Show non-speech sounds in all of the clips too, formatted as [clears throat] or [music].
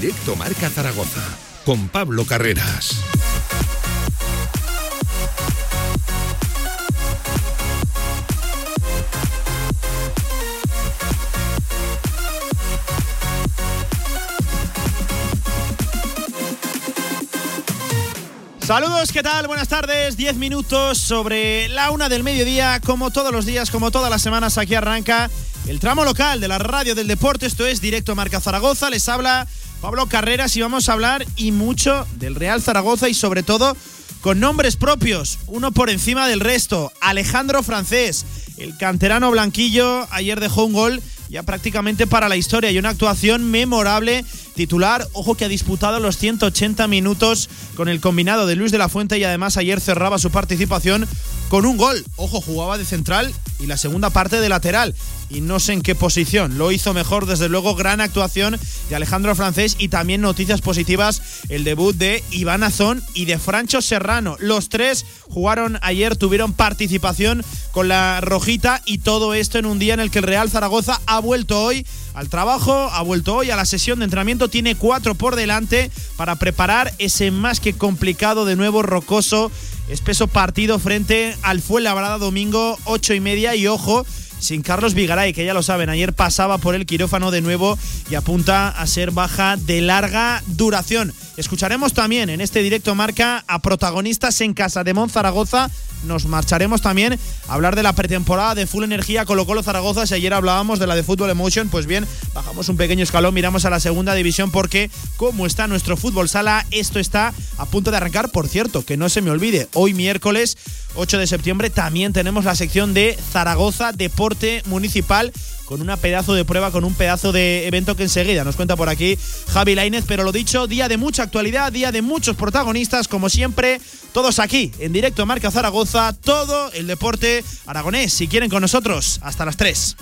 Directo Marca Zaragoza con Pablo Carreras. Saludos, ¿qué tal? Buenas tardes. Diez minutos sobre la una del mediodía. Como todos los días, como todas las semanas, aquí arranca el tramo local de la radio del deporte. Esto es Directo Marca Zaragoza. Les habla Pablo Carreras y vamos a hablar y mucho del Real Zaragoza y sobre todo con nombres propios, uno por encima del resto. Alejandro Francés, el canterano blanquillo, ayer dejó un gol ya prácticamente para la historia y una actuación memorable titular. Ojo que ha disputado los 180 minutos con el combinado de Luis de la Fuente y además ayer cerraba su participación con un gol. Ojo, jugaba de central y la segunda parte de lateral. Y no sé en qué posición. Lo hizo mejor, desde luego, gran actuación de Alejandro Francés y también noticias positivas el debut de Iván Azón y de Francho Serrano. Los tres jugaron ayer, tuvieron participación con la rojita y todo esto en un día en el que el Real Zaragoza ha vuelto hoy al trabajo, ha vuelto hoy a la sesión de entrenamiento, tiene cuatro por delante para preparar ese más que complicado, de nuevo rocoso, espeso partido frente al Fuenlabrada domingo, ocho y media y ojo sin Carlos Vigaray, que ya lo saben, ayer pasaba por el quirófano de nuevo y apunta a ser baja de larga duración. Escucharemos también en este directo marca a protagonistas en Casa de Zaragoza. Nos marcharemos también a hablar de la pretemporada de Full Energía Colo Colo Zaragoza. Si ayer hablábamos de la de Fútbol Emotion, pues bien, bajamos un pequeño escalón, miramos a la segunda división porque como está nuestro fútbol sala, esto está a punto de arrancar. Por cierto, que no se me olvide, hoy miércoles 8 de septiembre también tenemos la sección de Zaragoza Deporte Municipal con una pedazo de prueba, con un pedazo de evento que enseguida nos cuenta por aquí Javi Lainez. Pero lo dicho, día de mucha actualidad, día de muchos protagonistas, como siempre, todos aquí en directo Marca Zaragoza, todo el deporte aragonés. Si quieren con nosotros, hasta las 3.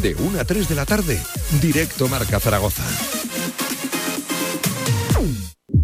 De 1 a 3 de la tarde, directo Marca Zaragoza.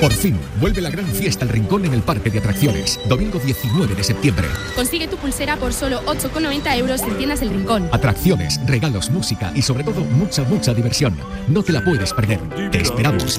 Por fin, vuelve la gran fiesta El Rincón en el Parque de Atracciones, domingo 19 de septiembre. Consigue tu pulsera por solo 8,90 euros en Tiendas El Rincón. Atracciones, regalos, música y sobre todo mucha, mucha diversión. No te la puedes perder. Te esperamos.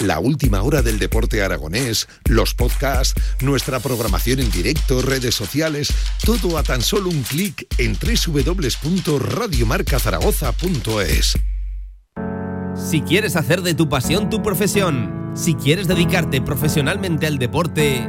la última hora del deporte aragonés, los podcasts, nuestra programación en directo, redes sociales, todo a tan solo un clic en www.radiomarcazaragoza.es. Si quieres hacer de tu pasión tu profesión, si quieres dedicarte profesionalmente al deporte,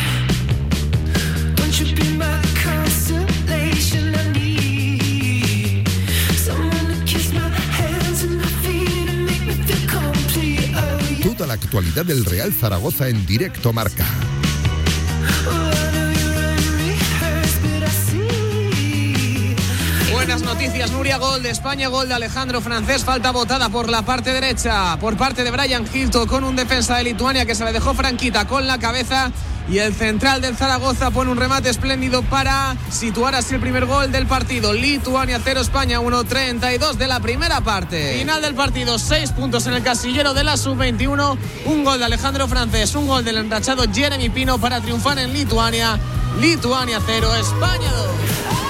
La actualidad del Real Zaragoza en directo marca. buenas noticias. Nuria, gol de España, gol de Alejandro Francés. Falta botada por la parte derecha, por parte de Brian Hilton, con un defensa de Lituania que se le dejó franquita con la cabeza. Y el central del Zaragoza pone un remate espléndido para situar así el primer gol del partido. Lituania 0, España 1, 32 de la primera parte. Final del partido, 6 puntos en el casillero de la sub-21. Un gol de Alejandro Francés, un gol del enrachado Jeremy Pino para triunfar en Lituania. Lituania 0, España 2.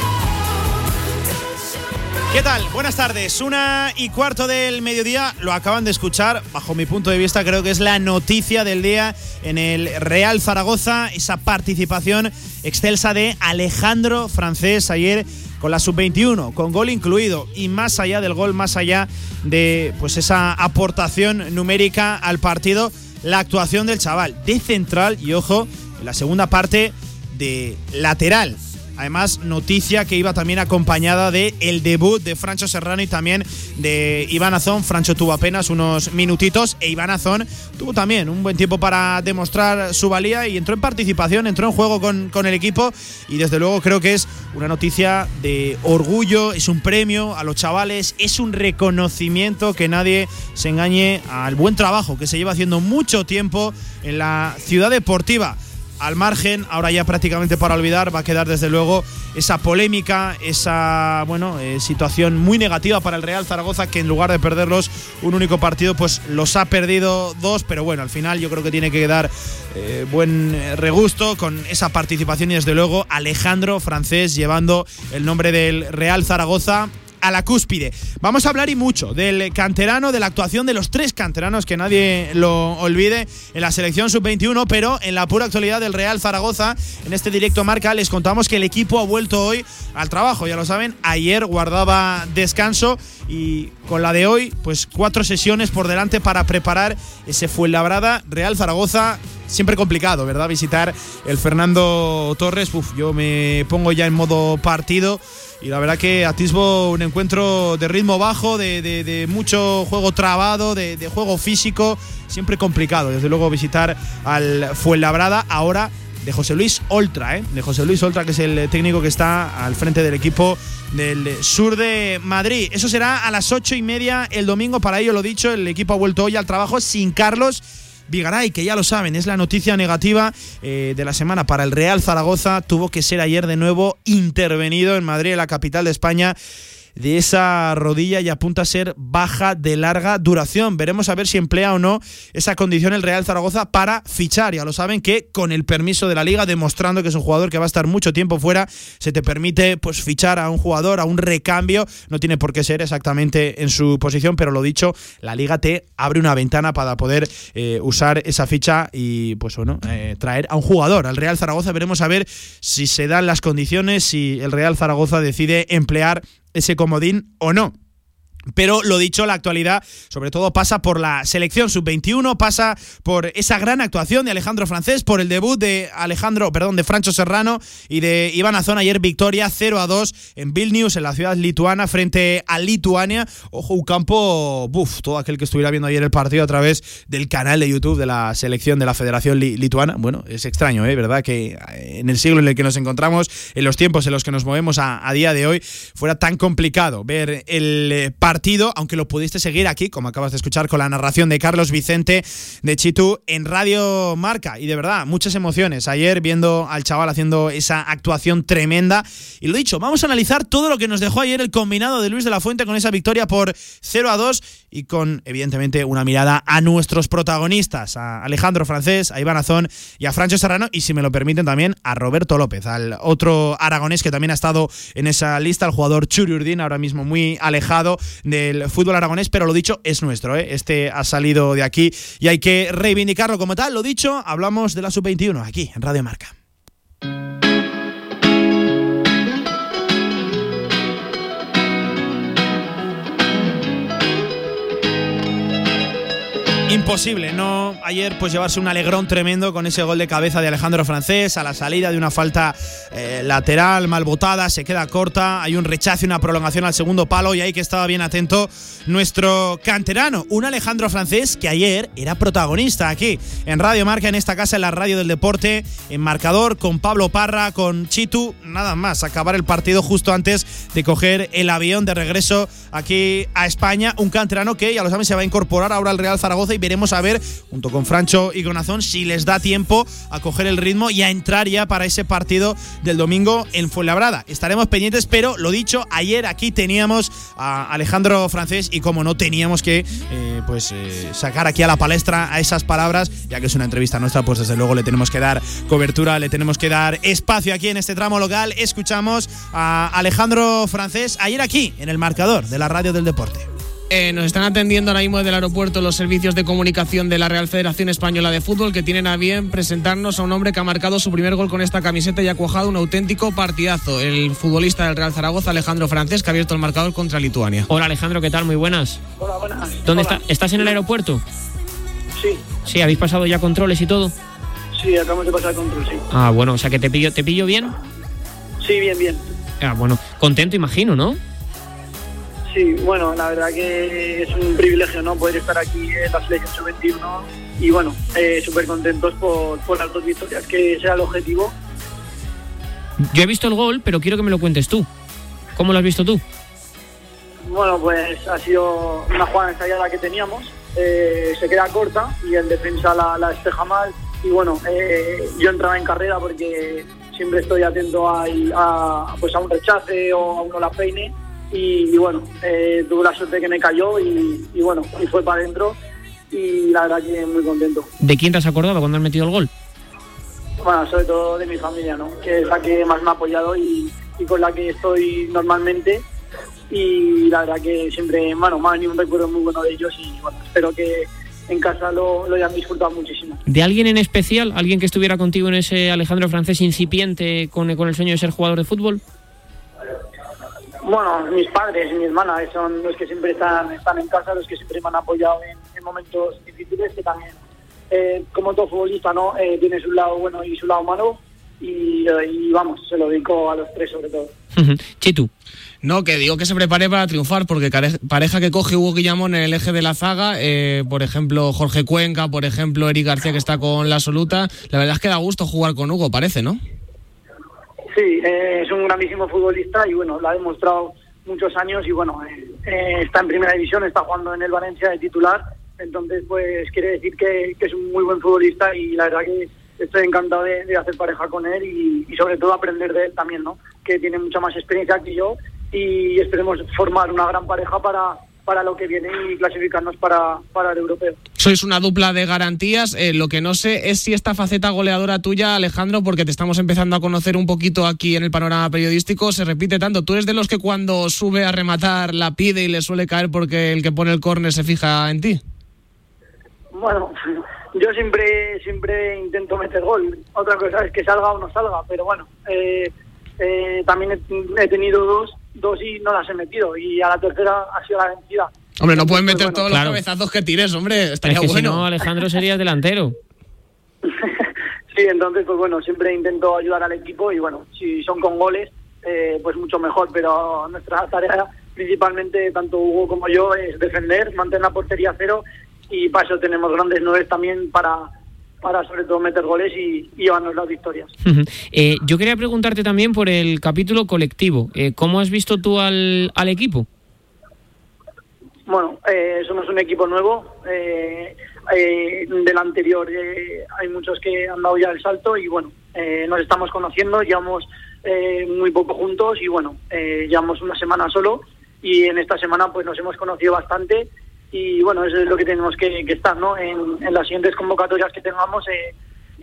¿Qué tal? Buenas tardes. Una y cuarto del mediodía. Lo acaban de escuchar. Bajo mi punto de vista, creo que es la noticia del día en el Real Zaragoza. Esa participación excelsa de Alejandro Francés ayer con la sub-21, con gol incluido. Y más allá del gol, más allá de pues esa aportación numérica al partido, la actuación del chaval de central y ojo, en la segunda parte de lateral Además, noticia que iba también acompañada de el debut de Francho Serrano y también de Iván Azón. Francho tuvo apenas unos minutitos e Iván Azón tuvo también un buen tiempo para demostrar su valía y entró en participación, entró en juego con, con el equipo y desde luego creo que es una noticia de orgullo, es un premio a los chavales, es un reconocimiento que nadie se engañe al buen trabajo que se lleva haciendo mucho tiempo en la ciudad deportiva al margen, ahora ya prácticamente para olvidar, va a quedar desde luego esa polémica, esa bueno eh, situación muy negativa para el Real Zaragoza que en lugar de perderlos un único partido, pues los ha perdido dos, pero bueno, al final yo creo que tiene que quedar eh, buen regusto con esa participación y desde luego Alejandro Francés llevando el nombre del Real Zaragoza a la cúspide. Vamos a hablar y mucho del canterano, de la actuación de los tres canteranos, que nadie lo olvide, en la selección sub-21, pero en la pura actualidad del Real Zaragoza, en este directo marca, les contamos que el equipo ha vuelto hoy al trabajo, ya lo saben, ayer guardaba descanso y con la de hoy, pues cuatro sesiones por delante para preparar ese Fuenlabrada Real Zaragoza siempre complicado, ¿verdad? Visitar el Fernando Torres. Uf, yo me pongo ya en modo partido y la verdad que atisbo un encuentro de ritmo bajo, de, mucho juego trabado, de, juego físico, siempre complicado. Desde luego visitar al Fuenlabrada ahora de José Luis Oltra, ¿eh? de José Luis Oltra, que es el técnico que está al frente del equipo del sur de Madrid. Eso será a las ocho y media el domingo. Para ello, lo dicho, el equipo ha vuelto hoy al trabajo sin Carlos Vigaray, que ya lo saben, es la noticia negativa eh, de la semana para el Real Zaragoza. Tuvo que ser ayer de nuevo intervenido en Madrid, la capital de España de esa rodilla y apunta a ser baja de larga duración. Veremos a ver si emplea o no esa condición el Real Zaragoza para fichar. Ya lo saben que con el permiso de la liga, demostrando que es un jugador que va a estar mucho tiempo fuera, se te permite pues fichar a un jugador, a un recambio. No tiene por qué ser exactamente en su posición, pero lo dicho, la liga te abre una ventana para poder eh, usar esa ficha y pues bueno, eh, traer a un jugador al Real Zaragoza. Veremos a ver si se dan las condiciones, si el Real Zaragoza decide emplear ese comodín o no. Pero lo dicho, la actualidad sobre todo pasa por la selección sub-21, pasa por esa gran actuación de Alejandro Francés, por el debut de Alejandro, perdón, de Francho Serrano y de Iván Azón ayer victoria 0 a 2 en Vilnius, en la ciudad lituana, frente a Lituania. Ojo, un campo, buf, todo aquel que estuviera viendo ayer el partido a través del canal de YouTube de la selección de la Federación Lituana. Bueno, es extraño, ¿eh? ¿Verdad? Que en el siglo en el que nos encontramos, en los tiempos en los que nos movemos a, a día de hoy, fuera tan complicado ver el partido partido, aunque lo pudiste seguir aquí, como acabas de escuchar con la narración de Carlos Vicente de Chitu en Radio Marca. Y de verdad, muchas emociones. Ayer viendo al chaval haciendo esa actuación tremenda. Y lo dicho, vamos a analizar todo lo que nos dejó ayer el combinado de Luis de la Fuente con esa victoria por 0 a 2 y con, evidentemente, una mirada a nuestros protagonistas, a Alejandro Francés, a Iván Azón y a Francho Serrano. Y si me lo permiten, también a Roberto López, al otro aragonés que también ha estado en esa lista, el jugador Churi Urdín, ahora mismo muy alejado del fútbol aragonés, pero lo dicho es nuestro, ¿eh? este ha salido de aquí y hay que reivindicarlo como tal. Lo dicho, hablamos de la sub-21 aquí en Radio Marca. Imposible, ¿no? Ayer pues llevarse un alegrón tremendo con ese gol de cabeza de Alejandro Francés a la salida de una falta eh, lateral mal botada, se queda corta, hay un rechazo y una prolongación al segundo palo y ahí que estaba bien atento nuestro canterano, un Alejandro Francés que ayer era protagonista aquí en Radio Marca, en esta casa, en la radio del deporte, en marcador con Pablo Parra, con Chitu, nada más, acabar el partido justo antes de coger el avión de regreso aquí a España, un canterano que ya lo saben se va a incorporar ahora al Real Zaragoza y veremos a ver, junto con Francho y con Azón, si les da tiempo a coger el ritmo y a entrar ya para ese partido del domingo en Fuenlabrada. Estaremos pendientes, pero lo dicho, ayer aquí teníamos a Alejandro Francés y como no teníamos que eh, pues eh, sacar aquí a la palestra a esas palabras, ya que es una entrevista nuestra, pues desde luego le tenemos que dar cobertura, le tenemos que dar espacio aquí en este tramo local. Escuchamos a Alejandro Francés ayer aquí en el marcador de la radio del deporte. Eh, nos están atendiendo ahora mismo desde el aeropuerto los servicios de comunicación de la Real Federación Española de Fútbol que tienen a bien presentarnos a un hombre que ha marcado su primer gol con esta camiseta y ha cuajado un auténtico partidazo. El futbolista del Real Zaragoza, Alejandro Francés, que ha abierto el marcador contra Lituania. Hola Alejandro, ¿qué tal? Muy buenas. Hola, buenas. ¿Dónde Hola. está? ¿Estás en el aeropuerto? Sí, Sí, ¿habéis pasado ya controles y todo? sí, acabamos de pasar el control, sí. Ah, bueno, o sea que te pillo, te pillo bien. Sí, bien, bien. Ah, bueno, contento imagino, ¿no? Sí, bueno, la verdad que es un privilegio, ¿no? Poder estar aquí en la selección sub-21 y bueno, eh, súper contentos por, por las dos victorias, que sea el objetivo. Yo he visto el gol, pero quiero que me lo cuentes tú. ¿Cómo lo has visto tú? Bueno, pues ha sido una jugada ensayada que teníamos, eh, se queda corta y el defensa la, la despeja mal y bueno, eh, yo entraba en carrera porque siempre estoy atento a, a, pues a un rechace o a uno la peine y, y bueno, eh, tuve la suerte que me cayó y, y bueno, y fue para adentro y la verdad que muy contento. ¿De quién te has acordado cuando has metido el gol? Bueno, sobre todo de mi familia, ¿no? Que es la que más me ha apoyado y, y con la que estoy normalmente. Y la verdad que siempre, bueno, me ha venido un recuerdo muy bueno de ellos y bueno, espero que en casa lo, lo hayan disfrutado muchísimo. ¿De alguien en especial? ¿Alguien que estuviera contigo en ese Alejandro francés incipiente con, con el sueño de ser jugador de fútbol? Bueno, mis padres y mi hermana son los que siempre están, están en casa, los que siempre me han apoyado en, en momentos difíciles, que también, eh, como todo futbolista, ¿no? Eh, tiene su lado bueno y su lado malo. Y, y vamos, se lo dedico a los tres sobre todo. Chitu. No, que digo que se prepare para triunfar, porque pareja que coge Hugo Guillamón en el eje de la zaga, eh, por ejemplo Jorge Cuenca, por ejemplo Eric García que está con la absoluta, la verdad es que da gusto jugar con Hugo, parece, ¿no? Sí, eh, es un grandísimo futbolista y bueno, lo ha demostrado muchos años y bueno, eh, eh, está en primera división, está jugando en el Valencia de titular, entonces pues quiere decir que, que es un muy buen futbolista y la verdad que estoy encantado de, hacer pareja con él y, y sobre todo aprender de él también, ¿no? Que tiene mucha más experiencia que yo y esperemos formar una gran pareja para, para lo que viene y clasificarnos para, para el europeo. Sois una dupla de garantías. eh, lo que no sé es si esta faceta goleadora tuya, Alejandro, porque te estamos empezando a conocer un poquito aquí en el panorama periodístico, se repite tanto. ¿Tú eres de los que cuando sube a rematar la pide y le suele caer porque el que pone el córner se fija en ti? Bueno, yo siempre siempre intento meter gol. Otra cosa es que salga o no salga, pero bueno, eh, eh, también he, he tenido dos, dos y no las he metido y a la tercera ha sido la vencida. Hombre, no puedes Pues meter bueno, todos claro. los cabezazos que tires, hombre. Pero es Estaría que si bueno. no, Alejandro serías delantero. [laughs] sí, entonces pues bueno, siempre intento ayudar al equipo y bueno, si son con goles, eh, pues mucho mejor, pero nuestra tarea principalmente, tanto Hugo como yo, es defender, mantener la portería cero y para eso tenemos grandes nueve también para, para sobre todo meter goles y, y llevarnos las victorias. Eh, yo quería preguntarte también por el capítulo colectivo. Eh, ¿Cómo has visto tú al, al equipo? Bueno, eh, somos un equipo nuevo. eh, eh, del anterior eh, hay muchos que han dado ya el salto y bueno, eh, nos estamos conociendo, llevamos eh, muy poco juntos y bueno, eh, llevamos una semana solo y en esta semana pues nos hemos conocido bastante y bueno, eso es lo que tenemos que, que estar, ¿no? En, en las siguientes convocatorias que tengamos, eh,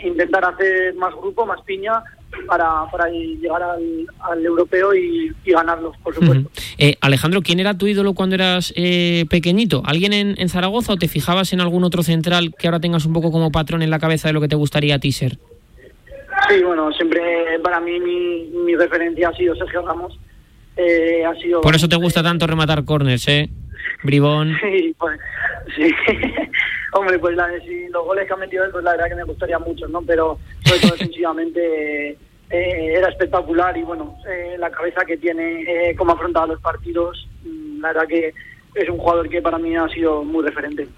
intentar hacer más grupo, más piña para, para llegar al, al europeo y, y ganarlo, por supuesto. Eh, Alejandro, ¿quién era tu ídolo cuando eras eh, pequeñito? ¿Alguien en, en Zaragoza o te fijabas en algún otro central que ahora tengas un poco como patrón en la cabeza de lo que te gustaría a ti ser? Sí, bueno, siempre para mí mi, mi referencia ha sido Sergio Ramos. Eh, ha sido Por eso te gusta tanto rematar corners, ¿eh? Bribón. [laughs] Sí, pues, sí. [laughs] Hombre, pues la, si los goles que ha metido él, pues la verdad que me gustaría mucho, ¿no? Pero sobre todo [laughs] defensivamente eh, era espectacular y bueno, eh, la cabeza que tiene, eh, cómo afrontaba los partidos, mm, la verdad que es un jugador que para mí ha sido muy referente.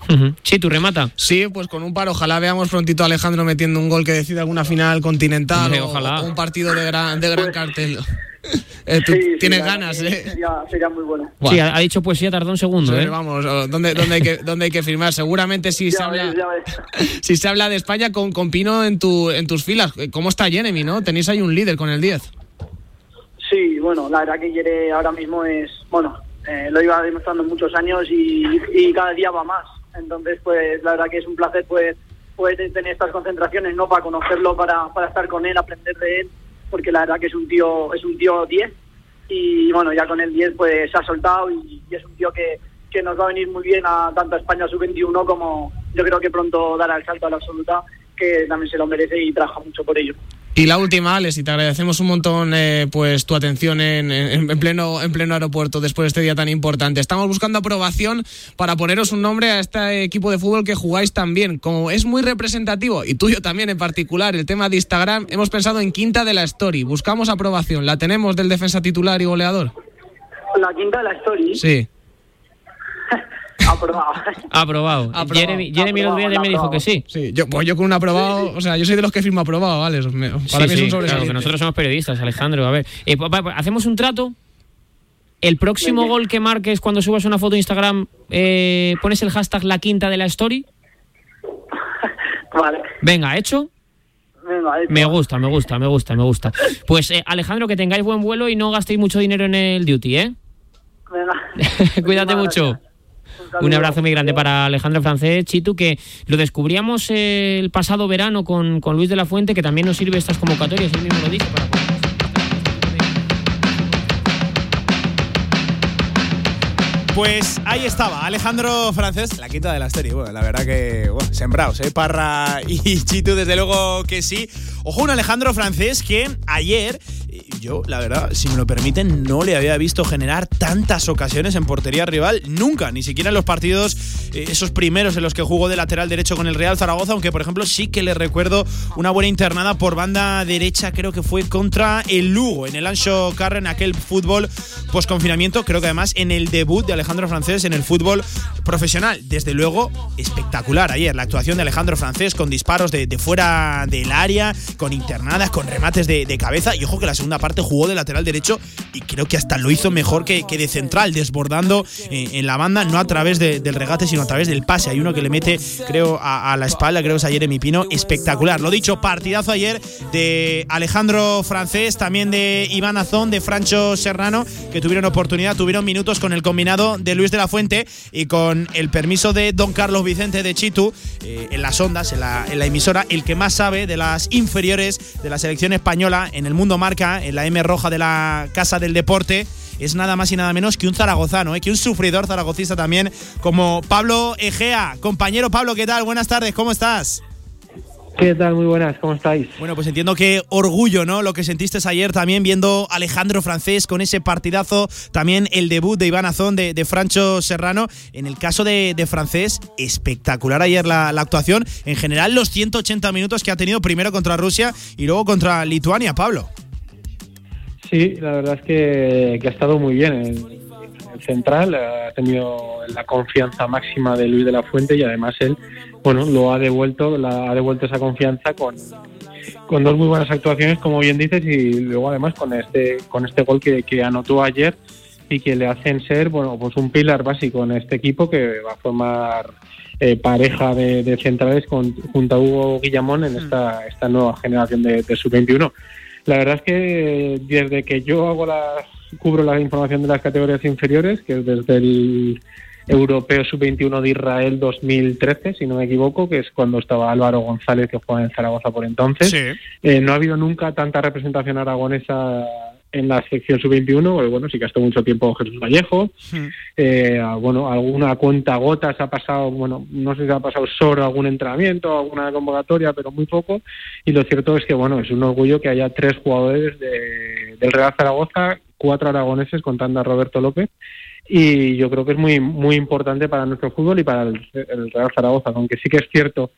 Sí, tú remata. Sí, pues con un par, ojalá veamos prontito a Alejandro metiendo un gol que decida alguna final continental o, ojalá. o un partido de gran, de gran Pues- cartel. [laughs] eh, tú tienes ganas, ¿eh? Sería, muy bueno. Sí, ha, dicho poesía, tardó un segundo, ¿eh? Vamos, ¿dónde, dónde, hay que, [laughs] ¿dónde hay que firmar? Seguramente si, se, habla, [laughs] si se habla de España con, con Pino en, tu, en tus filas. ¿Cómo está Jeremy, no? Tenéis ahí un líder con el 10. Sí, bueno, la verdad que Jeremy ahora mismo es, bueno, eh, lo iba demostrando muchos años y, cada día va más. Entonces, pues la verdad que es un placer pues puede tener estas concentraciones no para conocerlo para, para estar con él aprender de él porque la verdad que es un tío es un tío 10 y bueno ya con el 10 pues se ha soltado y, es un tío que, que nos va a venir muy bien a tanto a España sub 21 como yo creo que pronto dará el salto a la absoluta que también se lo merece y trabaja mucho por ello y la última, Alex, y te agradecemos un montón eh, pues tu atención en, en, pleno, en pleno aeropuerto después de este día tan importante. Estamos buscando aprobación para poneros un nombre a este equipo de fútbol que jugáis también. Como es muy representativo, y tuyo también en particular, el tema de Instagram, hemos pensado en quinta de la story. Buscamos aprobación. ¿La tenemos del defensa titular y goleador? La quinta de la story. Sí. Aprobado. Aprobado. Jeremy, Jeremy los días me dijo que sí. Sí, yo, pues yo con un aprobado, o sea, yo soy de los que firmo aprobado, ¿vale? Para mí es un claro, que nosotros somos periodistas, Alejandro. A ver, eh, hacemos un trato. El próximo gol que marques cuando subas una foto de Instagram, eh, pones el hashtag la quinta de la story. [laughs] vale. Venga, ¿hecho? Venga, hecho. Me gusta, me gusta, me gusta, me gusta. Pues eh, Alejandro, que tengáis buen vuelo y no gastéis mucho dinero en el duty, ¿eh? Venga. [laughs] Cuídate mucho. Un abrazo muy grande para Alejandro Francés, Chitu, que lo descubríamos el pasado verano con, con Luis de la Fuente, que también nos sirve estas convocatorias, él mismo lo dice, para Pues ahí estaba, Alejandro Francés, la quinta de la serie. Bueno, la verdad que, bueno, sembrados, ¿eh? Parra y Chitu, desde luego que sí. Ojo, un Alejandro Francés que ayer yo, la verdad, si me lo permiten, no le había visto generar tantas ocasiones en portería rival nunca, ni siquiera en los partidos, eh, esos primeros en los que jugó de lateral derecho con el Real Zaragoza, aunque por ejemplo sí que le recuerdo una buena internada por banda derecha, creo que fue contra el Lugo, en el Ancho Carre, en aquel fútbol post-confinamiento, creo que además en el debut de Alejandro Francés en el fútbol profesional. Desde luego, espectacular ayer la actuación de Alejandro Francés con disparos de, fuera del área, con internadas, con remates de cabeza, y ojo que la segunda parte jugó de lateral derecho y creo que hasta lo hizo mejor que, que de central, desbordando eh, en la banda, no a través del regate, sino a través del pase. Hay uno que le mete, creo, a, la espalda, creo que es ayer mi Pino, espectacular. Lo dicho, partidazo ayer de Alejandro Francés, también de Iván Azón, de Francho Serrano, que tuvieron oportunidad, tuvieron minutos con el combinado de Luis de la Fuente y con el permiso de Don Carlos Vicente de Chitu, eh, en las ondas, en la, en la emisora, el que más sabe de las inferiores de la selección española en el mundo marca, en la M roja de la Casa del Deporte es nada más y nada menos que un zaragozano, ¿eh? que un sufridor zaragocista también, como Pablo Egea. Compañero Pablo, ¿qué tal? Buenas tardes, ¿cómo estás? ¿Qué tal? Muy buenas, ¿cómo estáis? Bueno, pues entiendo que orgullo, ¿no? Lo que sentiste ayer también viendo Alejandro Francés con ese partidazo, también el debut de Iván Azón, de, Francho Serrano. En el caso de, Francés, espectacular ayer la, actuación. En general, los 180 minutos que ha tenido primero contra Rusia y luego contra Lituania, Pablo. Sí, la verdad es que, ha estado muy bien. El, el, central ha tenido la confianza máxima de Luis de la Fuente y además él, bueno, lo ha devuelto, la, ha devuelto esa confianza con, con dos muy buenas actuaciones, como bien dices, y luego además con este, con este gol que, que anotó ayer y que le hacen ser, bueno, pues un pilar básico en este equipo que va a formar eh, pareja de, centrales con, junto a Hugo Guillamón en esta, esta nueva generación de, de sub-21. La verdad es que desde que yo hago las, cubro la información de las categorías inferiores, que es desde el Europeo Sub-21 de Israel 2013, si no me equivoco, que es cuando estaba Álvaro González, que juega en Zaragoza por entonces. Eh, no ha habido nunca tanta representación aragonesa en la sección sub-21, porque bueno, sí que ha estado mucho tiempo Jesús Vallejo, eh, bueno, alguna cuenta gotas ha pasado, bueno, no sé si ha pasado solo algún entrenamiento, alguna convocatoria, pero muy poco, y lo cierto es que bueno, es un orgullo que haya tres jugadores de, del Real Zaragoza, cuatro aragoneses contando a Roberto López, y yo creo que es muy, muy importante para nuestro fútbol y para el, el Real Zaragoza, aunque sí que es cierto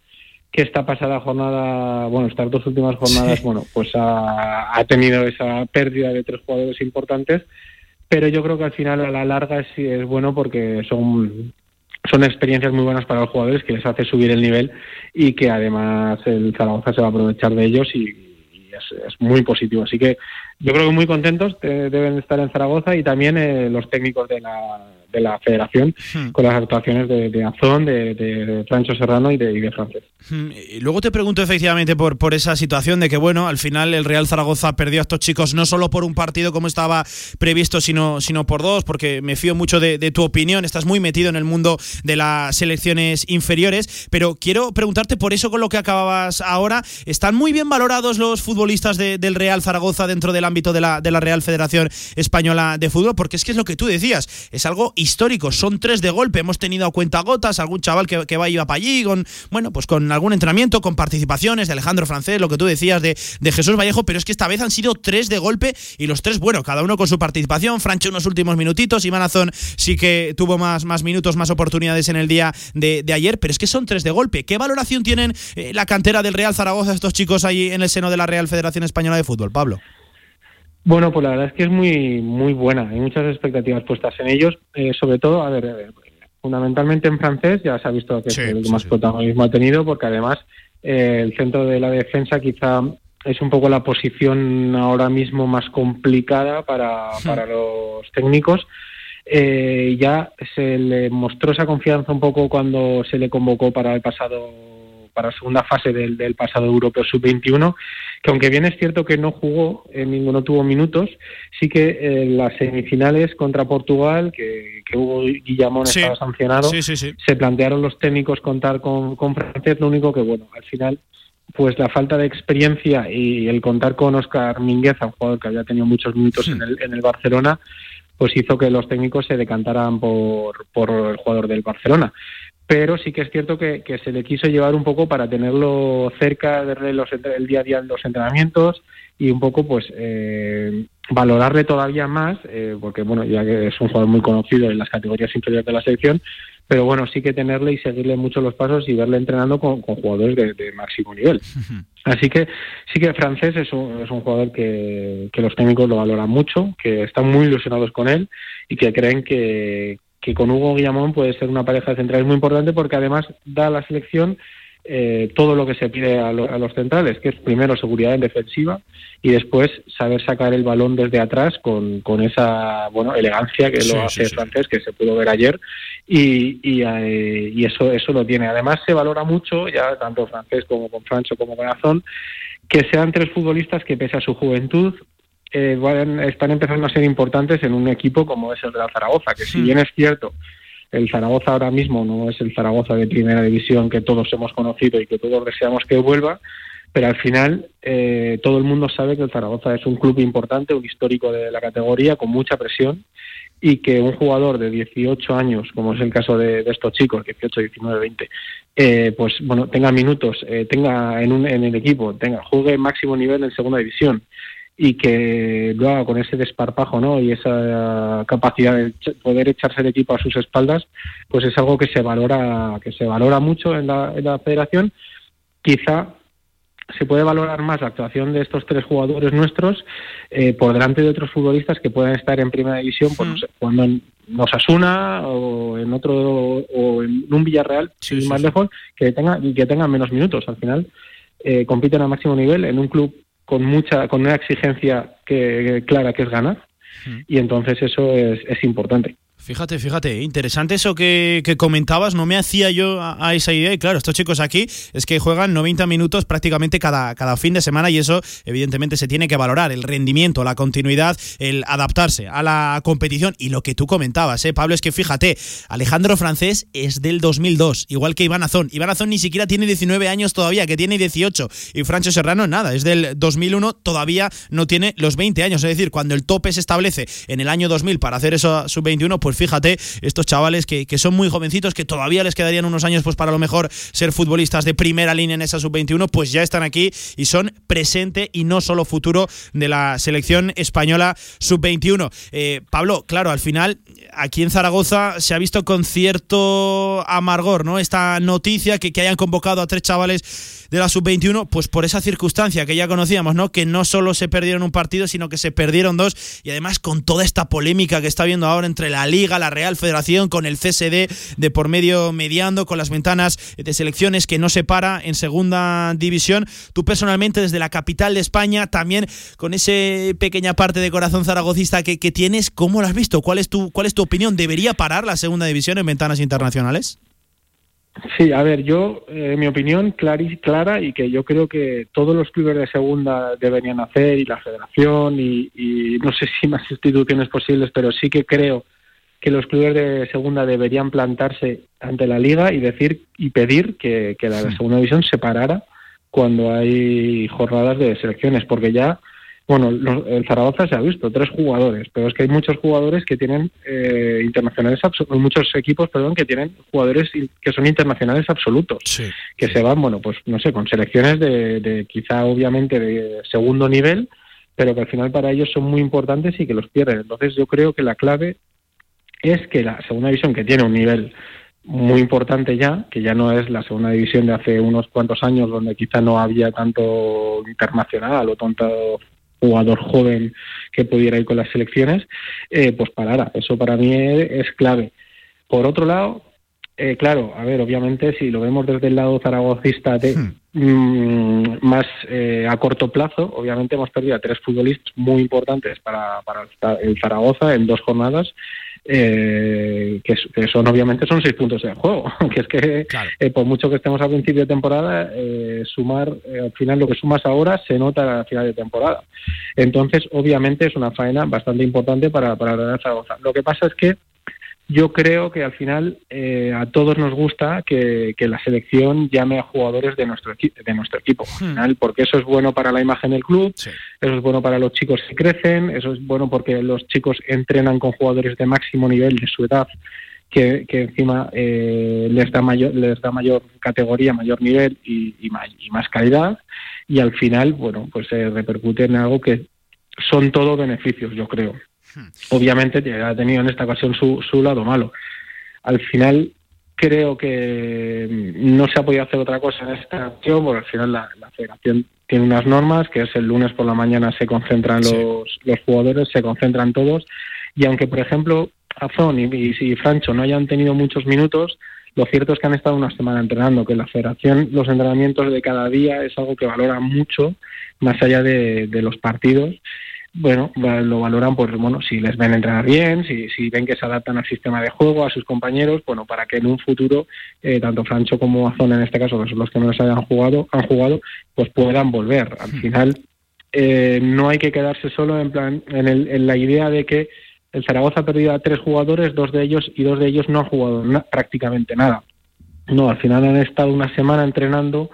que esta pasada jornada, bueno, estas dos últimas jornadas, bueno, pues ha, ha, tenido esa pérdida de tres jugadores importantes, pero yo creo que al final a la larga sí es bueno porque son son experiencias muy buenas para los jugadores que les hace subir el nivel y que además el Zaragoza se va a aprovechar de ellos y, es, muy positivo. Así que yo creo que muy contentos deben estar en Zaragoza y también eh, los técnicos de la, de la federación hmm. con las actuaciones de, de Azón, de, de, Francho Serrano y de, y de Francés. Hmm. Y luego te pregunto efectivamente por, por esa situación de que, bueno, al final el Real Zaragoza perdió a estos chicos no solo por un partido como estaba previsto, sino, sino por dos, porque me fío mucho de, tu opinión, estás muy metido en el mundo de las selecciones inferiores, pero quiero preguntarte por eso con lo que acababas ahora, ¿están muy bien valorados los futbolistas del Real Zaragoza dentro del ámbito de la, de la Real Federación Española de Fútbol? Porque es que es lo que tú decías, es algo históricos. Son tres de golpe. Hemos tenido a cuenta gotas, algún chaval que, que va iba para allí, con, bueno, pues con algún entrenamiento, con participaciones de Alejandro Francés, lo que tú decías de, de Jesús Vallejo, pero es que esta vez han sido tres de golpe y los tres, bueno, cada uno con su participación. Francho unos últimos minutitos, Iván Azón sí que tuvo más, más minutos, más oportunidades en el día de, ayer, pero es que son tres de golpe. ¿Qué valoración tienen eh, la cantera del Real Zaragoza estos chicos ahí en el seno de la Real Federación Española de Fútbol, Pablo? Bueno, pues la verdad es que es muy muy buena. Hay muchas expectativas puestas en ellos. Eh, sobre todo, a ver, eh, fundamentalmente en francés ya se ha visto que es el que más protagonismo ha tenido, porque además eh, el centro de la defensa quizá es un poco la posición ahora mismo más complicada para, para los técnicos. ya se le mostró esa confianza un poco cuando se le convocó para el pasado para la segunda fase del, del pasado Europeo Sub-21, que aunque bien es cierto que no jugó, eh, ninguno tuvo minutos, sí que en las semifinales contra Portugal, que, que Hugo Guillamón estaba sancionado, se plantearon los técnicos contar con, con francés, lo único que, bueno, al final pues la falta de experiencia y el contar con Oscar Mingueza, un jugador que había tenido muchos minutos en, el, en el Barcelona, pues hizo que los técnicos se decantaran por, por el jugador del Barcelona pero sí que es cierto que, se le quiso llevar un poco para tenerlo cerca de los, el día a día en los entrenamientos y un poco pues eh, valorarle todavía más, eh, porque bueno, ya que es un jugador muy conocido en las categorías inferiores de la selección, pero bueno, sí que tenerle y seguirle mucho los pasos y verle entrenando con, jugadores de, máximo nivel. [laughs] Así que sí que francés es un, es un jugador que, que los técnicos lo valoran mucho, que están muy ilusionados con él y que creen que, que con Hugo Guillamón puede ser una pareja de centrales muy importante porque además da a la selección eh, todo lo que se pide a, los centrales, que es primero seguridad en defensiva y después saber sacar el balón desde atrás con, con esa bueno elegancia que lo hace francés, que se pudo ver ayer, y, y, eh, y, eso, eso lo tiene. Además se valora mucho, ya tanto francés como con Francho como con Azón, que sean tres futbolistas que pese a su juventud eh, están empezando a ser importantes en un equipo como es el de la Zaragoza, que si hmm. bien es cierto, el Zaragoza ahora mismo no es el Zaragoza de primera división que todos hemos conocido y que todos deseamos que vuelva, pero al final eh, todo el mundo sabe que el Zaragoza es un club importante, un histórico de la categoría, con mucha presión, y que un jugador de 18 años, como es el caso de, estos chicos, 18, 19, 20, eh, pues bueno, tenga minutos, eh, tenga en, un, en el equipo, tenga juegue máximo nivel en segunda división y que lo haga con ese desparpajo ¿no? y esa capacidad de poder echarse el equipo a sus espaldas, pues es algo que se valora, que se valora mucho en la, en la federación. Quizá se puede valorar más la actuación de estos tres jugadores nuestros eh, por delante de otros futbolistas que puedan estar en primera división pues, cuando en Osasuna o en otro o en un Villarreal sin más lejos que tenga y que tengan menos minutos al final eh, compiten a máximo nivel en un club con mucha, con una exigencia que, clara que es ganar. Y entonces eso es, es importante. Fíjate, fíjate, interesante eso que, comentabas, no me hacía yo a, esa idea. Y claro, estos chicos aquí es que juegan 90 minutos prácticamente cada, cada fin de semana y eso evidentemente se tiene que valorar, el rendimiento, la continuidad, el adaptarse a la competición. Y lo que tú comentabas, ¿eh, Pablo, es que fíjate, Alejandro Francés es del 2002, igual que Iván Azón, Iván Azón ni siquiera tiene 19 años todavía, que tiene 18 y Francho Serrano nada, es del 2001, todavía no tiene los 20 años, es decir, cuando el tope se establece en el año 2000 para hacer eso sub-21, pues pues fíjate, estos chavales que, son muy jovencitos, que todavía les quedarían unos años pues para lo mejor ser futbolistas de primera línea en esa sub-21, pues ya están aquí y son presente y no solo futuro de la selección española sub-21. Eh, Pablo, claro, al final aquí en Zaragoza se ha visto con cierto amargor, ¿no? Esta noticia que, que hayan convocado a tres chavales de la sub-21, pues por esa circunstancia que ya conocíamos, ¿no? Que no solo se perdieron un partido, sino que se perdieron dos y además con toda esta polémica que está viendo ahora entre la Liga, la Real Federación, con el CSD de por medio mediando, con las ventanas de selecciones que no se para en segunda división. Tú personalmente desde la capital de España, también con esa pequeña parte de corazón zaragocista que, que tienes, ¿cómo lo has visto? ¿Cuál es tu, cuál es tu opinión? ¿Debería parar la segunda división en ventanas internacionales? Sí, a ver, yo, eh, mi opinión clara y, clara y que yo creo que todos los clubes de segunda deberían hacer y la federación y, y, no sé si más instituciones posibles, pero sí que creo que los clubes de segunda deberían plantarse ante la liga y decir y pedir que, que la segunda división se parara cuando hay jornadas de selecciones, porque ya bueno, el Zaragoza se ha visto, tres jugadores, pero es que hay muchos jugadores que tienen eh, internacionales, muchos equipos, perdón, que tienen jugadores que son internacionales absolutos, que se van, bueno, pues no sé, con selecciones de, de quizá obviamente de segundo nivel, pero que al final para ellos son muy importantes y que los pierden. Entonces yo creo que la clave es que la segunda división, que tiene un nivel muy importante ya, que ya no es la segunda división de hace unos cuantos años donde quizá no había tanto internacional o tanto jugador joven que pudiera ir con las selecciones, eh, pues parara. Eso para mí es, clave. Por otro lado, eh, claro, a ver, obviamente si lo vemos desde el lado zaragocista de, hmm. mm, más eh, a corto plazo, obviamente hemos perdido a tres futbolistas muy importantes para, para el Zaragoza en dos jornadas eh, que, son obviamente son seis puntos de juego, [laughs] que es que eh, por mucho que estemos al principio de temporada, eh, sumar eh, al final lo que sumas ahora se nota al final de temporada. Entonces, obviamente es una faena bastante importante para, para la Zaragoza. Lo que pasa es que yo creo que al final eh, a todos nos gusta que, la selección llame a jugadores de nuestro, de nuestro equipo, al hmm. final, porque eso es bueno para la imagen del club, eso es bueno para los chicos que crecen, eso es bueno porque los chicos entrenan con jugadores de máximo nivel de su edad, que, encima eh, les, da mayor, les da mayor categoría, mayor nivel y, y, más calidad, y al final, bueno, pues se repercute en algo que son todo beneficios, yo creo. Obviamente ha tenido en esta ocasión su, su lado malo. Al final creo que no se ha podido hacer otra cosa en esta acción, porque al final la, federación tiene unas normas, que es el lunes por la mañana se concentran los, los jugadores, se concentran todos, y aunque, por ejemplo, Azón y, y, Francho no hayan tenido muchos minutos, lo cierto es que han estado una semana entrenando, que la federación, los entrenamientos de cada día es algo que valora mucho, más allá de, de los partidos, bueno, lo valoran por, bueno, si les ven entrenar bien, si, si ven que se adaptan al sistema de juego, a sus compañeros, bueno, para que en un futuro, eh, tanto Francho como Azón en este caso, que son los que no les hayan jugado, han jugado, pues puedan volver. Al hmm. final, eh, no hay que quedarse solo en plan, en, el, en la idea de que el Zaragoza ha perdido a tres jugadores, dos de ellos, y dos de ellos no han jugado prácticamente nada. No, al final han estado una semana entrenando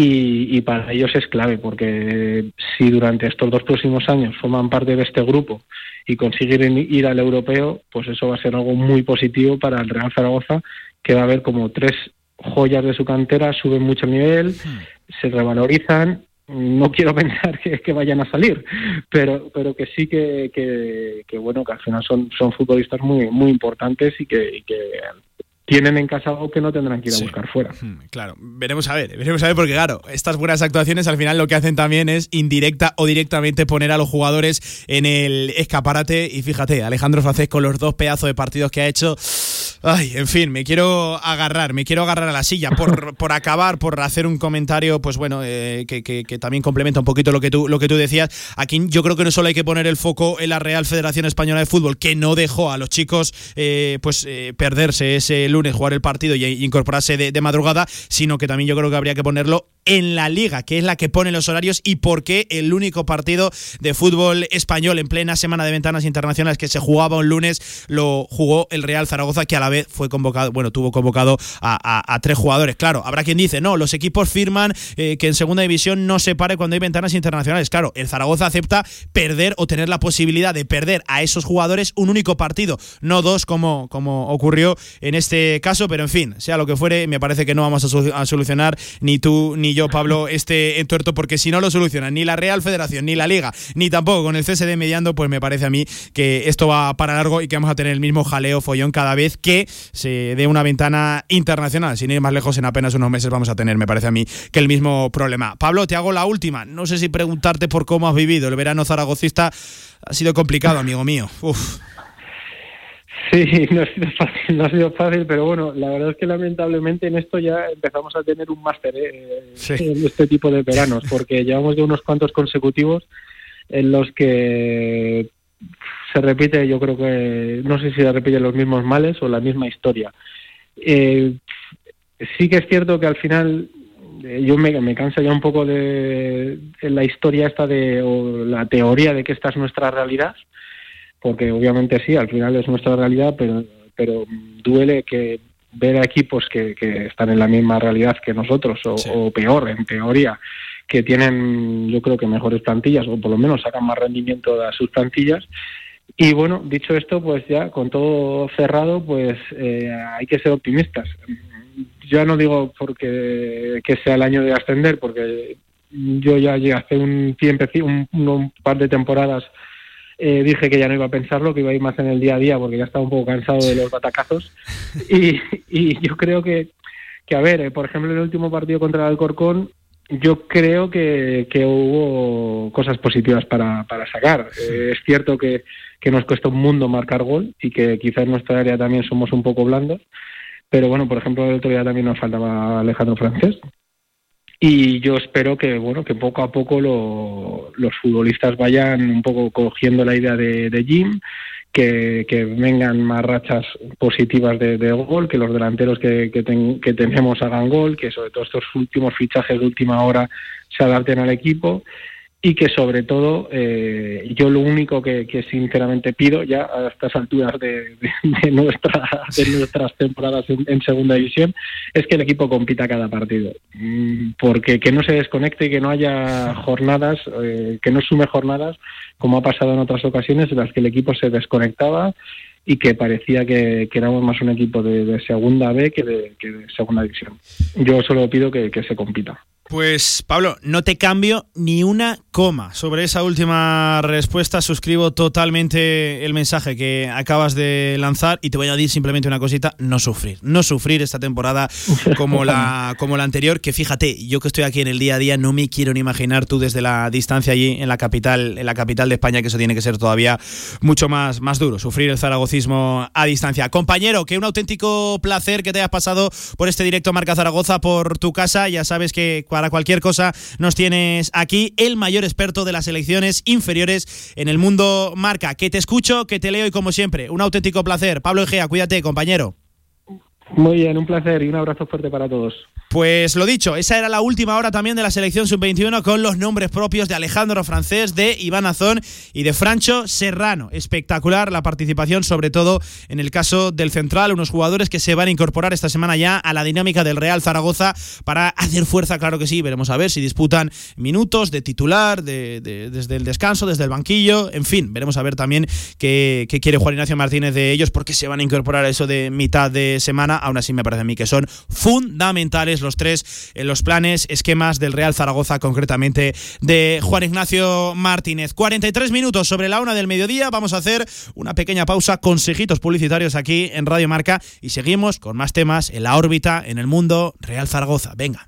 y, para ellos es clave, porque si durante estos dos próximos años forman parte de este grupo y consiguen ir al europeo, pues eso va a ser algo muy positivo para el Real Zaragoza, que va a ver como tres joyas de su cantera suben mucho nivel, se revalorizan. No quiero [laughs] pensar que, vayan a salir, pero pero que sí que, que, bueno que al final son son futbolistas muy muy importantes y que, y que tienen en casa algo que no tendrán que ir a buscar fuera. [laughs] Claro, veremos a ver, veremos a ver porque claro, estas buenas actuaciones al final lo que hacen también es indirecta o directamente poner a los jugadores en el escaparate y fíjate, Alejandro Francés con los dos pedazos de partidos que ha hecho, ay, en fin, me quiero agarrar, me quiero agarrar a la silla por, [laughs] por acabar, por hacer un comentario, pues bueno, eh, que, que, también complementa un poquito lo que tú lo que tú decías. Aquí yo creo que no solo hay que poner el foco en la Real Federación Española de Fútbol, que no dejó a los chicos eh, pues eh, perderse ese lunes jugar el partido y incorporarse de, madrugada, sino que también yo creo que habría que ponerlo en la liga, que es la que pone los horarios y por qué el único partido de fútbol español en plena semana de ventanas internacionales que se jugaba un lunes lo jugó el Real Zaragoza, que a la vez fue convocado, bueno, tuvo convocado a, tres jugadores. Claro, habrá quien dice, no, los equipos firman eh, que en segunda división no se pare cuando hay ventanas internacionales. Claro, el Zaragoza acepta perder o tener la posibilidad de perder a esos jugadores un único partido, no dos como, como ocurrió en este caso, pero en fin, sea lo que fuere, me parece que no vamos a, solucionar ni tú ni yo, Pablo, este entuerto, porque si no lo solucionan ni la Real Federación, ni la Liga, ni tampoco con el CSD mediando, pues me parece a mí que esto va para largo y que vamos a tener el mismo jaleo follón cada vez que se dé una ventana internacional. Sin ir más lejos, en apenas unos meses vamos a tener, me parece a mí, que el mismo problema. Pablo, te hago la última. No sé si preguntarte por cómo has vivido el verano zaragocista. Ha sido complicado, amigo mío. Uf. Sí, [laughs] no ha sido fácil, no ha sido fácil, pero bueno, la verdad es que lamentablemente en esto ya empezamos a tener un máster ¿eh? en este tipo de veranos, porque [laughs] llevamos de unos cuantos consecutivos en los que se repite, yo creo que, no sé si se repiten los mismos males o la misma historia. Eh, sí que es cierto que al final eh, yo me, me canso ya un poco de, la historia esta de, o la teoría de que esta es nuestra realidad, porque obviamente sí, al final es nuestra realidad, pero, pero duele que ver a equipos que, que están en la misma realidad que nosotros, o, peor, en teoría, que tienen, yo creo que mejores plantillas, o por lo menos sacan más rendimiento de sus plantillas. Y bueno, dicho esto, pues ya con todo cerrado, pues eh, hay que ser optimistas. Yo no digo porque que sea el año de ascender, porque yo ya hace un tiempo, un, un par de temporadas eh, dije que ya no iba a pensarlo, que iba a ir más en el día a día porque ya estaba un poco cansado de los batacazos. [laughs] Y, y yo creo que, que, a ver, eh, por ejemplo, en el último partido contra el Alcorcón, yo creo que, que hubo cosas positivas para, para sacar. Eh, es cierto que, que nos cuesta un mundo marcar gol y que quizás en nuestra área también somos un poco blandos. Pero bueno, por ejemplo, el otro día también nos faltaba Alejandro Francés, y yo espero que bueno que poco a poco los futbolistas vayan un poco cogiendo la idea de, Jim que, vengan más rachas positivas de, gol, que los delanteros que, que, tenemos hagan gol, que sobre todo estos últimos fichajes de última hora se adapten al equipo y que sobre todo eh, yo lo único que, sinceramente pido ya a estas alturas de, de, nuestra, de nuestras temporadas en, segunda división es que el equipo compita cada partido. Mm, porque que no se desconecte y que no haya jornadas eh, que no sume jornadas como ha pasado en otras ocasiones en las que el equipo se desconectaba y que parecía que, éramos más un equipo de, segunda B que de, segunda división. Yo solo pido que se compita pues Pablo, no te cambio ni una coma sobre esa última respuesta. Suscribo totalmente el mensaje que acabas de lanzar y te voy a decir simplemente una cosita, no sufrir. No sufrir esta temporada como la, como la anterior, que fíjate, yo que estoy aquí en el día a día no me quiero ni imaginar tú desde la distancia allí en la capital, en la capital de España, que eso tiene que ser todavía mucho más, más duro, sufrir el zaragocismo a distancia. Compañero, que un auténtico placer que te hayas pasado por este directo Marca Zaragoza, por tu casa. Ya sabes que para cualquier cosa nos tienes aquí, el mayor experto de las elecciones inferiores en el mundo marca. Que te escucho, que te leo y como siempre, un auténtico placer. Pablo Egea, cuídate, compañero. Muy bien, un placer y un abrazo fuerte para todos. Pues lo dicho, esa era la última hora también de la selección sub-21 con los nombres propios de Alejandro Francés, de Iván Azón y de Francho Serrano. Espectacular la participación, sobre todo en el caso del central, unos jugadores que se van a incorporar esta semana ya a la dinámica del Real Zaragoza para hacer fuerza, claro que sí, veremos a ver si disputan minutos de titular, de, desde el descanso, desde el banquillo, en fin, veremos a ver también qué, quiere Juan Ignacio Martínez de ellos, porque se van a incorporar a eso de mitad de semana, aún así me parece a mí que son fundamentales los tres en los planes, esquemas del Real Zaragoza, concretamente de Juan Ignacio Martínez. 43 minutos sobre la una del mediodía. Vamos a hacer una pequeña pausa, consejitos publicitarios aquí en Radio Marca y seguimos con más temas en la órbita, en el mundo Real Zaragoza. Venga.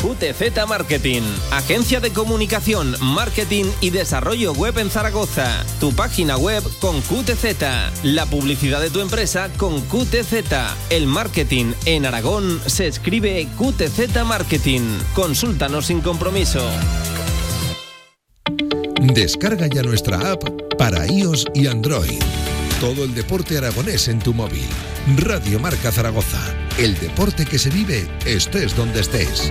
QTZ Marketing, agencia de comunicación, marketing y desarrollo web en Zaragoza. Tu página web con QTZ, la publicidad de tu empresa con QTZ. El marketing en Aragón se escribe QTZ Marketing. Consúltanos sin compromiso. Descarga ya nuestra app para iOS y Android. Todo el deporte aragonés en tu móvil. Radio Marca Zaragoza. El deporte que se vive estés donde estés.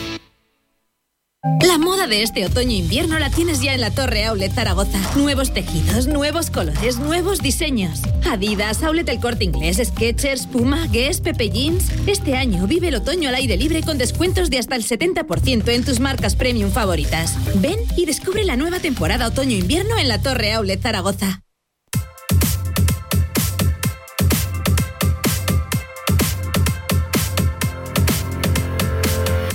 La moda de este otoño-invierno la tienes ya en la Torre Outlet Zaragoza. Nuevos tejidos, nuevos colores, nuevos diseños. Adidas, Outlet El Corte Inglés, Skechers, Puma, Guess, Pepe Jeans. Este año vive el otoño al aire libre con descuentos de hasta el 70% en tus marcas premium favoritas. Ven y descubre la nueva temporada otoño-invierno en la Torre Outlet Zaragoza.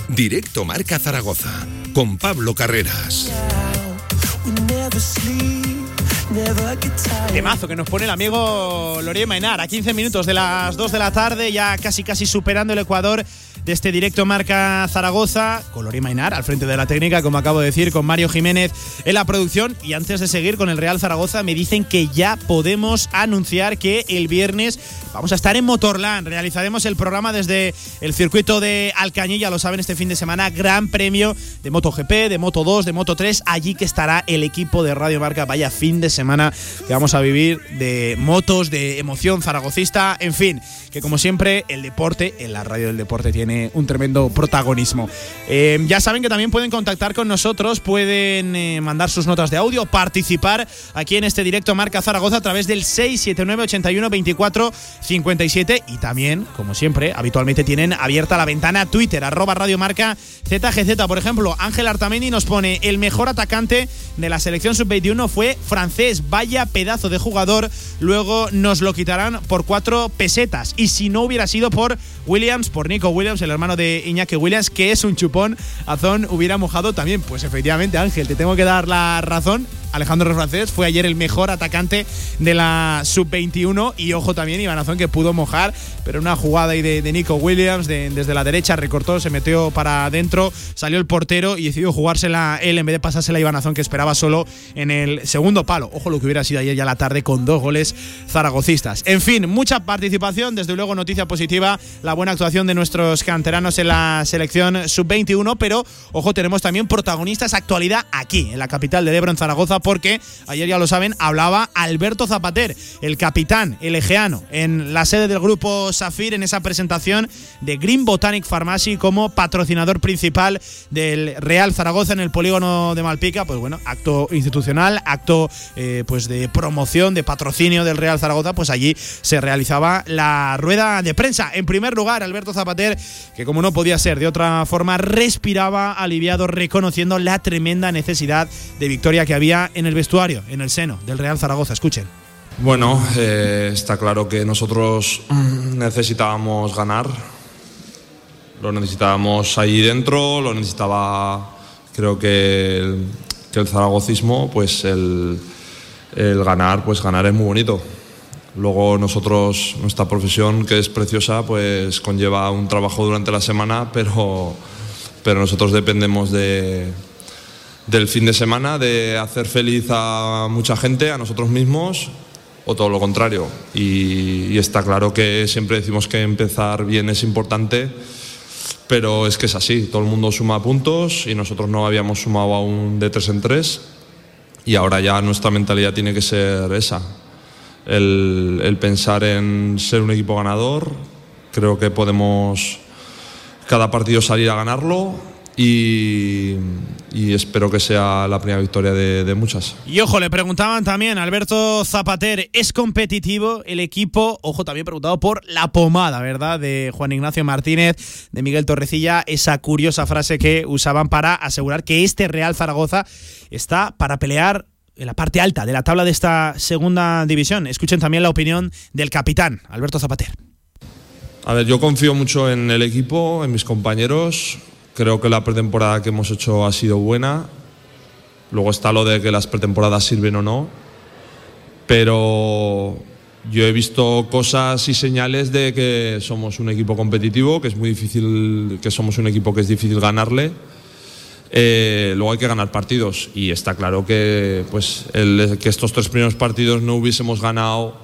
Directo Marca Zaragoza con Pablo Carreras. Temazo que nos pone el amigo Lorien Mainar a 15 minutos de las 2 de la tarde, ya casi casi superando el Ecuador de este directo marca Zaragoza, con Lorien Mainar al frente de la técnica, como acabo de decir, con Mario Jiménez en la producción. Y antes de seguir con el Real Zaragoza, me dicen que ya podemos anunciar que el viernes vamos a estar en Motorland. Realizaremos el programa desde el circuito de Alcañilla, lo saben, este fin de semana, gran premio de MotoGP, de Moto 2, de Moto 3, allí que estará el equipo de Radio Marca. Vaya fin de semana que vamos a vivir de motos, de emoción zaragocista, en fin, que como siempre el deporte, en la radio del deporte tiene un tremendo protagonismo. Eh, ya saben que también pueden contactar con nosotros, pueden eh, mandar sus notas de audio, participar aquí en este directo Marca Zaragoza a través del 679 81 24 57 y también, como siempre, habitualmente tienen abierta la ventana Twitter, arroba Radio Marca ZGZ. Por ejemplo, Ángel Artamendi nos pone el mejor atacante de la selección sub-21 fue francés, vaya pedazo de jugador, luego nos lo quitarán por cuatro pesetas y si no hubiera sido por Williams, por Nico Williams, el hermano de Iñaki Williams, que es un chupón, Azón hubiera mojado también. Pues efectivamente, Ángel, te tengo que dar la razón. Alejandro Francés fue ayer el mejor atacante de la sub-21 y ojo también Iván Azón que pudo mojar, pero una jugada ahí de, Nico Williams desde la derecha recortó, se metió para adentro, salió el portero y decidió jugársela él en vez de pasársela a Iván Azón que esperaba solo en el segundo palo. Ojo lo que hubiera sido ayer ya la tarde con dos goles zaragocistas. En fin, mucha participación, desde luego noticia positiva, la buena actuación de nuestros canteranos en la selección sub-21, pero ojo, tenemos también protagonistas actualidad aquí, en la capital de Ebro, en Zaragoza, porque ayer ya lo saben, hablaba Alberto Zapater, el capitán, el egeano, en la sede del grupo Safir, en esa presentación de Green Botanic Pharmacy como patrocinador principal del Real Zaragoza en el polígono de Malpica. Pues bueno, acto institucional, acto eh, pues de promoción, de patrocinio del Real Zaragoza, pues allí se realizaba la rueda de prensa. En primer lugar, Alberto Zapater, que como no podía ser de otra forma, respiraba aliviado reconociendo la tremenda necesidad de victoria que había en el vestuario, en el seno del Real Zaragoza. Escuchen. Bueno, eh, está claro que nosotros necesitábamos ganar. Lo necesitábamos ahí dentro, lo necesitaba, creo que el, que zaragocismo, pues el, el ganar, pues ganar es muy bonito. Luego nosotros, nuestra profesión, que es preciosa, pues conlleva un trabajo durante la semana, pero, pero nosotros dependemos de, del fin de semana, de hacer feliz a mucha gente, a nosotros mismos, o todo lo contrario. Y, está claro que siempre decimos que empezar bien es importante, pero es que es así, todo el mundo suma puntos y nosotros no habíamos sumado aún de tres en tres y ahora ya nuestra mentalidad tiene que ser esa, el, pensar en ser un equipo ganador. Creo que podemos cada partido salir a ganarlo y, y espero que sea la primera victoria de, de, muchas. Y ojo, le preguntaban también, Alberto Zapater, ¿es competitivo el equipo? Ojo, también preguntado por la pomada, ¿verdad? De Juan Ignacio Martínez, de Miguel Torrecilla, esa curiosa frase que usaban para asegurar que este Real Zaragoza está para pelear en la parte alta de la tabla de esta segunda división. Escuchen también la opinión del capitán, Alberto Zapater. A ver, yo confío mucho en el equipo, en mis compañeros. Creo que la pretemporada que hemos hecho ha sido buena. Luego está lo de que las pretemporadas sirven o no. Pero yo he visto cosas y señales de que somos un equipo competitivo, que es muy difícil, que somos un equipo que es difícil ganarle. Eh, luego hay que ganar partidos y está claro que, pues, que estos tres primeros partidos no hubiésemos ganado,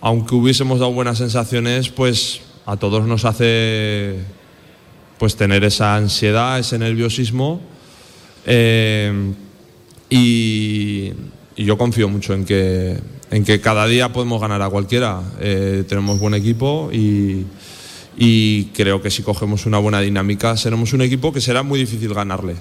aunque hubiésemos dado buenas sensaciones, pues a todos nos hace pues tener esa ansiedad, ese nerviosismo. Eh, y, yo confío mucho en que, en que cada día podemos ganar a cualquiera. Eh, tenemos buen equipo y creo que si cogemos una buena dinámica seremos un equipo que será muy difícil ganarle.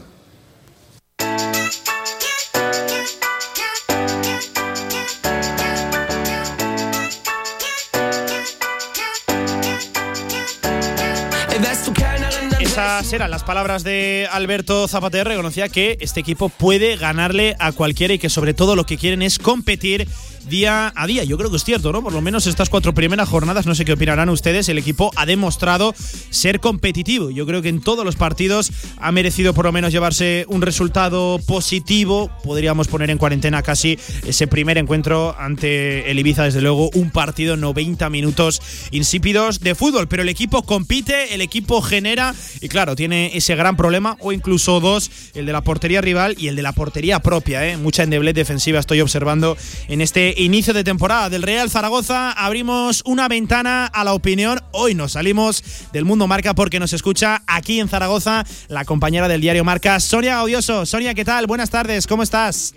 Eran las palabras de Alberto Zapater. Reconocía que este equipo puede ganarle a cualquiera y que sobre todo lo que quieren es competir día a día. Yo creo que es cierto, ¿no? Por lo menos estas cuatro primeras jornadas, no sé qué opinarán ustedes, el equipo ha demostrado ser competitivo. Yo creo que en todos los partidos ha merecido por lo menos llevarse un resultado positivo. Podríamos poner en cuarentena casi ese primer encuentro ante el Ibiza, desde luego, un partido 90 minutos insípidos de fútbol. Pero el equipo compite, el equipo genera y claro, tiene ese gran problema, o incluso dos, el de la portería rival y el de la portería propia. ¿eh? Mucha endeblez defensiva estoy observando en este inicio de temporada del Real Zaragoza. Abrimos una ventana a la opinión. Hoy nos salimos del mundo marca porque nos escucha aquí en Zaragoza la compañera del diario Marca, Sonia Gaudioso. Sonia, ¿qué tal? Buenas tardes, ¿cómo estás?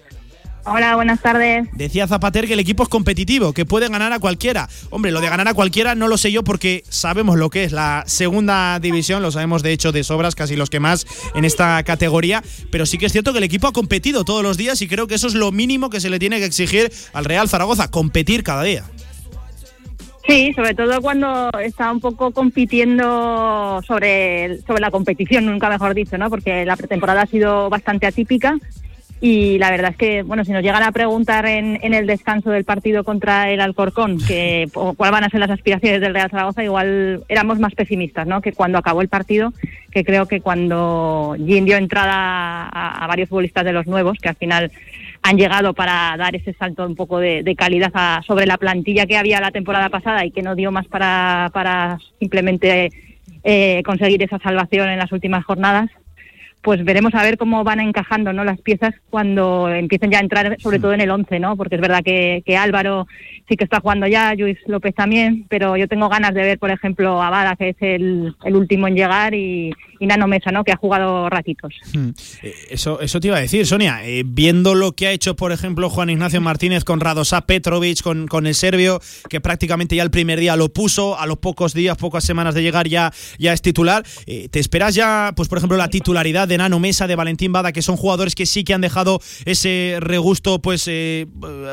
Hola, buenas tardes. Decía Zapater que el equipo es competitivo, que puede ganar a cualquiera. Hombre, lo de ganar a cualquiera no lo sé yo porque sabemos lo que es la segunda división, lo sabemos de hecho de sobras, casi los que más en esta categoría, pero sí que es cierto que el equipo ha competido todos los días y creo que eso es lo mínimo que se le tiene que exigir al Real Zaragoza, competir cada día. Sí, sobre todo cuando está un poco compitiendo sobre, sobre la competición, nunca mejor dicho, ¿no? Porque la pretemporada ha sido bastante atípica y la verdad es que, bueno, si nos llegan a preguntar en, en el descanso del partido contra el Alcorcón que [laughs] cuáles van a ser las aspiraciones del Real Zaragoza, igual éramos más pesimistas, ¿no? Que cuando acabó el partido, que creo que cuando Jim dio entrada a, a varios futbolistas de los nuevos, que al final han llegado para dar ese salto un poco de, de calidad a- sobre la plantilla que había la temporada pasada y que no dio más para, para simplemente eh, conseguir esa salvación en las últimas jornadas pues veremos a ver cómo van encajando ¿no? las piezas cuando empiecen ya a entrar, sobre todo en el 11, ¿no? porque es verdad que, que Álvaro sí que está jugando ya, Luis López también, pero yo tengo ganas de ver, por ejemplo, a Bada, que es el, el último en llegar, y, y Nano Mesa, ¿no? que ha jugado ratitos. Hmm. Eh, Eso, eso te iba a decir, Sonia. Eh, viendo lo que ha hecho, por ejemplo, Juan Ignacio Martínez con Radosa Petrovic, con, con el serbio, que prácticamente ya el primer día lo puso, a los pocos días, pocas semanas de llegar ya, ya es titular. Eh, ¿Te esperas ya, pues por ejemplo, la titularidad de Nano Mesa, de Valentín Bada, que son jugadores que sí que han dejado ese regusto pues eh,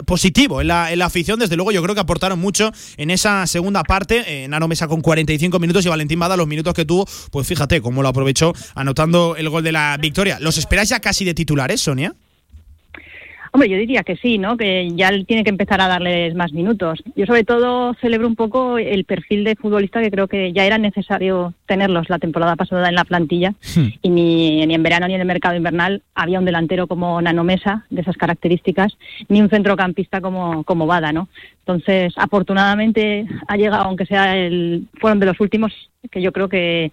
positivo en la, en la afición? Desde luego, yo creo que aportaron mucho en esa segunda parte. Eh, Nano Mesa con 45 minutos y Valentín Bada, los minutos que tuvo, pues fíjate cómo lo aprovechó anotando el gol de la victoria. ¿Los esperáis ya casi de titulares, Sonia? Hombre, yo diría que sí, ¿no? Que ya él tiene que empezar a darles más minutos. Yo sobre todo celebro un poco el perfil de futbolista que creo que ya era necesario tenerlos la temporada pasada en la plantilla y ni, ni en verano ni en el mercado invernal había un delantero como Nano Mesa de esas características ni un centrocampista como, como Bada, ¿no? Entonces, afortunadamente ha llegado, aunque sea el, fueron de los últimos, que yo creo que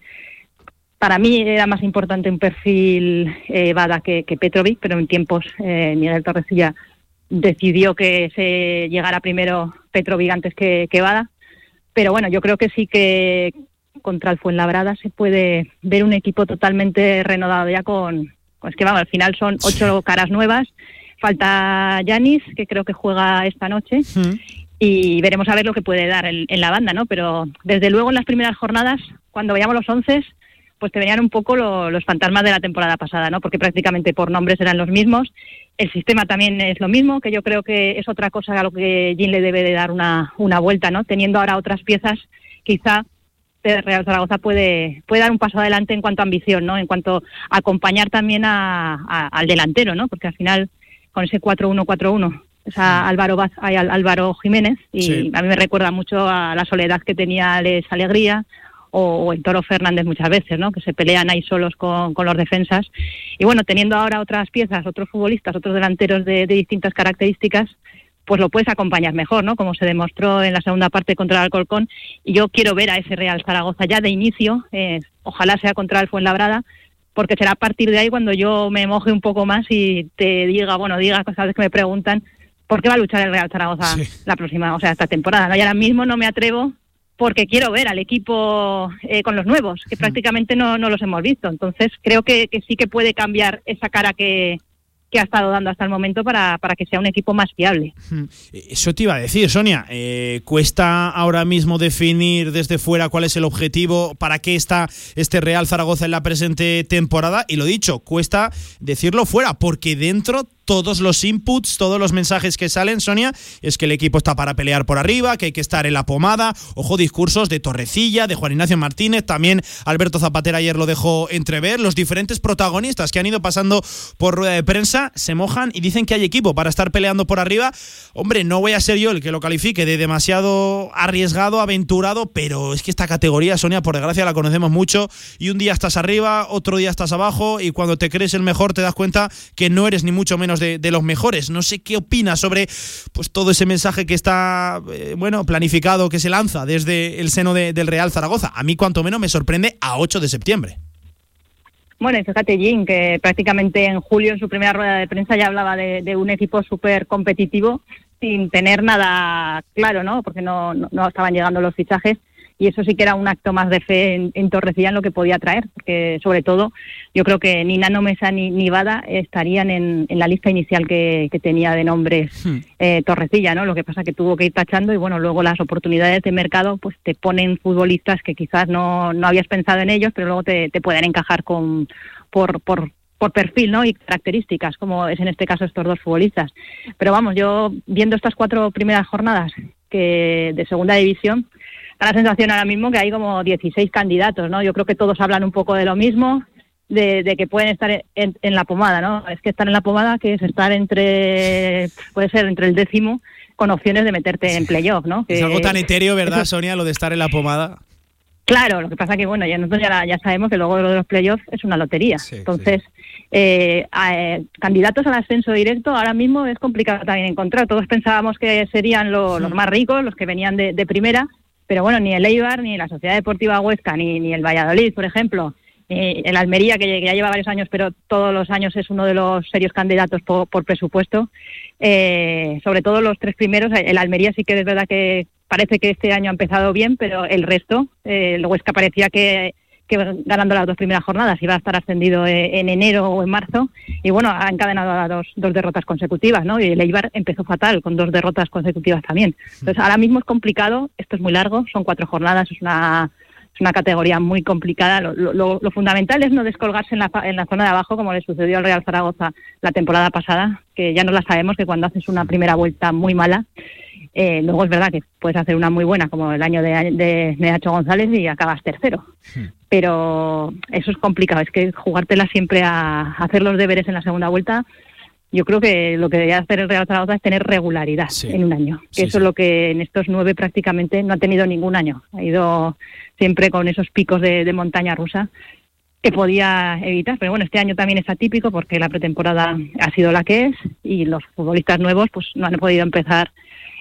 para mí era más importante un perfil eh, Bada que, que Petrovic, pero en tiempos eh, Miguel Torrecilla decidió que se llegara primero Petrovic antes que, que Bada. Pero bueno, yo creo que sí que contra el Fuenlabrada se puede ver un equipo totalmente renovado ya con, es que vamos, al final son ocho caras nuevas. Falta Yanis, que creo que juega esta noche y veremos a ver lo que puede dar en, en la banda, ¿no? Pero desde luego en las primeras jornadas, cuando veíamos los once, pues te venían un poco lo- los fantasmas de la temporada pasada, ¿no? Porque prácticamente por nombres eran los mismos. El sistema también es lo mismo, que yo creo que es otra cosa a lo que Jim le debe de dar una, una vuelta, ¿no? Teniendo ahora otras piezas, quizá Real Zaragoza puede, puede dar un paso adelante en cuanto a ambición, ¿no? En cuanto a acompañar también a- a- al delantero, ¿no? Porque al final, con ese 4-1-4-1 es a Álvaro, Baz- al- Álvaro Jiménez, y Sí. a mí me recuerda mucho a la soledad que tenía Alex Alegría o, o el Toro Fernández muchas veces, ¿no? que se pelean ahí solos con, con los defensas. Y bueno, teniendo ahora otras piezas, otros futbolistas, otros delanteros de, de distintas características, pues lo puedes acompañar mejor, ¿no? Como se demostró en la segunda parte contra el Alcorcón. Y yo quiero ver a ese Real Zaragoza ya de inicio, eh, ojalá sea contra el Fuenlabrada, porque será a partir de ahí cuando yo me moje un poco más y te diga, bueno, diga cosas que me preguntan, ¿por qué va a luchar el Real Zaragoza la próxima, o sea, esta temporada? ¿no? Y ahora mismo no me atrevo porque quiero ver al equipo eh, con los nuevos, que prácticamente no, no los hemos visto. Entonces creo que, que sí que puede cambiar esa cara que, que ha estado dando hasta el momento para, para que sea un equipo más fiable. Eso te iba a decir, Sonia. eh, ¿Cuesta ahora mismo definir desde fuera cuál es el objetivo, para qué está este Real Zaragoza en la presente temporada? Y lo dicho, cuesta decirlo fuera, porque dentro todos los inputs, todos los mensajes que salen, Sonia, es que el equipo está para pelear por arriba, que hay que estar en la pomada. Ojo, discursos de Torrecilla, de Juan Ignacio Martínez, también Alberto Zapatero ayer lo dejó entrever. Los diferentes protagonistas que han ido pasando por rueda de prensa se mojan y dicen que hay equipo para estar peleando por arriba. Hombre, no voy a ser yo el que lo califique de demasiado arriesgado, aventurado, pero es que esta categoría, Sonia, por desgracia la conocemos mucho y un día estás arriba, otro día estás abajo y cuando te crees el mejor te das cuenta que no eres ni mucho menos de, los mejores. No sé qué opinas sobre pues todo ese mensaje que está eh, bueno planificado, que se lanza desde el seno de- del Real Zaragoza. A mí cuanto menos me sorprende a 8 de septiembre. Bueno, fíjate, Jim, que prácticamente en julio, en su primera rueda de prensa, ya hablaba de, de un equipo súper competitivo sin tener nada claro, ¿no? Porque no, no, no estaban llegando los fichajes y eso sí que era un acto más de fe en, en Torrecilla en lo que podía traer, porque sobre todo yo creo que ni Nano Mesa ni, ni Bada estarían en, en la lista inicial que, que tenía de nombres eh, Torrecilla, ¿no? Lo que pasa que tuvo que ir tachando y bueno, luego las oportunidades de mercado pues te ponen futbolistas que quizás no, no habías pensado en ellos, pero luego te, te pueden encajar con por, por, por perfil, ¿no? Y características, como es en este caso estos dos futbolistas. Pero vamos, yo viendo estas cuatro primeras jornadas que de segunda división, da la sensación ahora mismo que hay como 16 candidatos, ¿no? Yo creo que todos hablan un poco de lo mismo, de, de que pueden estar en, en la pomada, ¿no? Es que estar en la pomada, que es estar entre, puede ser entre el décimo, con opciones de meterte en playoff, ¿no? Es algo tan etéreo, ¿verdad, Sonia, lo de estar en la pomada? Claro, lo que pasa que bueno, ya nosotros ya, ya sabemos que luego lo de los playoffs es una lotería. Entonces, eh, a- eh, candidatos al ascenso directo ahora mismo es complicado también encontrar. Todos pensábamos que serían lo- los más ricos, los que venían de, de primera, pero bueno, ni el Eibar, ni la Sociedad Deportiva Huesca, ni, ni el Valladolid, por ejemplo, ni el Almería, que, ya lleva varios años, pero todos los años es uno de los serios candidatos por, por presupuesto. Eh, sobre todo los tres primeros, el Almería sí que es verdad que parece que este año ha empezado bien, pero el resto, eh, el Huesca parecía que, que ganando las dos primeras jornadas iba a estar ascendido eh, en enero o en marzo, y bueno, ha encadenado a dos, dos derrotas consecutivas, ¿no? Y el Eibar empezó fatal, con dos derrotas consecutivas también. Entonces, ahora mismo es complicado, esto es muy largo, son cuatro jornadas, es una es una categoría muy complicada. Lo, lo- lo fundamental es no descolgarse en la, en la zona de abajo, como le sucedió al Real Zaragoza la temporada pasada, que ya no la sabemos, que cuando haces una primera vuelta muy mala, eh, luego es verdad que puedes hacer una muy buena, como el año de, de, de Nacho González, y acabas tercero. Pero eso es complicado, es que jugártela siempre a, hacer los deberes en la segunda vuelta. Yo creo que lo que debería hacer el Real Zaragoza es tener regularidad en un año, que Sí, eso es lo que en estos nueve prácticamente no ha tenido ningún año. Ha ido siempre con esos picos de, de montaña rusa que podía evitar. Pero bueno, este año también es atípico porque la pretemporada ha sido la que es y los futbolistas nuevos pues no han podido empezar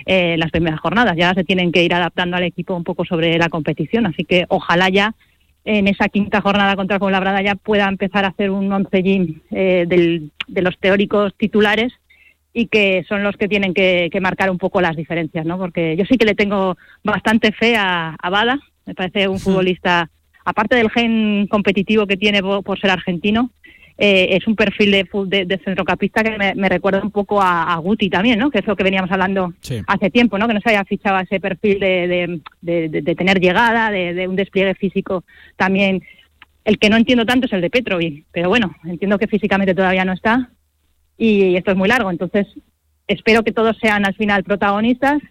eh, las primeras jornadas. Ya se tienen que ir adaptando al equipo un poco sobre la competición. Así que ojalá ya en esa quinta jornada contra el Labrada ya pueda empezar a hacer un once gym eh, del- de los teóricos titulares y que son los que tienen que, que marcar un poco las diferencias, ¿no? Porque yo sí que le tengo bastante fe a, a Bada, me parece un futbolista, aparte del gen competitivo que tiene por, por ser argentino, eh, es un perfil de, de, de centrocampista que me, me recuerda un poco a, a Guti también, ¿no? Que es lo que veníamos hablando hace tiempo, ¿no? Que no se haya fichado ese perfil de, de, tener llegada, de, de un despliegue físico también. El que no entiendo tanto es el de Petrovic, pero bueno, entiendo que físicamente todavía no está y esto es muy largo, entonces espero que todos sean al final protagonistas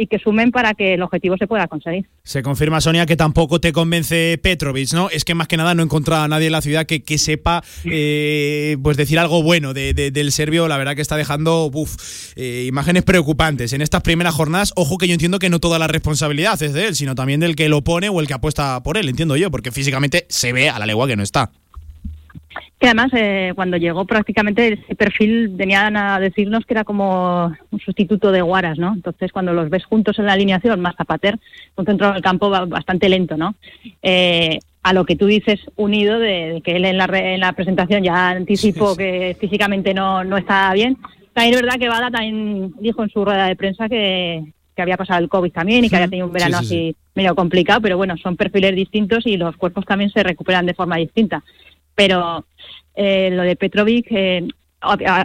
y que sumen para que el objetivo se pueda conseguir. Se confirma, Sonia, que tampoco te convence Petrovic, ¿no? Es que más que nada no he encontrado a nadie en la ciudad que, que sepa eh, pues decir algo bueno de, del serbio. La verdad que está dejando eh, imágenes preocupantes en estas primeras jornadas. Ojo que yo entiendo que no toda la responsabilidad es de él, sino también del que lo pone o el que apuesta por él, entiendo yo, porque físicamente se ve a la legua que no está. Que además, eh, cuando llegó prácticamente ese perfil, venían a decirnos que era como un sustituto de Guaras, ¿no? Entonces, cuando los ves juntos en la alineación, más Zapater, un centro del campo bastante lento, ¿no? Eh, a lo que tú dices, unido de, que él en la, en la presentación ya anticipó que físicamente no, no estaba bien. También es verdad que Bada también dijo en su rueda de prensa que, que había pasado el COVID también y que había tenido un verano así medio complicado, pero bueno, son perfiles distintos y los cuerpos también se recuperan de forma distinta. Pero eh, lo de Petrovic, eh,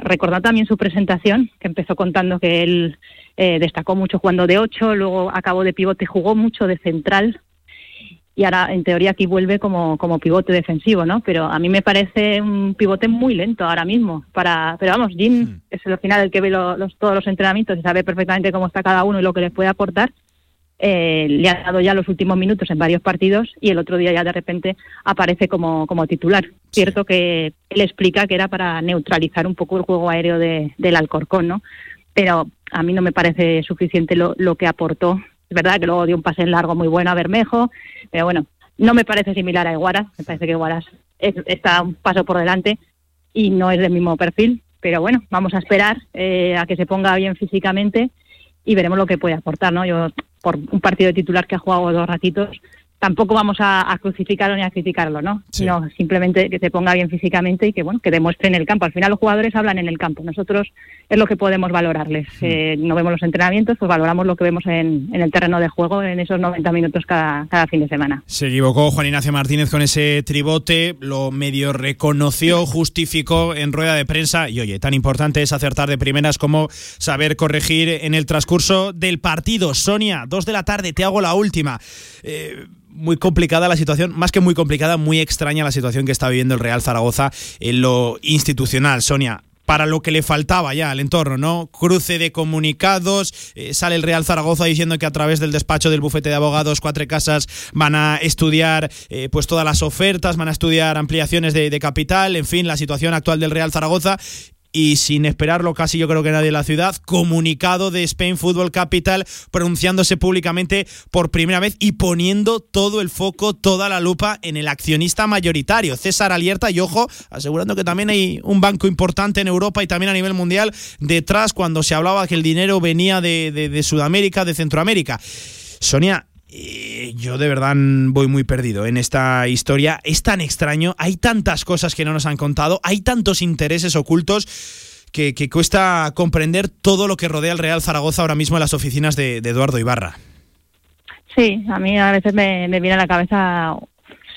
recordad también su presentación, que empezó contando que él eh, destacó mucho jugando de 8, luego acabó de pivote, jugó mucho de central y ahora en teoría aquí vuelve como, como pivote defensivo, ¿no? Pero a mí me parece un pivote muy lento ahora mismo. Para, pero vamos, Jim hmm. es al final el que ve los, todos los entrenamientos y sabe perfectamente cómo está cada uno y lo que les puede aportar eh, le ha dado ya los últimos minutos en varios partidos y el otro día ya de repente aparece como, como titular. Cierto que él explica que era para neutralizar un poco el juego aéreo de, del Alcorcón, ¿no? Pero a mí no me parece suficiente lo, lo que aportó. Es verdad que luego dio un pase en largo muy bueno a Bermejo, pero bueno, no me parece similar a Iguaras. Me parece que Iguaras está un paso por delante y no es del mismo perfil. Pero bueno, vamos a esperar eh, a que se ponga bien físicamente y veremos lo que puede aportar, ¿no? Yo por un partido de titular que ha jugado dos ratitos, tampoco vamos a, crucificarlo ni a criticarlo, ¿no? Sino simplemente que se ponga bien físicamente y que bueno que demuestre en el campo. Al final los jugadores hablan en el campo. Nosotros es lo que podemos valorarles. Eh, no vemos los entrenamientos, pues valoramos lo que vemos en, el terreno de juego en esos 90 minutos cada, cada fin de semana. Se equivocó Juan Ignacio Martínez con ese tribote, lo medio reconoció, justificó en rueda de prensa y oye, tan importante es acertar de primeras como saber corregir en el transcurso del partido. Sonia, dos de la tarde, te hago la última. Eh, muy complicada la situación, más que muy complicada, muy extraña la situación que está viviendo el Real Zaragoza en lo institucional. Sonia, para lo que le faltaba ya al entorno, ¿no? Cruce de comunicados, eh, sale el Real Zaragoza diciendo que a través del despacho del bufete de abogados Cuatro Casas van a estudiar eh, pues todas las ofertas, van a estudiar ampliaciones de, de, capital, en fin, la situación actual del Real Zaragoza y sin esperarlo casi yo creo que nadie en la ciudad, comunicado de Spain Football Capital pronunciándose públicamente por primera vez y poniendo todo el foco, toda la lupa en el accionista mayoritario, César Alierta, y ojo, asegurando que también hay un banco importante en Europa y también a nivel mundial detrás cuando se hablaba que el dinero venía de, de Sudamérica, de Centroamérica. Sonia, yo de verdad voy muy perdido en esta historia. Es tan extraño, hay tantas cosas que no nos han contado, hay tantos intereses ocultos que, cuesta comprender todo lo que rodea al Real Zaragoza ahora mismo en las oficinas de, Eduardo Ibarra. Sí, a mí a veces me, viene a la cabeza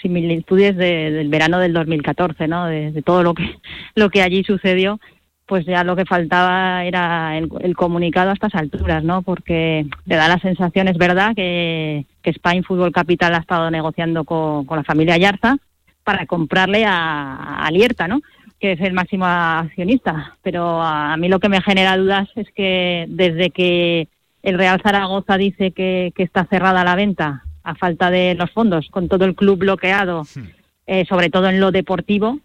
similitudes del verano del 2014, ¿no? De, de, todo lo que lo que allí sucedió pues ya lo que faltaba era el, comunicado a estas alturas, ¿no? Porque le da la sensación, es verdad, que, que Spain Fútbol Capital ha estado negociando con, la familia Yarza para comprarle a, a Lierta, ¿no? Que es el máximo accionista. Pero a, mí lo que me genera dudas es que desde que el Real Zaragoza dice que, que está cerrada la venta a falta de los fondos, con todo el club bloqueado, hmm. eh, sobre todo en lo deportivo,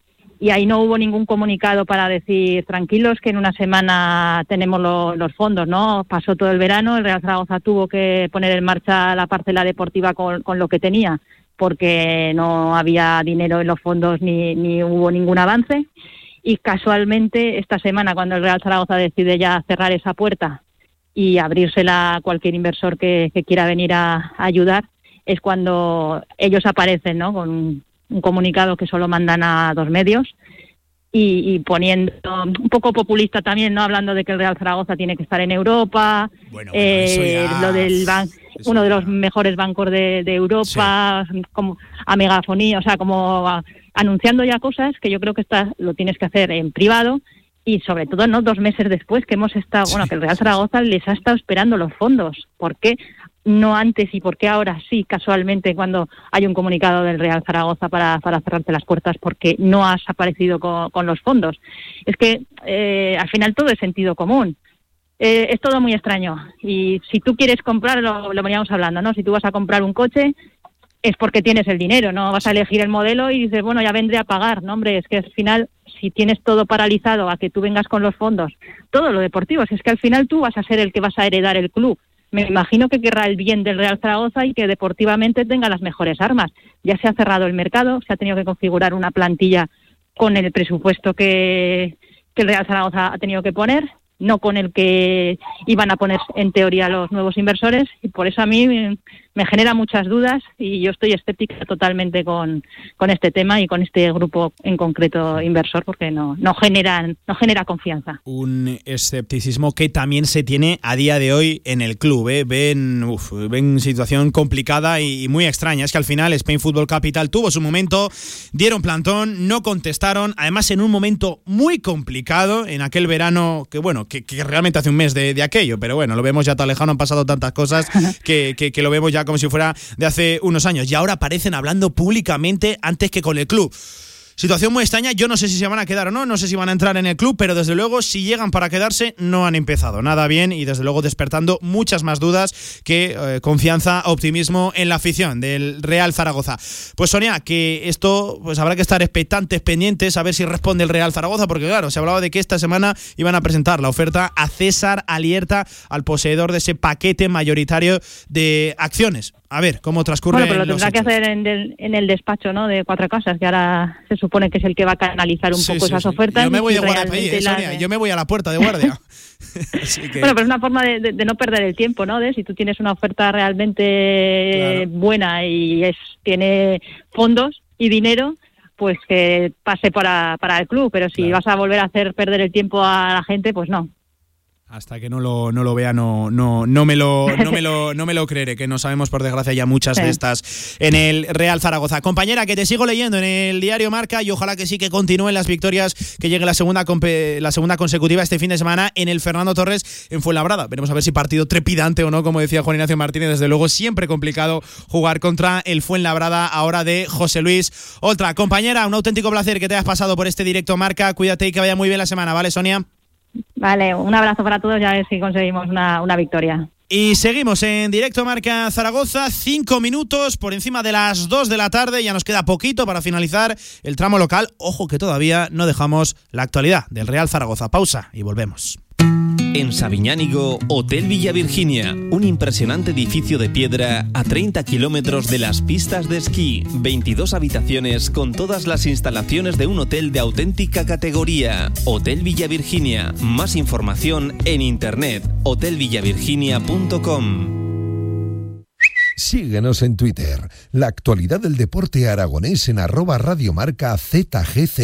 y ahí no hubo ningún comunicado para decir tranquilos que en una semana tenemos los fondos, ¿no? Pasó todo el verano, el Real Zaragoza tuvo que poner en marcha la parcela deportiva con, lo que tenía porque no había dinero en los fondos ni, ni hubo ningún avance y casualmente esta semana cuando el Real Zaragoza decide ya cerrar esa puerta y abrírsela a cualquier inversor que, quiera venir a, a, ayudar es cuando ellos aparecen ¿no? con, un comunicado que solo mandan a dos medios y, poniendo un poco populista también, no hablando de que el Real Zaragoza tiene que estar en Europa, eh, lo del uno de los mejores bancos de, Europa, como a megafonía, o sea, como anunciando ya cosas que yo creo que está, lo tienes que hacer en privado y sobre todo no dos meses después que hemos estado, bueno, que el Real Zaragoza les ha estado esperando los fondos. ¿Por qué no antes y por qué ahora sí, casualmente, cuando hay un comunicado del Real Zaragoza para, cerrarte las puertas porque no has aparecido con, los fondos? Es que eh, al final todo es sentido común. eh, es todo muy extraño. Y si tú quieres comprar, lo, lo veníamos hablando, ¿no? Si tú vas a comprar un coche, es porque tienes el dinero, no vas a elegir el modelo y dices, bueno, ya vendré a pagar. No, hombre, es que al final, si tienes todo paralizado a que tú vengas con los fondos, todo lo deportivo, es que al final tú vas a ser el que vas a heredar el club. Me imagino que querrá el bien del Real Zaragoza y que deportivamente tenga las mejores armas. Ya se ha cerrado el mercado, se ha tenido que configurar una plantilla con el presupuesto que, que el Real Zaragoza ha tenido que poner no con el que iban a poner en teoría los nuevos inversores y por eso a mí me genera muchas dudas y yo estoy escéptica totalmente con, con este tema y con este grupo en concreto inversor porque no, no, generan, no genera confianza. Un escepticismo que también se tiene a día de hoy en el club. ¿eh? Ven, uf, ven situación complicada y muy extraña. Es que al final Spain Football Capital tuvo su momento, dieron plantón, no contestaron, además en un momento muy complicado, en aquel verano que bueno, que, que realmente hace un mes de, de, aquello, pero bueno, lo vemos ya tan lejano, han pasado tantas cosas [laughs] que, que, que lo vemos ya como si fuera de hace unos años. Y ahora aparecen hablando públicamente antes que con el club. Situación muy extraña, yo no sé si se van a quedar o no, no sé si van a entrar en el club, pero desde luego si llegan para quedarse no han empezado nada bien y desde luego despertando muchas más dudas que eh, confianza, optimismo en la afición del Real Zaragoza. Pues Sonia, que esto pues habrá que estar expectantes, pendientes a ver si responde el Real Zaragoza, porque claro, se hablaba de que esta semana iban a presentar la oferta a César Alierta, al poseedor de ese paquete mayoritario de acciones a ver cómo transcurre. Bueno, pero lo tendrá que hacer en el, en el, despacho ¿no? de Cuatro Casas, que ahora se supone que es el que va a canalizar un sí, poco sí, esas sí. ofertas. Yo me voy a guardia, ahí, Sonia, las- yo me voy a la puerta de guardia. [laughs] que- Bueno, pero es una forma de, de- de no perder el tiempo, ¿no? De si tú tienes una oferta realmente buena y es tiene fondos y dinero, pues que pase para, para el club. Pero si vas a volver a hacer perder el tiempo a la gente, pues no. Hasta que no lo, no lo vea, no, no, no, me lo, no, me lo, [laughs] no me lo creeré, que no sabemos por desgracia ya muchas de estas en el Real Zaragoza. Compañera, que te sigo leyendo en el diario Marca y ojalá que sí que continúen las victorias, que llegue la segunda, la segunda consecutiva este fin de semana en el Fernando Torres en Fuenlabrada. Veremos a ver si partido trepidante o no, como decía Juan Ignacio Martínez. Desde luego, siempre complicado jugar contra el Fuenlabrada ahora de José Luis Oltra. Compañera, un auténtico placer que te hayas pasado por este directo Marca. Cuídate y que vaya muy bien la semana, ¿vale, Sonia? Vale, un abrazo para todos y a ver si conseguimos una, una victoria. Y seguimos en directo Marca Zaragoza, cinco minutos por encima de las dos de la tarde, ya nos queda poquito para finalizar el tramo local. Ojo que todavía no dejamos la actualidad del Real Zaragoza. Pausa y volvemos. En Sabiñánigo, Hotel Villa Virginia, un impresionante edificio de piedra a 30 kilómetros de las pistas de esquí, 22 habitaciones con todas las instalaciones de un hotel de auténtica categoría. Hotel Villa Virginia, más información en internet, hotelvillavirginia.com. Síguenos en Twitter. La actualidad del deporte aragonés en arroba radiomarca ZGZ.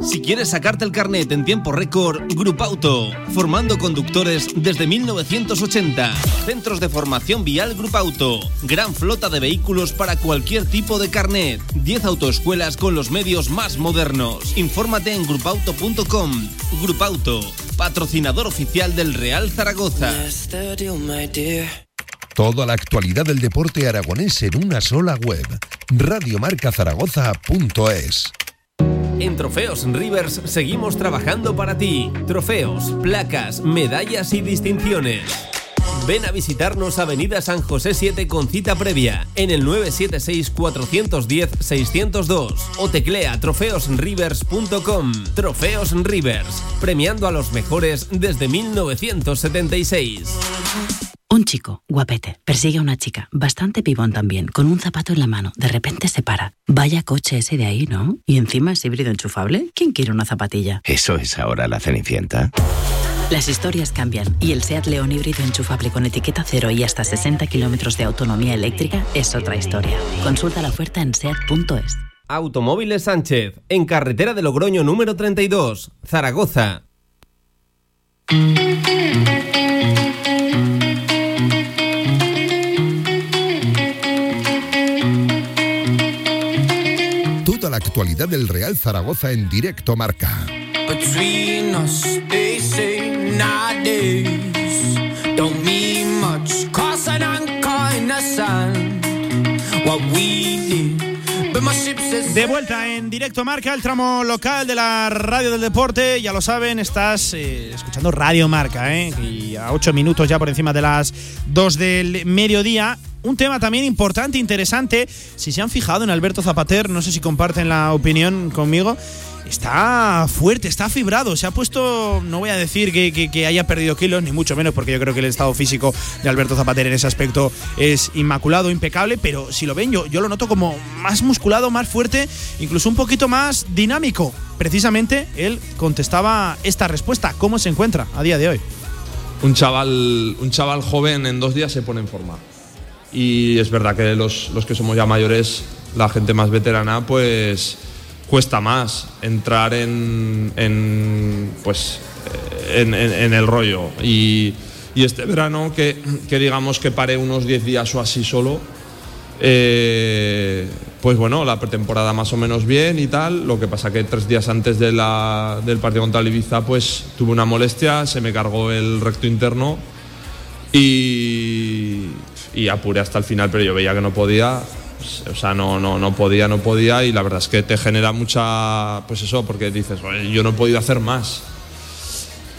Si quieres sacarte el carnet en tiempo récord, Grupauto, formando conductores desde 1980. Centros de formación vial Grupauto, gran flota de vehículos para cualquier tipo de carnet. 10 autoescuelas con los medios más modernos. Infórmate en grupauto.com. Grupauto, patrocinador oficial del Real Zaragoza. Toda la actualidad del deporte aragonés en una sola web. Radiomarcazaragoza.es. En Trofeos Rivers seguimos trabajando para ti. Trofeos, placas, medallas y distinciones. Ven a visitarnos Avenida San José 7 con cita previa en el 976-410-602 o teclea trofeosrivers.com. Trofeos Rivers, premiando a los mejores desde 1976. Un chico, guapete, persigue a una chica, bastante pibón también, con un zapato en la mano. De repente se para. Vaya coche ese de ahí, ¿no? Y encima es híbrido enchufable. ¿Quién quiere una zapatilla? ¿Eso es ahora la Cenicienta? Las historias cambian y el SEAT León híbrido enchufable con etiqueta cero y hasta 60 kilómetros de autonomía eléctrica es otra historia. Consulta la oferta en SEAT.es. Automóviles Sánchez, en carretera de Logroño número 32, Zaragoza. Toda la actualidad del Real Zaragoza en directo Marca. Between us, they say nowadays don't mean much. Anchor in the sand. What we did De vuelta en directo Marca, el tramo local de la radio del deporte. Ya lo saben, estás eh, escuchando Radio Marca, ¿eh? Y a 8 minutos ya por encima de las 2 del mediodía. Un tema también importante, interesante. Si se han fijado en Alberto Zapater, no sé si comparten la opinión conmigo. Está fuerte, está fibrado. Se ha puesto, no voy a decir que, haya perdido kilos, ni mucho menos, porque yo creo que el estado físico de Alberto Zapater en ese aspecto es inmaculado, impecable. Pero si lo ven, yo, yo lo noto como más musculado, más fuerte, incluso un poquito más dinámico. Precisamente él contestaba esta respuesta. ¿Cómo se encuentra a día de hoy? un chaval, un chaval joven en dos días se pone en forma. Y es verdad que los, los que somos ya mayores, la gente más veterana, pues cuesta más entrar en, en, pues, en, en- el rollo. Y, y este verano, que, que digamos que paré unos 10 días o así solo, eh, pues bueno, la pretemporada más o menos bien y tal. Lo que pasa que tres días antes de del partido contra el Ibiza, pues tuve una molestia, se me cargó el recto interno y, y apuré hasta el final, pero yo veía que no podía. O sea, no, no, no podía, no podía y la verdad es que te genera mucha, pues eso, porque dices, "Oye, yo no he podido hacer más.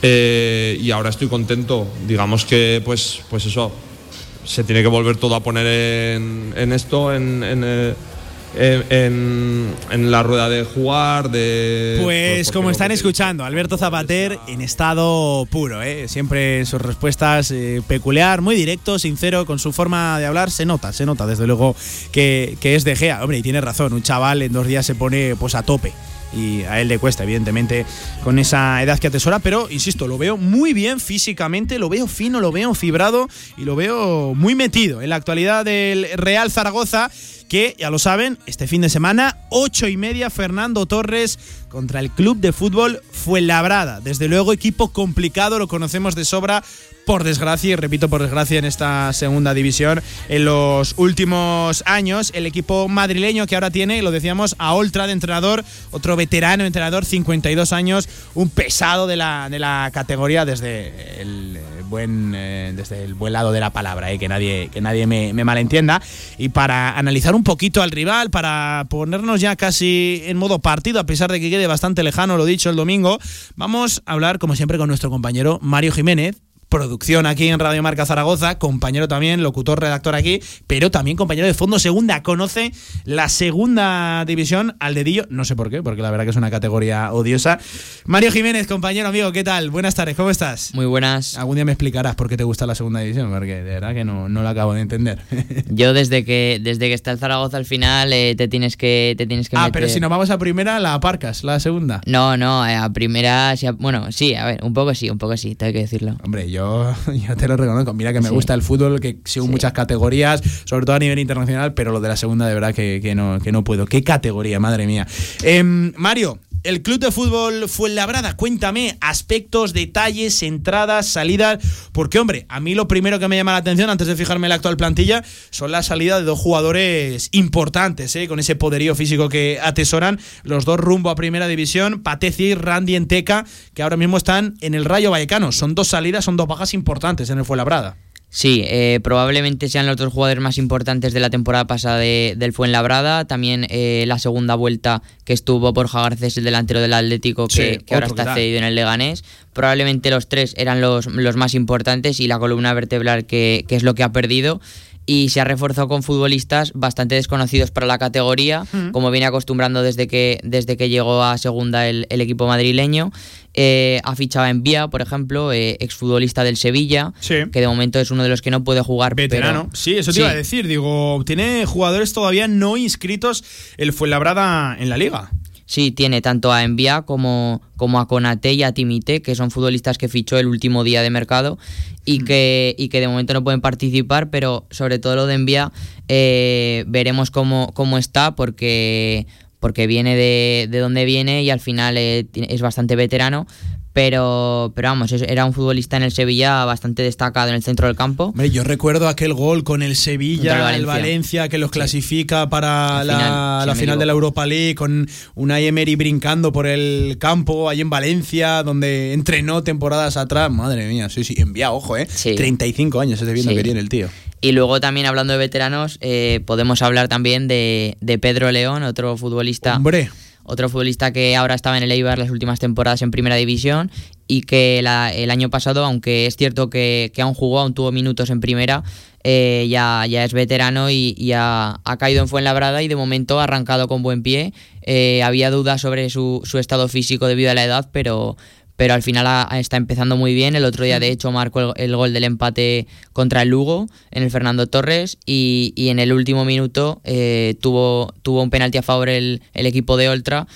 Eh, y ahora estoy contento. Digamos que, pues, pues eso, se tiene que volver todo a poner en, en esto, en, en, eh, en- en- en la rueda de jugar, de... Pues porque como están escuchando, Alberto Zapater en estado puro, ¿eh? siempre sus respuestas eh, peculiar, muy directo, sincero, con su forma de hablar, se nota, se nota desde luego que, que es de Gea. Hombre, y tiene razón, un chaval en dos días se pone pues a tope. Y a él le cuesta, evidentemente, con esa edad que atesora, pero insisto, lo veo muy bien físicamente, lo veo fino, lo veo fibrado y lo veo muy metido en la actualidad del Real Zaragoza que ya lo saben, este fin de semana, ocho y media, Fernando Torres contra el Club de Fútbol Fuenlabrada. Desde luego, equipo complicado, lo conocemos de sobra, por desgracia, y repito por desgracia, en esta segunda división. En los últimos años, el equipo madrileño que ahora tiene, lo decíamos, a Oltra de entrenador, otro veterano entrenador, 52 años, un pesado de la, de la categoría desde el eh, buen eh, desde el buen lado de la palabra, eh, que nadie, que nadie me, me malentienda. Y para analizar un poquito al rival, para ponernos ya casi en modo partido, a pesar de que quede bastante lejano, lo dicho el domingo, vamos a hablar, como siempre, con nuestro compañero Mario Jiménez. Producción aquí en Radio Marca Zaragoza, compañero también, locutor, redactor aquí, pero también compañero de Fondo Segunda. Conoce la segunda división al dedillo, no sé por qué, porque la verdad que es una categoría odiosa. Mario Jiménez, compañero amigo, ¿qué tal? Buenas tardes, ¿cómo estás? Muy buenas. Algún día me explicarás por qué te gusta la segunda división, porque de verdad que no, no lo acabo de entender. [laughs] Yo desde que desde que está el Zaragoza al final eh, te tienes que te tienes que ah, meter. pero si nos vamos a primera, la aparcas, la segunda. No, no, eh, a primera a- bueno, sí, a ver, un poco sí, un poco sí, tengo que decirlo. Hombre, yo, [laughs] yo te lo reconozco. Mira que me Sí. gusta el fútbol, que sigo muchas categorías, sobre todo a nivel internacional, pero lo de la segunda de verdad que, que no, que no puedo. ¿Qué categoría, madre mía? Em, Mario, el club de fútbol Fuenlabrada, cuéntame aspectos, detalles, entradas, salidas, porque hombre, a mí lo primero que me llama la atención antes de fijarme en la actual plantilla son la salida de dos jugadores importantes, ¿eh? con ese poderío físico que atesoran los dos rumbo a primera división, Pateci, Randy Enteca, que ahora mismo están en el Rayo Vallecano. Son dos salidas, son dos bajas importantes en el Fuenlabrada. Sí, eh, probablemente sean los dos jugadores más importantes de la temporada pasada de- del Fuenlabrada. También eh, la segunda vuelta que estuvo Borja Garcés, el delantero del Atlético, que, Sí, que ahora está cedido en el Leganés. Probablemente los tres eran los, los más importantes y la columna vertebral que, que es lo que ha perdido. Y se ha reforzado con futbolistas bastante desconocidos para la categoría, Mm. como viene acostumbrando desde que, desde que llegó a segunda el, el equipo madrileño. Eh, ha fichado a Envía, por ejemplo, eh, exfutbolista del Sevilla, que de momento es uno de los que no puede jugar. Veterano. pero- sí, eso te Sí. iba a decir. Digo, tiene jugadores todavía no inscritos el Fuenlabrada en la liga. Sí, tiene tanto a Envía como, como a Konate y a Timite, que son futbolistas que fichó el último día de mercado y, que, y que de momento no pueden participar, pero sobre todo lo de Envía eh, veremos cómo, cómo está porque, porque viene de, de donde viene y al final eh, es bastante veterano. Pero, pero vamos, era un futbolista en el Sevilla bastante destacado en el centro del campo. Hombre, yo recuerdo aquel gol con el Sevilla, Contra el Valencia. Valencia, que los clasifica para La final, la de la. Europa League, con una Emery brincando por el campo ahí en Valencia, donde entrenó temporadas atrás. Madre mía, sí, sí, envía, ojo, ¿eh? 35 años, estoy viendo Sí. que tiene el tío. Y luego también hablando de veteranos, eh, podemos hablar también de, de Pedro León, otro futbolista. Hombre. Otro futbolista que ahora estaba en el Eibar las últimas temporadas en primera división y que la- el año pasado, aunque es cierto que, que aún jugó, aún tuvo minutos en primera, eh, ya, ya es veterano y, y ha, caído en Fuenlabrada y de momento ha arrancado con buen pie. Eh, había dudas sobre su, su estado físico debido a la edad, pero, pero al final está empezando muy bien. El otro día, de hecho, marcó el, gol del empate contra el Lugo en el Fernando Torres y, en el último minuto eh, tuvo, tuvo un penalti a favor el, equipo de Oltra.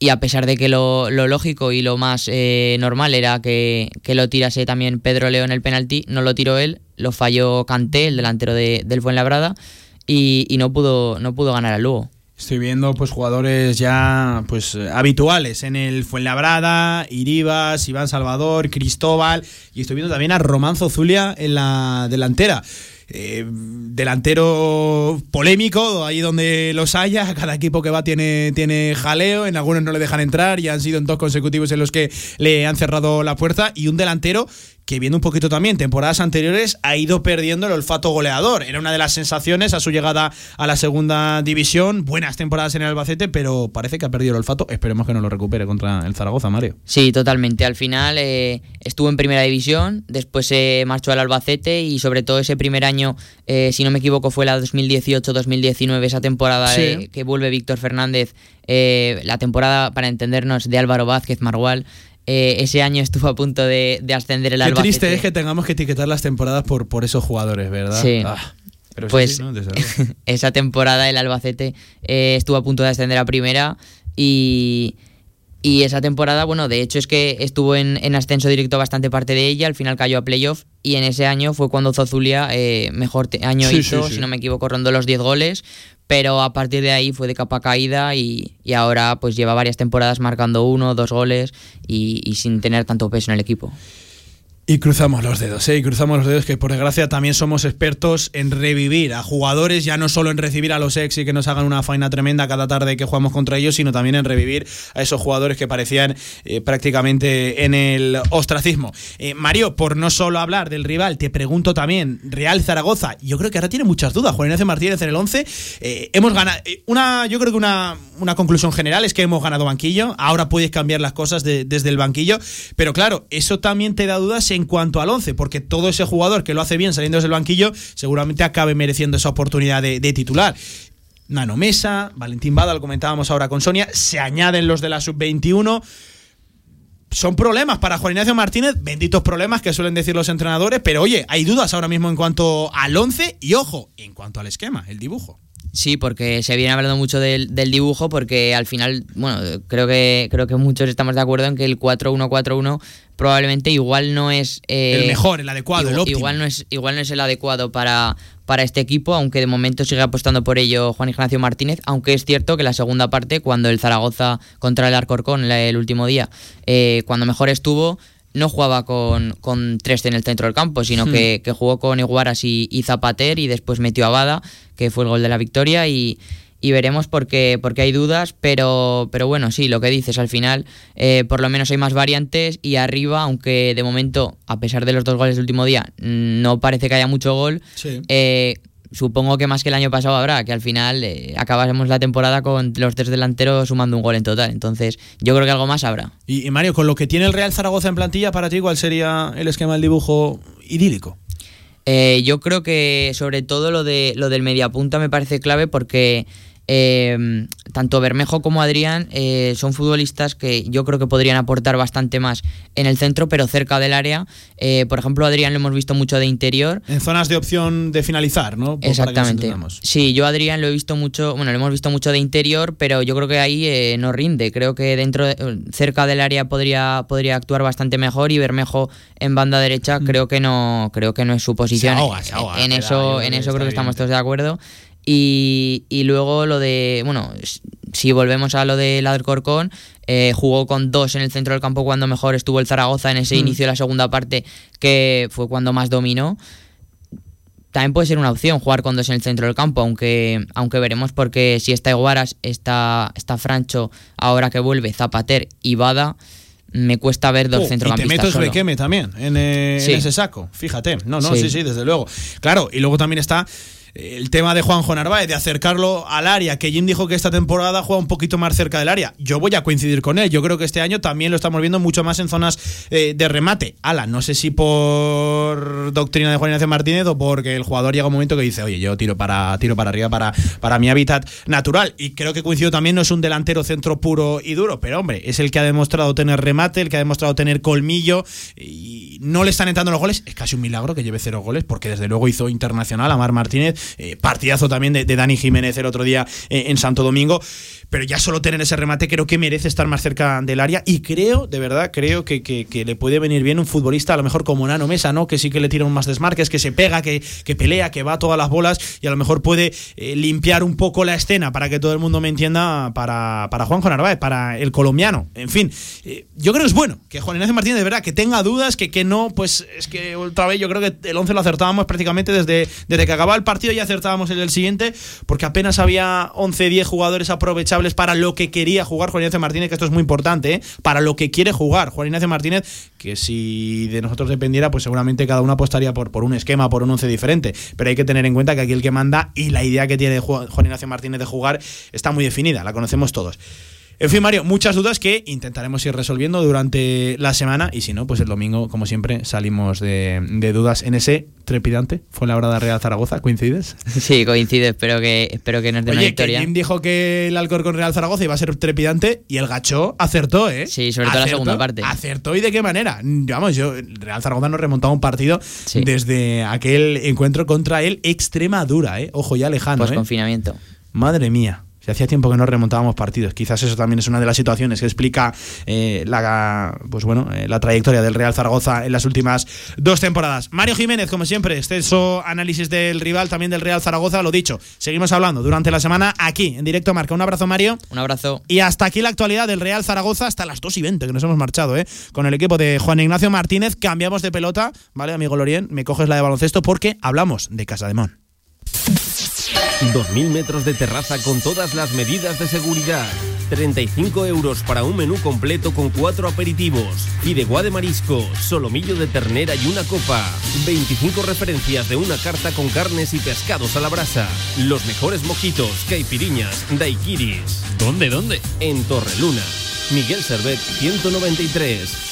Y a pesar de que lo, lo lógico y lo más eh, normal era que, que lo tirase también Pedro León el penalti, no lo tiró él, lo falló Canté, el delantero de, del Fuenlabrada, y, y no, pudo, no pudo ganar al Lugo. Estoy viendo pues jugadores ya pues eh, habituales en el Fuenlabrada, Iribas, Iván Salvador, Cristóbal y estoy viendo también a Romanzo Zulia en la delantera. Eh, delantero polémico, ahí donde los haya, [laughs] cada equipo que va tiene, tiene jaleo, en algunos no le dejan entrar y han sido en dos consecutivos en los que le han cerrado la puerta y un delantero que viendo un poquito también temporadas anteriores ha ido perdiendo el olfato goleador. Era una de las sensaciones a su llegada a la segunda división, buenas temporadas en el Albacete, pero parece que ha perdido el olfato. Esperemos que no lo recupere contra el Zaragoza, Mario. Sí, totalmente. Al final eh, estuvo en primera división, después se marchó al Albacete y sobre todo ese primer año, eh, si no me equivoco, fue la 2018-2019, esa temporada Sí. eh, que vuelve Víctor Fernández, la temporada, para entendernos, de Álvaro Vázquez Margual. Eh, ese año estuvo a punto de, de ascender el Qué Albacete. triste es que tengamos que etiquetar las temporadas por, por esos jugadores, ¿verdad? Sí. Ah, pero es pues así, ¿no? [laughs] Esa temporada el Albacete eh, estuvo a punto de ascender a primera y, y esa temporada, bueno, de hecho es que estuvo en, en ascenso directo bastante parte de ella, al final cayó a playoff y en ese año fue cuando Zozulia eh, mejor te- año Sí, hizo, sí, sí. si no me equivoco, rondó los 10 goles, pero a partir de ahí fue de capa caída y, y ahora pues lleva varias temporadas marcando uno, dos goles y, y sin tener tanto peso en el equipo. Y cruzamos los dedos, ¿eh? Y cruzamos los dedos que por desgracia también somos expertos en revivir a jugadores, ya no solo en recibir a los ex y que nos hagan una faena tremenda cada tarde que jugamos contra ellos, sino también en revivir a esos jugadores que parecían eh, prácticamente en el ostracismo. Eh, Mario, por no solo hablar del rival, te pregunto también, Real Zaragoza, yo creo que ahora tiene muchas dudas, Juan Ignacio Martínez en el 11, eh, hemos ganado, eh, una, yo creo que una, una conclusión general es que hemos ganado banquillo, ahora puedes cambiar las cosas de- desde el banquillo, pero claro, eso también te da dudas en cuanto al 11, porque todo ese jugador que lo hace bien saliendo desde el banquillo seguramente acabe mereciendo esa oportunidad de, titular. Nano Mesa, Valentín Bada, lo comentábamos ahora con Sonia, se añaden los de la sub-21. Son problemas para Juan Ignacio Martínez, benditos problemas que suelen decir los entrenadores, pero oye, hay dudas ahora mismo en cuanto al 11 y ojo, en cuanto al esquema, el dibujo. Sí, porque se viene hablando mucho del, del dibujo, porque al final, bueno, creo que, creo que muchos estamos de acuerdo en que el 4-1-4-1 probablemente igual no es... eh, El mejor, el adecuado, el igual, óptimo. igual no es, igual no es el adecuado para, para este equipo, aunque de momento sigue apostando por ello Juan Ignacio Martínez, aunque es cierto que la segunda parte, cuando el Zaragoza contra el Alcorcón el último día, eh, cuando mejor estuvo, no jugaba con, con tres en el centro del campo, sino Hmm. que, que jugó con Iguaras y, y Zapater y después metió a Bada, que fue el gol de la victoria y, y veremos porque, porque hay dudas, pero, pero bueno, sí, lo que dices, al final eh, por lo menos hay más variantes y arriba, aunque de momento, a pesar de los dos goles del último día, no parece que haya mucho gol, Sí. eh, supongo que más que el año pasado habrá, que al final eh, acabásemos la temporada con los tres delanteros sumando un gol en total, entonces yo creo que algo más habrá. Y, y Mario, con lo que tiene el Real Zaragoza en plantilla, para ti, ¿cuál sería el esquema del dibujo idílico? Eh, yo creo que sobre todo lo de lo del mediapunta me parece clave porque eh, tanto Bermejo como Adrián eh, son futbolistas que yo creo que podrían aportar bastante más en el centro, pero cerca del área. Eh, por ejemplo, Adrián lo hemos visto mucho de interior. En zonas de opción de finalizar, ¿no? Por- Exactamente. Sí, yo a Adrián lo he visto mucho, bueno, lo hemos visto mucho de interior, pero yo creo que ahí eh, no rinde. Creo que dentro, de- cerca del área podría, podría actuar bastante mejor y Bermejo en banda derecha creo que no, creo que no es su posición. Mm. Se ahoga, se ahoga, en eso, en que eso creo que estamos todos de acuerdo. Y, y luego lo de, bueno, si volvemos a lo del Alcorcón, eh, jugó con dos en el centro del campo cuando mejor estuvo el Zaragoza en ese Mm. inicio de la segunda parte, que fue cuando más dominó también puede ser una opción jugar con dos en el centro del campo, aunque, aunque veremos porque si está Iguaras, está, está Francho, ahora que vuelve Zapater y Bada, me cuesta ver dos Oh, y te centrocampistas metes solo. Bequeme también en, eh, en ese saco. Fíjate. No, no, sí. Sí. sí, desde luego. Claro, y luego también está el tema de Juanjo Narváez, de acercarlo al área, que Jim dijo que esta temporada juega un poquito más cerca del área. Yo voy a coincidir con él. Yo creo que este año también lo estamos viendo mucho más en zonas eh, de remate. Ala, no sé si por doctrina de Juan Ignacio Martínez o porque el jugador llega un momento que dice, oye, yo tiro para, tiro para arriba para, para mi hábitat natural. Y creo que coincido también, no es un delantero centro puro y duro, pero hombre, es el que ha demostrado tener remate, el que ha demostrado tener colmillo y no le están entrando los goles. Es casi un milagro que lleve cero goles, porque desde luego hizo internacional a Mar Martínez, eh, partidazo también de, Dani Jiménez el otro día eh, en Santo Domingo. Pero ya solo tener ese remate creo que merece estar más cerca del área y creo, de verdad, creo que, que- le puede venir bien un futbolista a lo mejor como Nano Mesa, ¿no? Que sí que le tira un más desmarques, que se pega, que, que pelea, que va a todas las bolas y a lo mejor puede eh, limpiar un poco la escena para que todo el mundo me entienda para, para Juanjo Narváez, para el colombiano. En fin, yo creo que es bueno que Juan Ignacio Martínez de verdad que tenga dudas, que, que no, pues es que otra vez yo creo que el 11 lo acertábamos prácticamente desde, desde que acababa el partido ya acertábamos el del siguiente, porque apenas había 11, 10 jugadores aprovechables para lo que quería jugar Juan Ignacio Martínez, que esto es muy importante, ¿eh? para lo que quiere jugar Juan Ignacio Martínez, que si de nosotros dependiera, pues seguramente cada uno apostaría por, por un esquema, por un 11 diferente, pero hay que tener en cuenta que aquí el que manda y la idea que tiene Ju- Juan Ignacio Martínez de jugar está muy definida, la conocemos todos. En fin, Mario, muchas dudas que intentaremos ir resolviendo durante la semana y si no, pues el domingo, como siempre, salimos de, de dudas en ese trepidante. Fue la hora de Real Zaragoza, ¿coincides? [laughs] Sí, coincide, espero que, espero que nos dé una Oye, que victoria. Jim dijo que el Alcorcón Real Zaragoza iba a ser trepidante y el Gacho acertó, ¿eh? Sí, sobre todo la segunda parte. Acertó y de qué manera. Vamos, yo, Real Zaragoza nos remontaba un partido desde aquel encuentro contra el Extremadura, ¿eh? Ojo ya lejano, Pues ¿eh? confinamiento. Madre mía. Si hacía tiempo que no remontábamos partidos. Quizás eso también es una de las situaciones que explica eh, la, pues bueno, eh, la trayectoria del Real Zaragoza en las últimas dos temporadas. Mario Jiménez, como siempre, extenso análisis del rival, también del Real Zaragoza. Lo dicho, seguimos hablando durante la semana aquí, en directo Marca. Un abrazo, Mario. Un abrazo. Y hasta aquí la actualidad del Real Zaragoza hasta las 2 y 20, que nos hemos marchado, ¿eh? Con el equipo de Juan Ignacio Martínez. Cambiamos de pelota, ¿vale, amigo Lorien? Me coges la de baloncesto porque hablamos de Casa de Mon. 2.000 metros de terraza con todas las medidas de seguridad. 35 euros para un menú completo con cuatro aperitivos. Fideuá de marisco, solomillo de ternera y una copa. 25 referencias de una carta con carnes y pescados a la brasa. Los mejores mojitos, caipiriñas, daiquiris. ¿Dónde, dónde? En Torreluna. Miguel Servet, 193.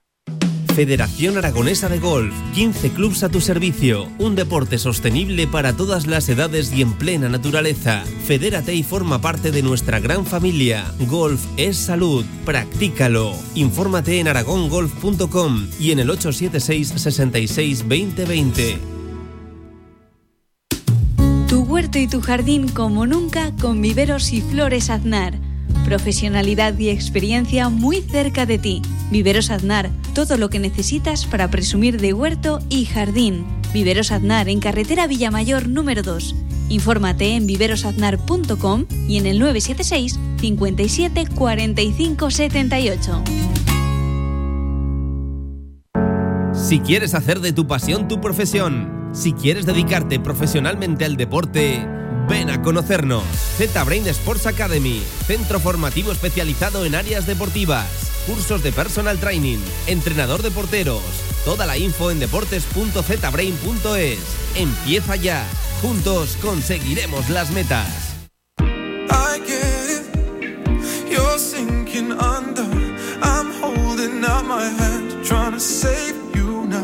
Federación Aragonesa de Golf, 15 clubs a tu servicio, un deporte sostenible para todas las edades y en plena naturaleza. Fedérate y forma parte de nuestra gran familia. Golf es salud, practícalo. Infórmate en aragongolf.com y en el 876 66 2020. Tu huerto y tu jardín como nunca con viveros y flores Aznar. Profesionalidad y experiencia muy cerca de ti. Viveros Aznar, todo lo que necesitas para presumir de huerto y jardín. Viveros Aznar en carretera Villamayor número 2. Infórmate en viverosaznar.com y en el 976 57 45 78. Si quieres hacer de tu pasión tu profesión, si quieres dedicarte profesionalmente al deporte, ven a conocernos. Z-Brain Sports Academy, centro formativo especializado en áreas deportivas, cursos de personal training, entrenador de porteros. Toda la info en deportes.zbrain.es. Empieza ya. Juntos conseguiremos las metas. I get it. You're sinking under. I'm holding out my hand, trying to save you now.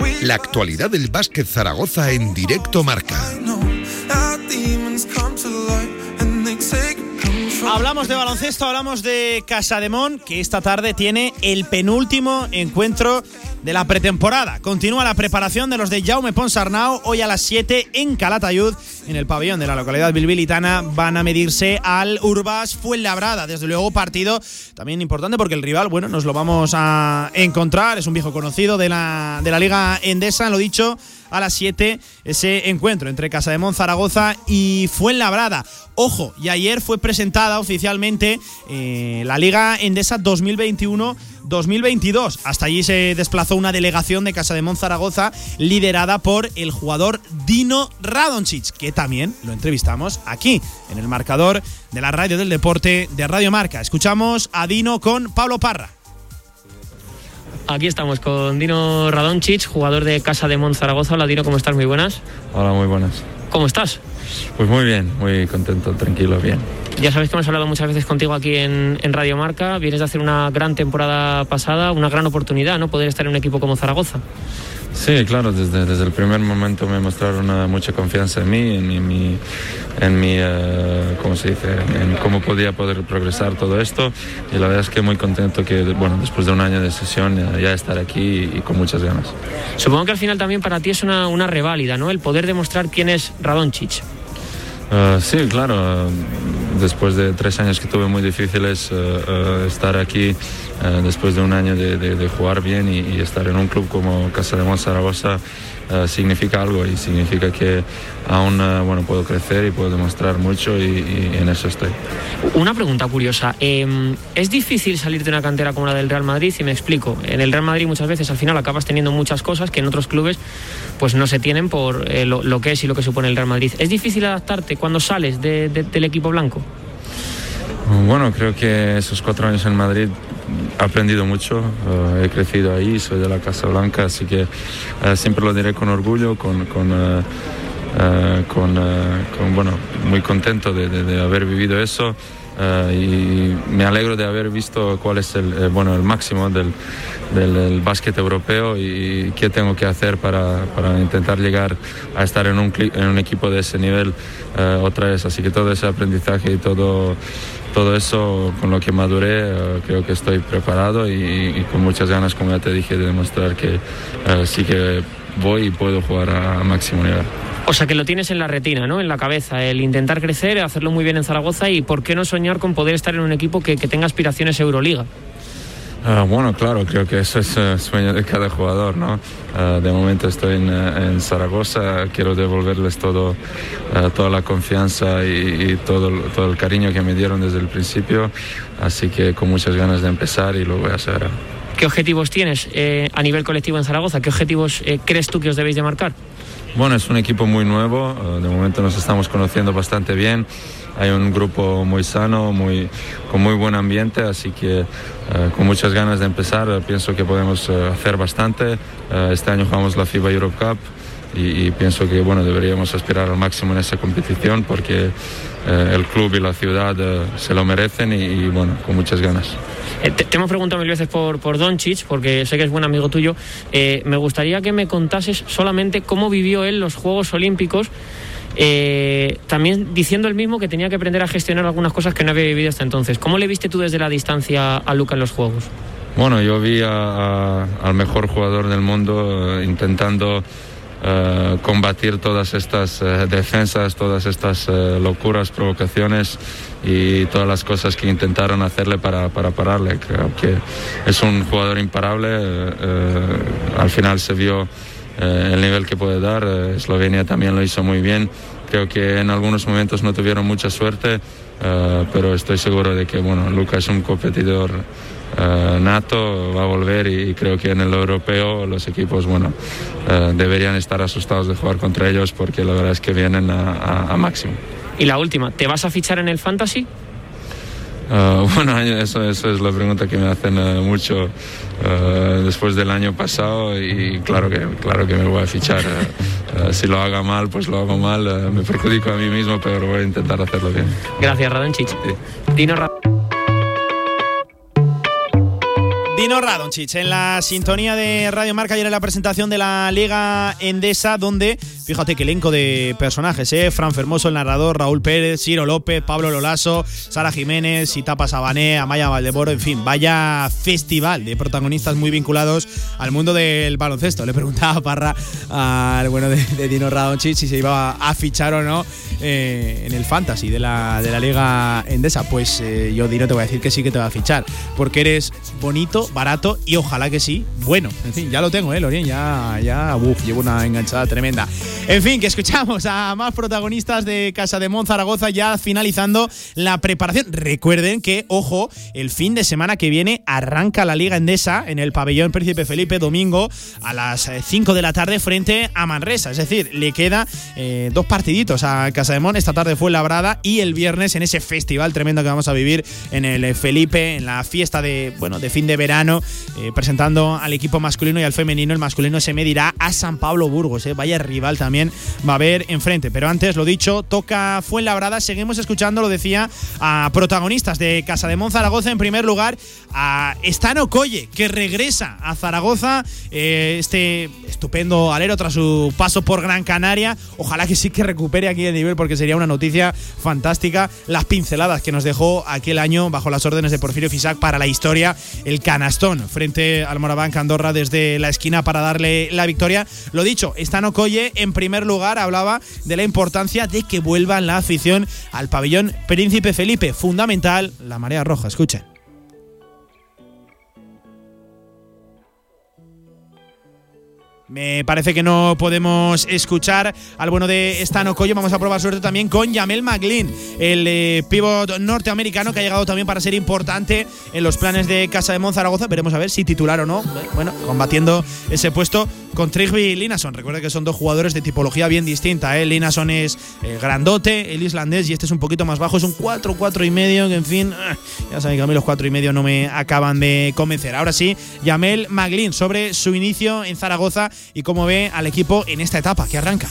We La actualidad del básquet Zaragoza en directo Marca. Hablamos de baloncesto, hablamos de Casademón, que esta tarde tiene el penúltimo encuentro de la pretemporada. Continúa la preparación de los de Jaume Ponsarnau. Hoy a las 7 en Calatayud, en el pabellón de la localidad bilbilitana, van a medirse al Urbas Fuenlabrada. Desde luego, partido también importante porque el rival, bueno, nos lo vamos a encontrar. Es un viejo conocido de la, de la Liga Endesa, lo dicho. a las 7 ese encuentro entre Casa de Zaragoza y Fuenlabrada. Ojo, y ayer fue presentada oficialmente eh, la Liga Endesa 2021-2022. Hasta allí se desplazó una delegación de Casa de Zaragoza liderada por el jugador Dino Radoncic, que también lo entrevistamos aquí en el marcador de la radio del deporte de Radio Marca. Escuchamos a Dino con Pablo Parra. Aquí estamos con Dino Radonchich, jugador de Casa de Zaragoza. Hola Dino, ¿cómo estás? Muy buenas. Hola, muy buenas. ¿Cómo estás? Pues muy bien, muy contento, tranquilo, bien. Ya sabéis que hemos hablado muchas veces contigo aquí en, en, Radio Marca. Vienes de hacer una gran temporada pasada, una gran oportunidad, ¿no? Poder estar en un equipo como Zaragoza. Sí, claro, desde, desde el primer momento me mostraron mucha confianza en mí, en, en mi, en mi uh, ¿cómo se dice? En cómo podía poder progresar todo esto. Y la verdad es que muy contento que, bueno, después de un año de sesión uh, ya estar aquí y, y, con muchas ganas. Supongo que al final también para ti es una, una reválida, ¿no? El poder demostrar quién es Radonchich. Uh, sí, claro. Después de tres años que tuve muy difíciles, uh, estar aquí después de un año de, jugar bien y, y, estar en un club como Casa de Zaragoza significa algo y significa que aún bueno, puedo crecer y puedo demostrar mucho y, y, en eso estoy. Una pregunta curiosa. Eh, ¿Es difícil salir de una cantera como la del Real Madrid? Y me explico. En el Real Madrid muchas veces al final acabas teniendo muchas cosas que en otros clubes pues no se tienen por eh, lo, lo, que es y lo que supone el Real Madrid. ¿Es difícil adaptarte cuando sales de, de, del equipo blanco? Bueno, creo que esos cuatro años en Madrid he aprendido mucho, uh, he crecido ahí, soy de la Casa Blanca, así que uh, siempre lo diré con orgullo, con, con, uh, con, con, bueno, muy contento de, de, de haber vivido eso. Y me alegro de haber visto cuál es el, eh, bueno, el máximo del, del, del, básquet europeo y qué tengo que hacer para, para intentar llegar a estar en un, en un, equipo de ese nivel otra vez. Así que todo ese aprendizaje y todo, todo eso con lo que maduré, uh, creo que estoy preparado y, con muchas ganas, como ya te dije, de demostrar que sí que voy y puedo jugar a, a máximo nivel. O sea que lo tienes en la retina, ¿no? En la cabeza, el intentar crecer, hacerlo muy bien en Zaragoza y por qué no soñar con poder estar en un equipo que, que tenga aspiraciones Euroliga. Uh, bueno, claro, creo que eso es el uh, sueño de cada jugador, ¿no? Uh, de momento estoy en, en, Zaragoza, quiero devolverles todo, toda la confianza y, y, todo, todo el cariño que me dieron desde el principio, así que con muchas ganas de empezar y lo voy a hacer. ¿Qué objetivos tienes eh, a nivel colectivo en Zaragoza? ¿Qué objetivos eh, crees tú que os debéis de marcar? Bueno, es un equipo muy nuevo, uh, de momento nos estamos conociendo bastante bien, hay un grupo muy sano, muy, con muy buen ambiente, así que uh, con muchas ganas de empezar, pienso que podemos hacer bastante. este año jugamos la FIBA Europe Cup y, y, pienso que bueno, deberíamos aspirar al máximo en esa competición porque el club y la ciudad se lo merecen y, y bueno, con muchas ganas. Eh, te, te, hemos preguntado mil veces por, por Doncic, porque sé que es buen amigo tuyo. Eh, me gustaría que me contases solamente cómo vivió él los Juegos Olímpicos. Eh, también diciendo el mismo que tenía que aprender a gestionar algunas cosas que no había vivido hasta entonces. ¿Cómo le viste tú desde la distancia a Luca en los Juegos? Bueno, yo vi a, a, al mejor jugador del mundo intentando Uh, combatir todas estas uh, defensas, todas estas uh, locuras, provocaciones y todas las cosas que intentaron hacerle para, para pararle. Creo que es un jugador imparable. al final se vio el nivel que puede dar. Eslovenia también lo hizo muy bien. Creo que en algunos momentos no tuvieron mucha suerte, pero estoy seguro de que bueno, Luca es un competidor Uh, nato va a volver y creo que en el europeo los equipos bueno uh, deberían estar asustados de jugar contra ellos porque la verdad es que vienen a, a, a máximo. Y la última, ¿te vas a fichar en el fantasy? Uh, [laughs] bueno, eso, eso, es la pregunta que me hacen uh, mucho uh, después del año pasado y claro que, claro que me voy a fichar. si lo haga mal, pues lo hago mal, me perjudico a mí mismo, pero voy a intentar hacerlo bien. Gracias, Radonchich. Sí. Dino Dino Radonchich en la sintonía de Radio Marca ayer en la presentación de la Liga Endesa, donde fíjate qué elenco de personajes, ¿eh? Fran Fermoso, el narrador, Raúl Pérez, Ciro López, Pablo Lolaso, Sara Jiménez, Itapa Sabané, Amaya Valdeboro, en fin, vaya festival de protagonistas muy vinculados al mundo del baloncesto. Le preguntaba a Parra al bueno de, Dino Radonchich si se iba a fichar o no eh, en el fantasy de la, de la Liga Endesa. Pues eh, yo, Dino, te voy a decir que sí que te va a fichar, porque eres bonito, barato y ojalá que sí, bueno. En fin, ya lo tengo, ¿eh, Lorien? Ya, ya, uf, llevo una enganchada tremenda. En fin, que escuchamos a más protagonistas de Casa de Mon Zaragoza ya finalizando la preparación. Recuerden que, ojo, el fin de semana que viene arranca la Liga Endesa en el pabellón Príncipe Felipe domingo a las 5 de la tarde frente a Manresa. Es decir, le queda eh, dos partiditos a Casa de Mon. Esta tarde fue labrada y el viernes en ese festival tremendo que vamos a vivir en el Felipe, en la fiesta de, bueno, de fin de verano, eh, presentando al equipo masculino y al femenino. El masculino se medirá a San Pablo Burgos. Eh. Vaya rival también va a haber enfrente. Pero antes, lo dicho, toca Fuenlabrada. Seguimos escuchando, lo decía, a protagonistas de Casa de Mon Zaragoza. En primer lugar, a Estano Colle, que regresa a Zaragoza. Eh, este estupendo alero tras su paso por Gran Canaria. Ojalá que sí que recupere aquí el nivel, porque sería una noticia fantástica. Las pinceladas que nos dejó aquel año bajo las órdenes de Porfirio Fisac para la historia. El canastón frente al Moraván Andorra desde la esquina para darle la victoria. Lo dicho, Estano Colle en primer lugar hablaba de la importancia de que vuelva la afición al pabellón Príncipe Felipe. Fundamental, la marea roja. Escuchen. Me parece que no podemos escuchar al bueno de Stano Coyo. Vamos a probar suerte también con Yamel Maglin, el eh, pivot norteamericano que ha llegado también para ser importante en los planes de Casa de Monzaragoza. Veremos a ver si titular o no. Bueno, combatiendo ese puesto con Trigby y Linason. Recuerda que son dos jugadores de tipología bien distinta. ¿eh? Linason es eh, grandote, el islandés, y este es un poquito más bajo. Es un 4, 4 y medio, que en fin, eh, ya saben que a mí los 4 y medio no me acaban de convencer. Ahora sí, Yamel Maglin sobre su inicio en Zaragoza y cómo ve al equipo en esta etapa que arranca.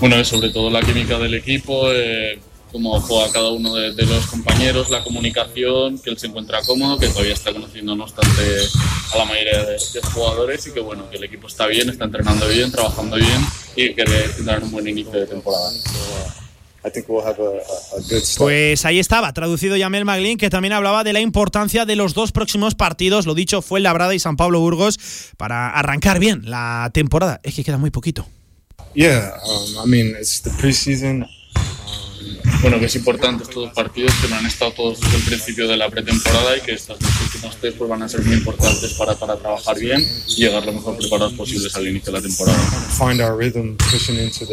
Bueno, sobre todo la química del equipo, eh, cómo juega cada uno de, de los compañeros, la comunicación, que él se encuentra cómodo, que todavía está conociendo no obstante a la mayoría de, de jugadores y que bueno, que el equipo está bien, está entrenando bien, trabajando bien y que tendrán un buen inicio de temporada. Pues ahí estaba, traducido Yamel Maglin, que también hablaba de la importancia de los dos próximos partidos, lo dicho, fue Labrada y San Pablo Burgos, para arrancar bien la temporada. Es que queda muy poquito. Yeah, um, I mean, it's the preseason. Bueno, que es importante estos dos partidos que no han estado todos desde el principio de la pretemporada y que estos dos últimos tres pues, van a ser muy importantes para, para trabajar bien y llegar lo mejor preparados posibles al inicio de la temporada.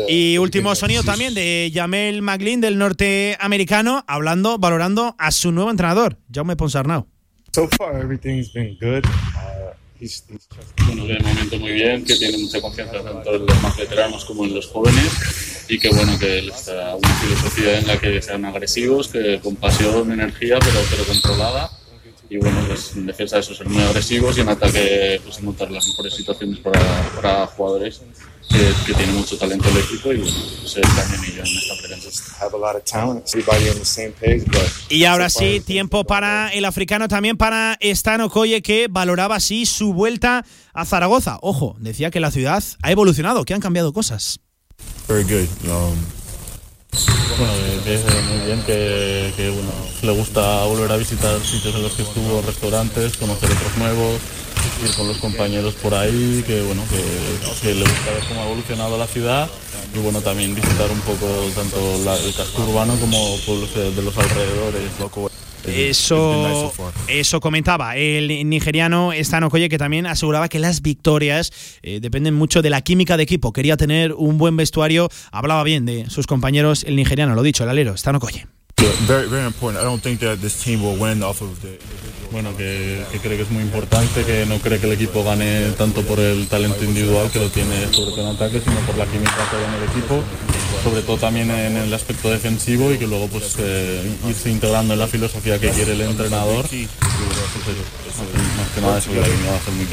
Y último sonido también de Yamel Maglin, del norteamericano, hablando, valorando a su nuevo entrenador, Jaume Ponsarnau. So far, everything's been good. Bueno, que de momento muy bien, que tiene mucha confianza tanto en los más veteranos como en los jóvenes y que bueno, que está una filosofía en la que sean agresivos, que con pasión, energía, pero, pero controlada. Y bueno, pues en defensa de eso ser muy agresivos y en ataque pues encontrar las mejores situaciones para, para jugadores que, que tienen mucho talento el equipo y bueno, pues también ellos en esta Y ahora sí, tiempo para el africano, también para Stan Okoye, que valoraba así su vuelta a Zaragoza. Ojo, decía que la ciudad ha evolucionado, que han cambiado cosas. Very good. Um, Bueno, que, que es muy bien, que, que bueno, le gusta volver a visitar sitios en los que estuvo, restaurantes, conocer otros nuevos, ir con los compañeros por ahí, que bueno, que, que le gusta ver cómo ha evolucionado la ciudad y bueno, también visitar un poco tanto la- el casco urbano como pueblos de, de los alrededores. Eso, eso comentaba el nigeriano Stan Okoye, que también aseguraba que las victorias eh, dependen mucho de la química de equipo. Quería tener un buen vestuario, hablaba bien de sus compañeros, el nigeriano, lo dicho, el alero, Stan Okoye. Bueno, que, que que es muy importante, que no cree que el equipo gane tanto por el talento individual que lo tiene sobre todo en ataque, sino por la química que hay en el equipo, sobre todo también en el aspecto defensivo y que luego pues eh, irse integrando en la filosofía que quiere el entrenador. Que nada eso a muy.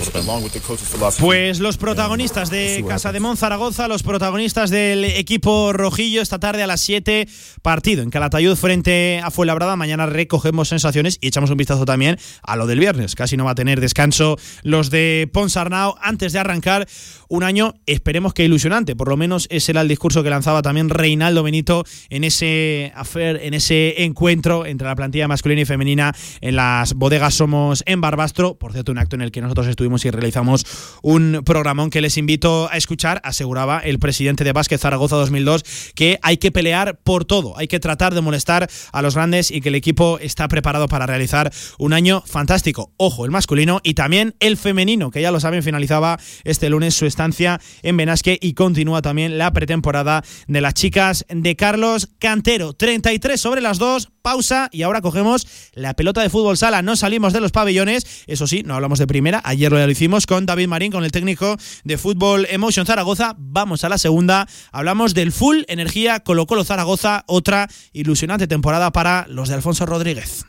Pues los protagonistas de Casa de Mon Zaragoza, los protagonistas del equipo rojillo esta tarde a las 7, partido en Calatayud frente a Fuenlabrada. Mañana recogemos sensaciones y echamos un vistazo también a lo del viernes. Casi no va a tener descanso los de Ponsarnau antes de arrancar un año, esperemos que ilusionante. Por lo menos ese era el discurso que lanzaba también Reinaldo Benito en ese en ese encuentro entre la plantilla masculina y femenina en las bodegas Somos en Barbastro, por cierto, un acto en el que nosotros estuvimos y realizamos un programón que les invito a escuchar, aseguraba el presidente de Básquet Zaragoza 2002 que hay que pelear por todo, hay que tratar de molestar a los grandes y que el equipo está preparado para realizar un año fantástico. Ojo, el masculino y también el femenino, que ya lo saben, finalizaba este lunes su estancia en Benasque y continúa también la pretemporada de las chicas de Carlos Cantero. 33 sobre las 2, pausa y ahora cogemos la pelota de fútbol sala. No salimos de los pabellones, eso sí, no hablamos de primera. Ayer lo hicimos con David Marín, con el técnico de fútbol Emotion Zaragoza. Vamos a la segunda. Hablamos del Full Energía Colo Colo Zaragoza, otra ilusionante temporada para los de Alfonso Rodríguez.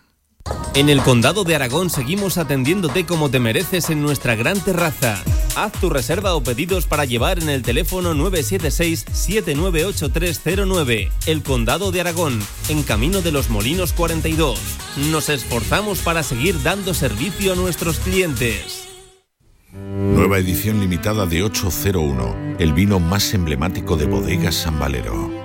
En el Condado de Aragón seguimos atendiéndote como te mereces en nuestra gran terraza. Haz tu reserva o pedidos para llevar en el teléfono 976-798309. El Condado de Aragón, en Camino de los Molinos 42. Nos esforzamos para seguir dando servicio a nuestros clientes. Nueva edición limitada de 801, el vino más emblemático de bodegas San Valero.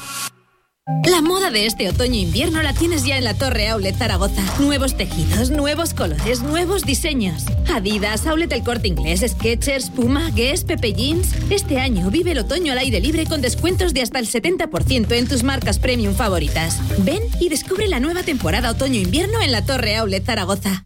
La moda de este otoño-invierno la tienes ya en la Torre Outlet Zaragoza. Nuevos tejidos, nuevos colores, nuevos diseños. Adidas, Outlet El Corte Inglés, Skechers, Puma, Guess, Pepe Jeans. Este año vive el otoño al aire libre con descuentos de hasta el 70% en tus marcas premium favoritas. Ven y descubre la nueva temporada otoño-invierno en la Torre Outlet Zaragoza.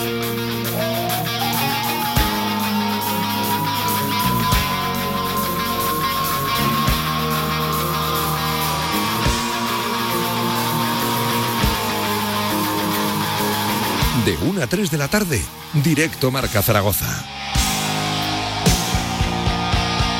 1 a 3 de la tarde, directo Marca Zaragoza.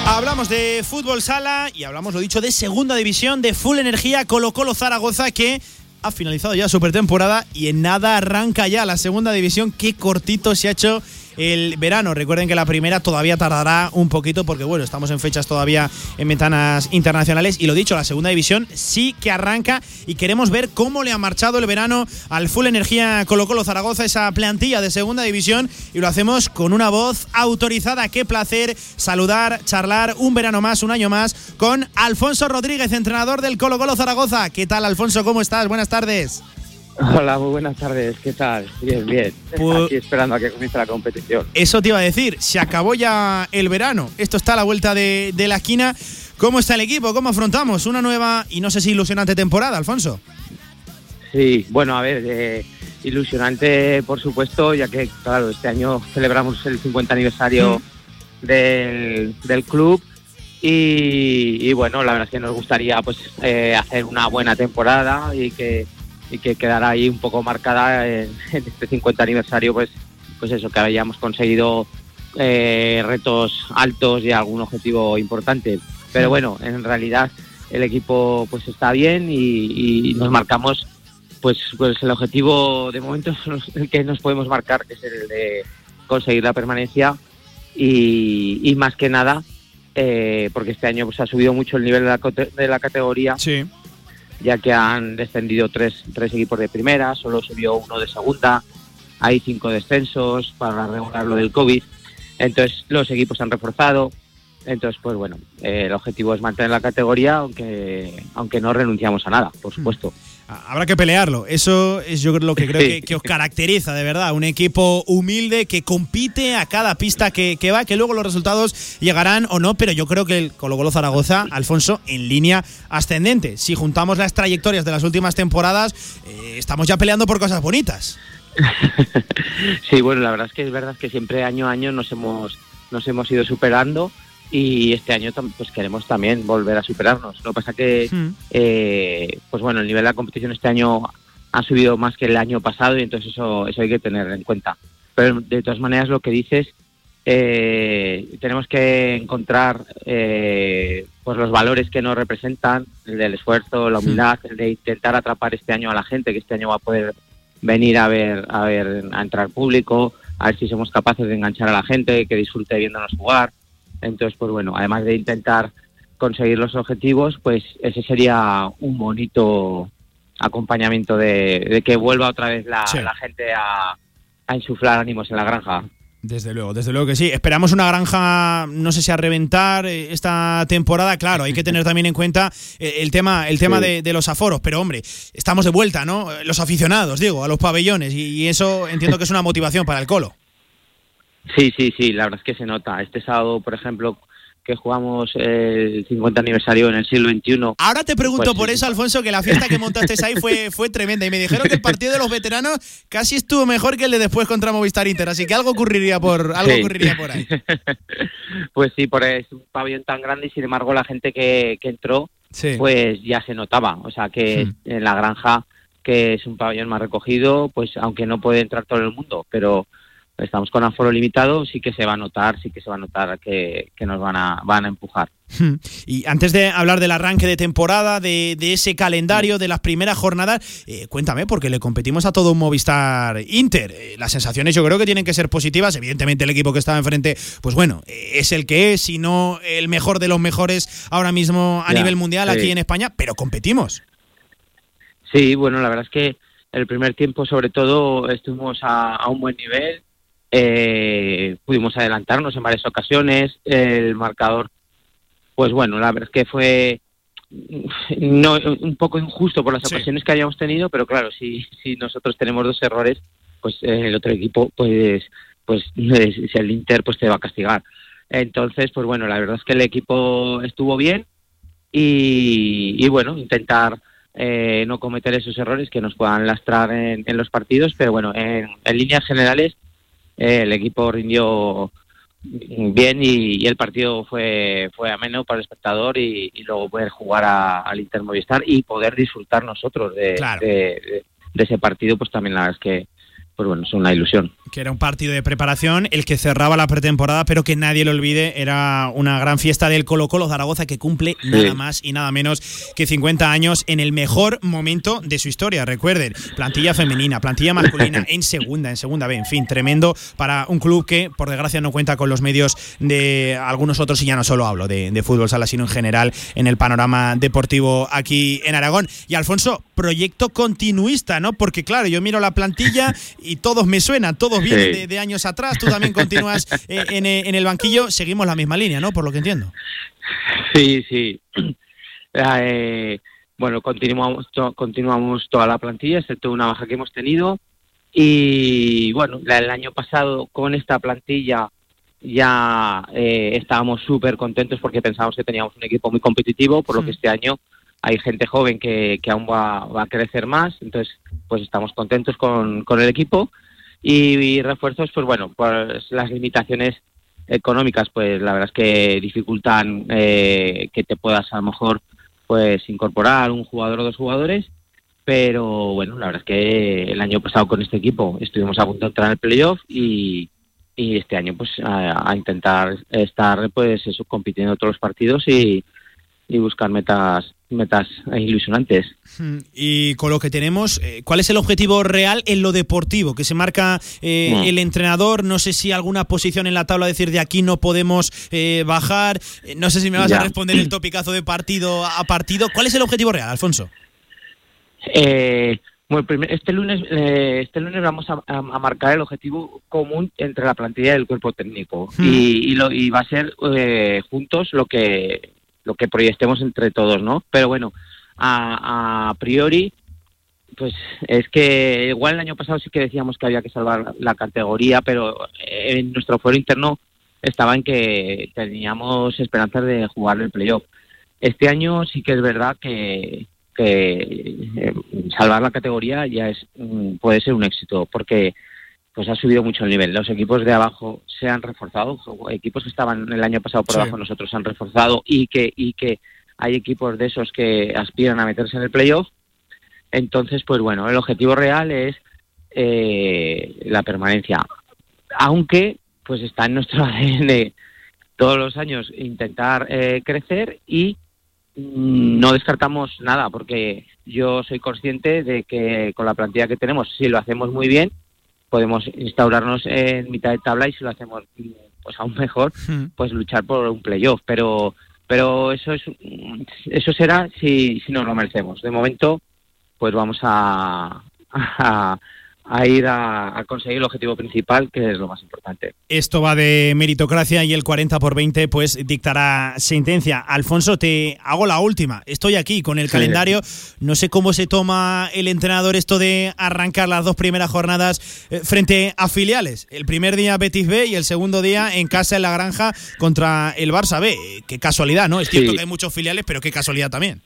Hablamos de fútbol sala y hablamos, lo dicho, de segunda división de Full Energía Colo Colo Zaragoza que ha finalizado ya su pretemporada y en nada arranca ya la segunda división. Qué cortito se ha hecho el verano. Recuerden que la primera todavía tardará un poquito porque, bueno, estamos en fechas todavía en ventanas internacionales. Y lo dicho, la segunda división sí que arranca y queremos ver cómo le ha marchado el verano al Full Energía Colo Colo Zaragoza, esa plantilla de segunda división. Y lo hacemos con una voz autorizada. Qué placer saludar, charlar un verano más, un año más con Alfonso Rodríguez, entrenador del Colo Colo Zaragoza. ¿Qué tal, Alfonso? ¿Cómo estás? Buenas tardes. Hola, muy buenas tardes. ¿Qué tal? Bien, bien. Pues- Aquí esperando a que comience la competición. Eso te iba a decir, se acabó ya el verano. Esto está a la vuelta de, de la esquina. ¿Cómo está el equipo? ¿Cómo afrontamos una nueva y no sé si ilusionante temporada, Alfonso? Sí, bueno, a ver, eh, ilusionante por supuesto, ya que, claro, este año celebramos el 50 aniversario del, del club y, y, bueno, la verdad es que nos gustaría pues eh, hacer una buena temporada y que, y que quedara ahí un poco marcada en, [laughs] en este 50 aniversario, pues, pues eso, que hayamos conseguido eh, retos altos y algún objetivo importante. Pero bueno, en realidad el equipo pues está bien y, y nos marcamos pues, pues el objetivo de momento [laughs] el que nos podemos marcar, que es el de conseguir la permanencia y, y más que nada, eh, porque este año pues ha subido mucho el nivel de la, de la categoría, sí. Ya que han descendido tres, tres equipos de primera, solo subió uno de segunda, hay cinco descensos para regular lo del COVID, entonces los equipos se han reforzado. Entonces, pues bueno, eh, el objetivo es mantener la categoría, aunque, aunque no renunciamos a nada, por supuesto. Habrá que pelearlo. Eso es yo lo que creo que, que os caracteriza de verdad. Un equipo humilde que compite a cada pista que, que va, que luego los resultados llegarán o no, pero yo creo que el Colo Colo Zaragoza, Alfonso, en línea ascendente. Si juntamos las trayectorias de las últimas temporadas, eh, estamos ya peleando por cosas bonitas. [laughs] Sí, bueno, la verdad es que es verdad que siempre año a año nos hemos, nos hemos ido superando y este año pues queremos también volver a superarnos. Lo que pasa que, eh, pues bueno, el nivel de la competición este año ha subido más que el año pasado y entonces eso, eso hay que tener en cuenta. Pero de todas maneras lo que dices, eh, tenemos que encontrar eh, pues los valores que nos representan, el del esfuerzo, la humildad, el de intentar atrapar este año a la gente, que este año va a poder venir a ver, a ver, a entrar público, a ver si somos capaces de enganchar a la gente, que disfrute viéndonos jugar. Entonces, pues bueno, además de intentar conseguir los objetivos, pues ese sería un bonito acompañamiento de, de que vuelva otra vez la, Sí. la gente a, a insuflar ánimos en la granja. Desde luego, desde luego que sí. Esperamos una granja, no sé si a reventar eh, esta temporada. Claro, hay que tener también en cuenta eh, el tema, el tema Sí. de, de los aforos. Pero hombre, estamos de vuelta, ¿no? Los aficionados, digo, a los pabellones. Y, y eso entiendo que es una motivación para el colo. Sí, sí, sí, la verdad es que se nota. Este sábado, por ejemplo, que jugamos el 50 aniversario en el siglo XXI. Ahora te pregunto pues, por eso, Alfonso, que la fiesta que montaste ahí fue, [laughs] fue tremenda. Y me dijeron que el partido de los veteranos casi estuvo mejor que el de después contra Movistar Inter. Así que algo ocurriría por, algo Sí. ocurriría por ahí. [laughs] Pues sí, por es un pabellón tan grande y sin embargo la gente que, que entró, Sí. pues ya se notaba. O sea que en la granja, que es un pabellón más recogido, pues aunque no puede entrar todo el mundo, pero estamos con aforo limitado, sí que se va a notar, sí que se va a notar que, que nos van a, van a empujar. Hmm. Y antes de hablar del arranque de temporada, de, de ese calendario, de las primeras jornadas, eh, cuéntame, porque le competimos a todo un Movistar Inter. Eh, las sensaciones yo creo que tienen que ser positivas. Evidentemente el equipo que estaba enfrente, pues bueno, eh, es el que es, si no el mejor de los mejores ahora mismo a Ya, nivel mundial sí. aquí en España, pero competimos. Sí, bueno, la verdad es que el primer tiempo sobre todo estuvimos a, a un buen nivel, eh, pudimos adelantarnos en varias ocasiones, el marcador, pues bueno, la verdad es que fue no un poco injusto por las Sí. ocasiones que habíamos tenido, pero claro, si, si nosotros tenemos dos errores, pues eh, el otro equipo, pues, pues si el Inter, pues te va a castigar. Entonces, pues bueno, la verdad es que el equipo estuvo bien y, y bueno, intentar eh, no cometer esos errores que nos puedan lastrar en, en los partidos, pero bueno, en, en líneas generales eh, el equipo rindió bien y, y el partido fue fue ameno para el espectador y, y luego poder jugar a- al Inter Movistar y poder disfrutar nosotros de, Claro. de- de- de ese partido, pues también la verdad es que pues bueno, es una ilusión. que era un partido de preparación, el que cerraba la pretemporada, pero que nadie lo olvide, era una gran fiesta del Colo Colo Zaragoza que cumple nada más y nada menos que 50 años en el mejor momento de su historia. Recuerden, plantilla femenina, plantilla masculina [laughs] en segunda, en segunda B, en fin, tremendo para un club que por desgracia no cuenta con los medios de algunos otros y ya no solo hablo de, de fútbol sala, sino en general en el panorama deportivo aquí en Aragón. Y Alfonso, proyecto continuista, ¿no? Porque claro, yo miro la plantilla y [laughs] todos me suenan, todos vienen Sí. de, de años atrás, tú también [laughs] continúas eh, en, eh, en el banquillo, seguimos la misma línea, ¿no? Por lo que entiendo. Sí, sí. [clears throat] Eh, bueno, continuamos, to- continuamos toda la plantilla, excepto una baja que hemos tenido. Y bueno, el año pasado con esta plantilla ya eh, estábamos súper contentos porque pensábamos que teníamos un equipo muy competitivo, por lo que este año hay gente joven que, que aún va, va a crecer más, entonces pues estamos contentos con, con el equipo. Y, refuerzos, pues bueno, pues las limitaciones económicas, pues la verdad es que dificultan eh, que te puedas a lo mejor pues incorporar un jugador o dos jugadores, pero bueno, la verdad es que el año pasado con este equipo estuvimos a punto de entrar en el playoff y, y este año pues a, a intentar estar pues eso compitiendo todos los partidos y, y buscar metas metas ilusionantes. Mm, Y con lo que tenemos, eh, ¿cuál es el objetivo real en lo deportivo que se marca eh, Mm. el entrenador? No sé si alguna posición en la tabla decir de aquí no podemos eh, bajar. No sé si me vas a responder el topicazo de partido a partido. ¿Cuál es el objetivo real, Alfonso? Eh, Bueno, este lunes, eh, este lunes vamos a, marcar el objetivo común entre la plantilla y el cuerpo técnico Hmm. y, y lo, y va a ser juntos lo que que proyectemos entre todos, ¿no? Pero bueno, a, priori, pues es que igual el año pasado sí que decíamos que había que salvar la categoría, pero en nuestro fuero interno estaba en que teníamos esperanzas de jugar el playoff. Este año sí que es verdad que, que eh, salvar la categoría ya es mm, puede ser un éxito porque pues ha subido mucho el nivel. Los equipos de abajo se han reforzado, equipos que estaban el año pasado por Sí. abajo nosotros se han reforzado y que y que hay equipos de esos que aspiran a meterse en el playoff. Entonces, pues bueno, el objetivo real es eh, la permanencia, aunque pues está en nuestro [laughs] ADN todos los años intentar eh, crecer y mm, no descartamos nada porque yo soy consciente de que con la plantilla que tenemos, si lo hacemos muy bien, podemos instaurarnos en mitad de tabla y si lo hacemos pues aún mejor, pues luchar por un playoff. Pero pero eso es eso será si, si nos lo merecemos. De momento, pues vamos a, a, a ir a, a conseguir el objetivo principal, que es lo más importante. Esto va de meritocracia y el 40 por 20 pues dictará sentencia. Alfonso, te hago la última. Estoy aquí con el Sí. calendario. No sé cómo se toma el entrenador esto de arrancar las dos primeras jornadas eh, frente a filiales. El primer día Betis B y el segundo día en casa en la granja contra el Barça B. Eh, Qué casualidad, ¿no? Es cierto Sí. que hay muchos filiales, pero qué casualidad también.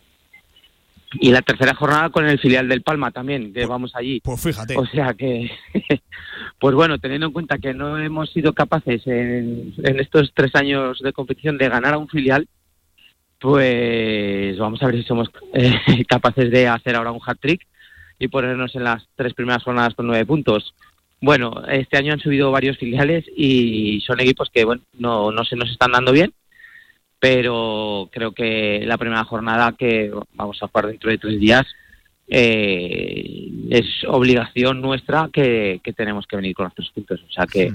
Y la tercera jornada con el filial del Palma también, que vamos allí. Pues fíjate. O sea que, [laughs] pues bueno, teniendo en cuenta que no hemos sido capaces en, en estos tres años de competición de ganar a un filial, pues vamos a ver si somos [laughs] eh, capaces de hacer ahora un hat-trick y ponernos en las tres primeras jornadas con nueve puntos. Bueno, este año han subido varios filiales y son equipos que bueno no, no se nos están dando bien, pero creo que la primera jornada que vamos a jugar dentro de tres días eh, es obligación nuestra que, que tenemos que venir con los tres puntos. O sea que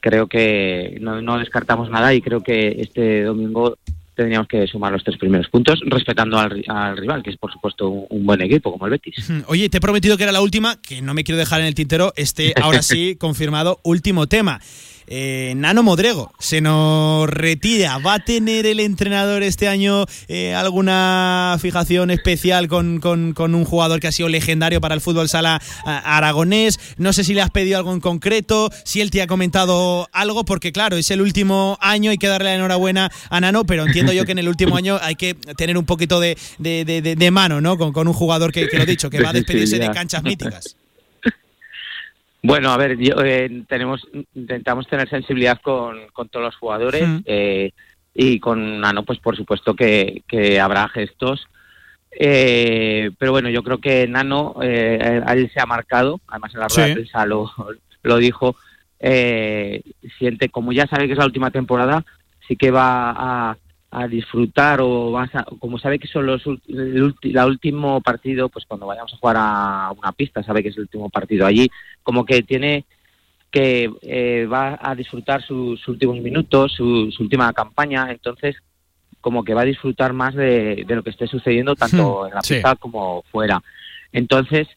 creo que no, no descartamos nada y creo que este domingo tendríamos que sumar los tres primeros puntos, respetando al, ri- al rival, que es por supuesto un, un buen equipo como el Betis. Oye, te he prometido que era la última, que no me quiero dejar en el tintero. Este, ahora sí, [laughs] confirmado, último tema. Eh, Nano Modrego se nos retira. ¿Va a tener el entrenador este año eh, alguna fijación especial con, con- con un jugador que ha sido legendario para el fútbol sala aragonés? No sé si le has pedido algo en concreto, si él te ha comentado algo, porque claro, es el último año, hay que darle la enhorabuena a Nano, pero entiendo yo que en el último año hay que tener un poquito de, de- de- mano, ¿no? Con, con un jugador que, que lo he dicho, que va a despedirse de canchas míticas. Bueno, a ver, yo, eh, tenemos, intentamos tener sensibilidad con, con todos los jugadores eh, y con Nano, pues por supuesto que, que habrá gestos. Eh, pero bueno, yo creo que Nano, eh, a él se ha marcado, además en la rueda Sí. de prensa lo, [laughs] lo dijo, eh, siente, como ya sabe que es la última temporada, sí que va a, a disfrutar o vas a- como sabe que son los el ulti- la último partido, pues cuando vayamos a jugar a una pista, sabe que es el último partido allí, como que tiene que eh, va a disfrutar sus últimos minutos, su, su última campaña, entonces como que va a disfrutar más de, de lo que esté sucediendo tanto Hmm, en la sí. pista como fuera. Entonces,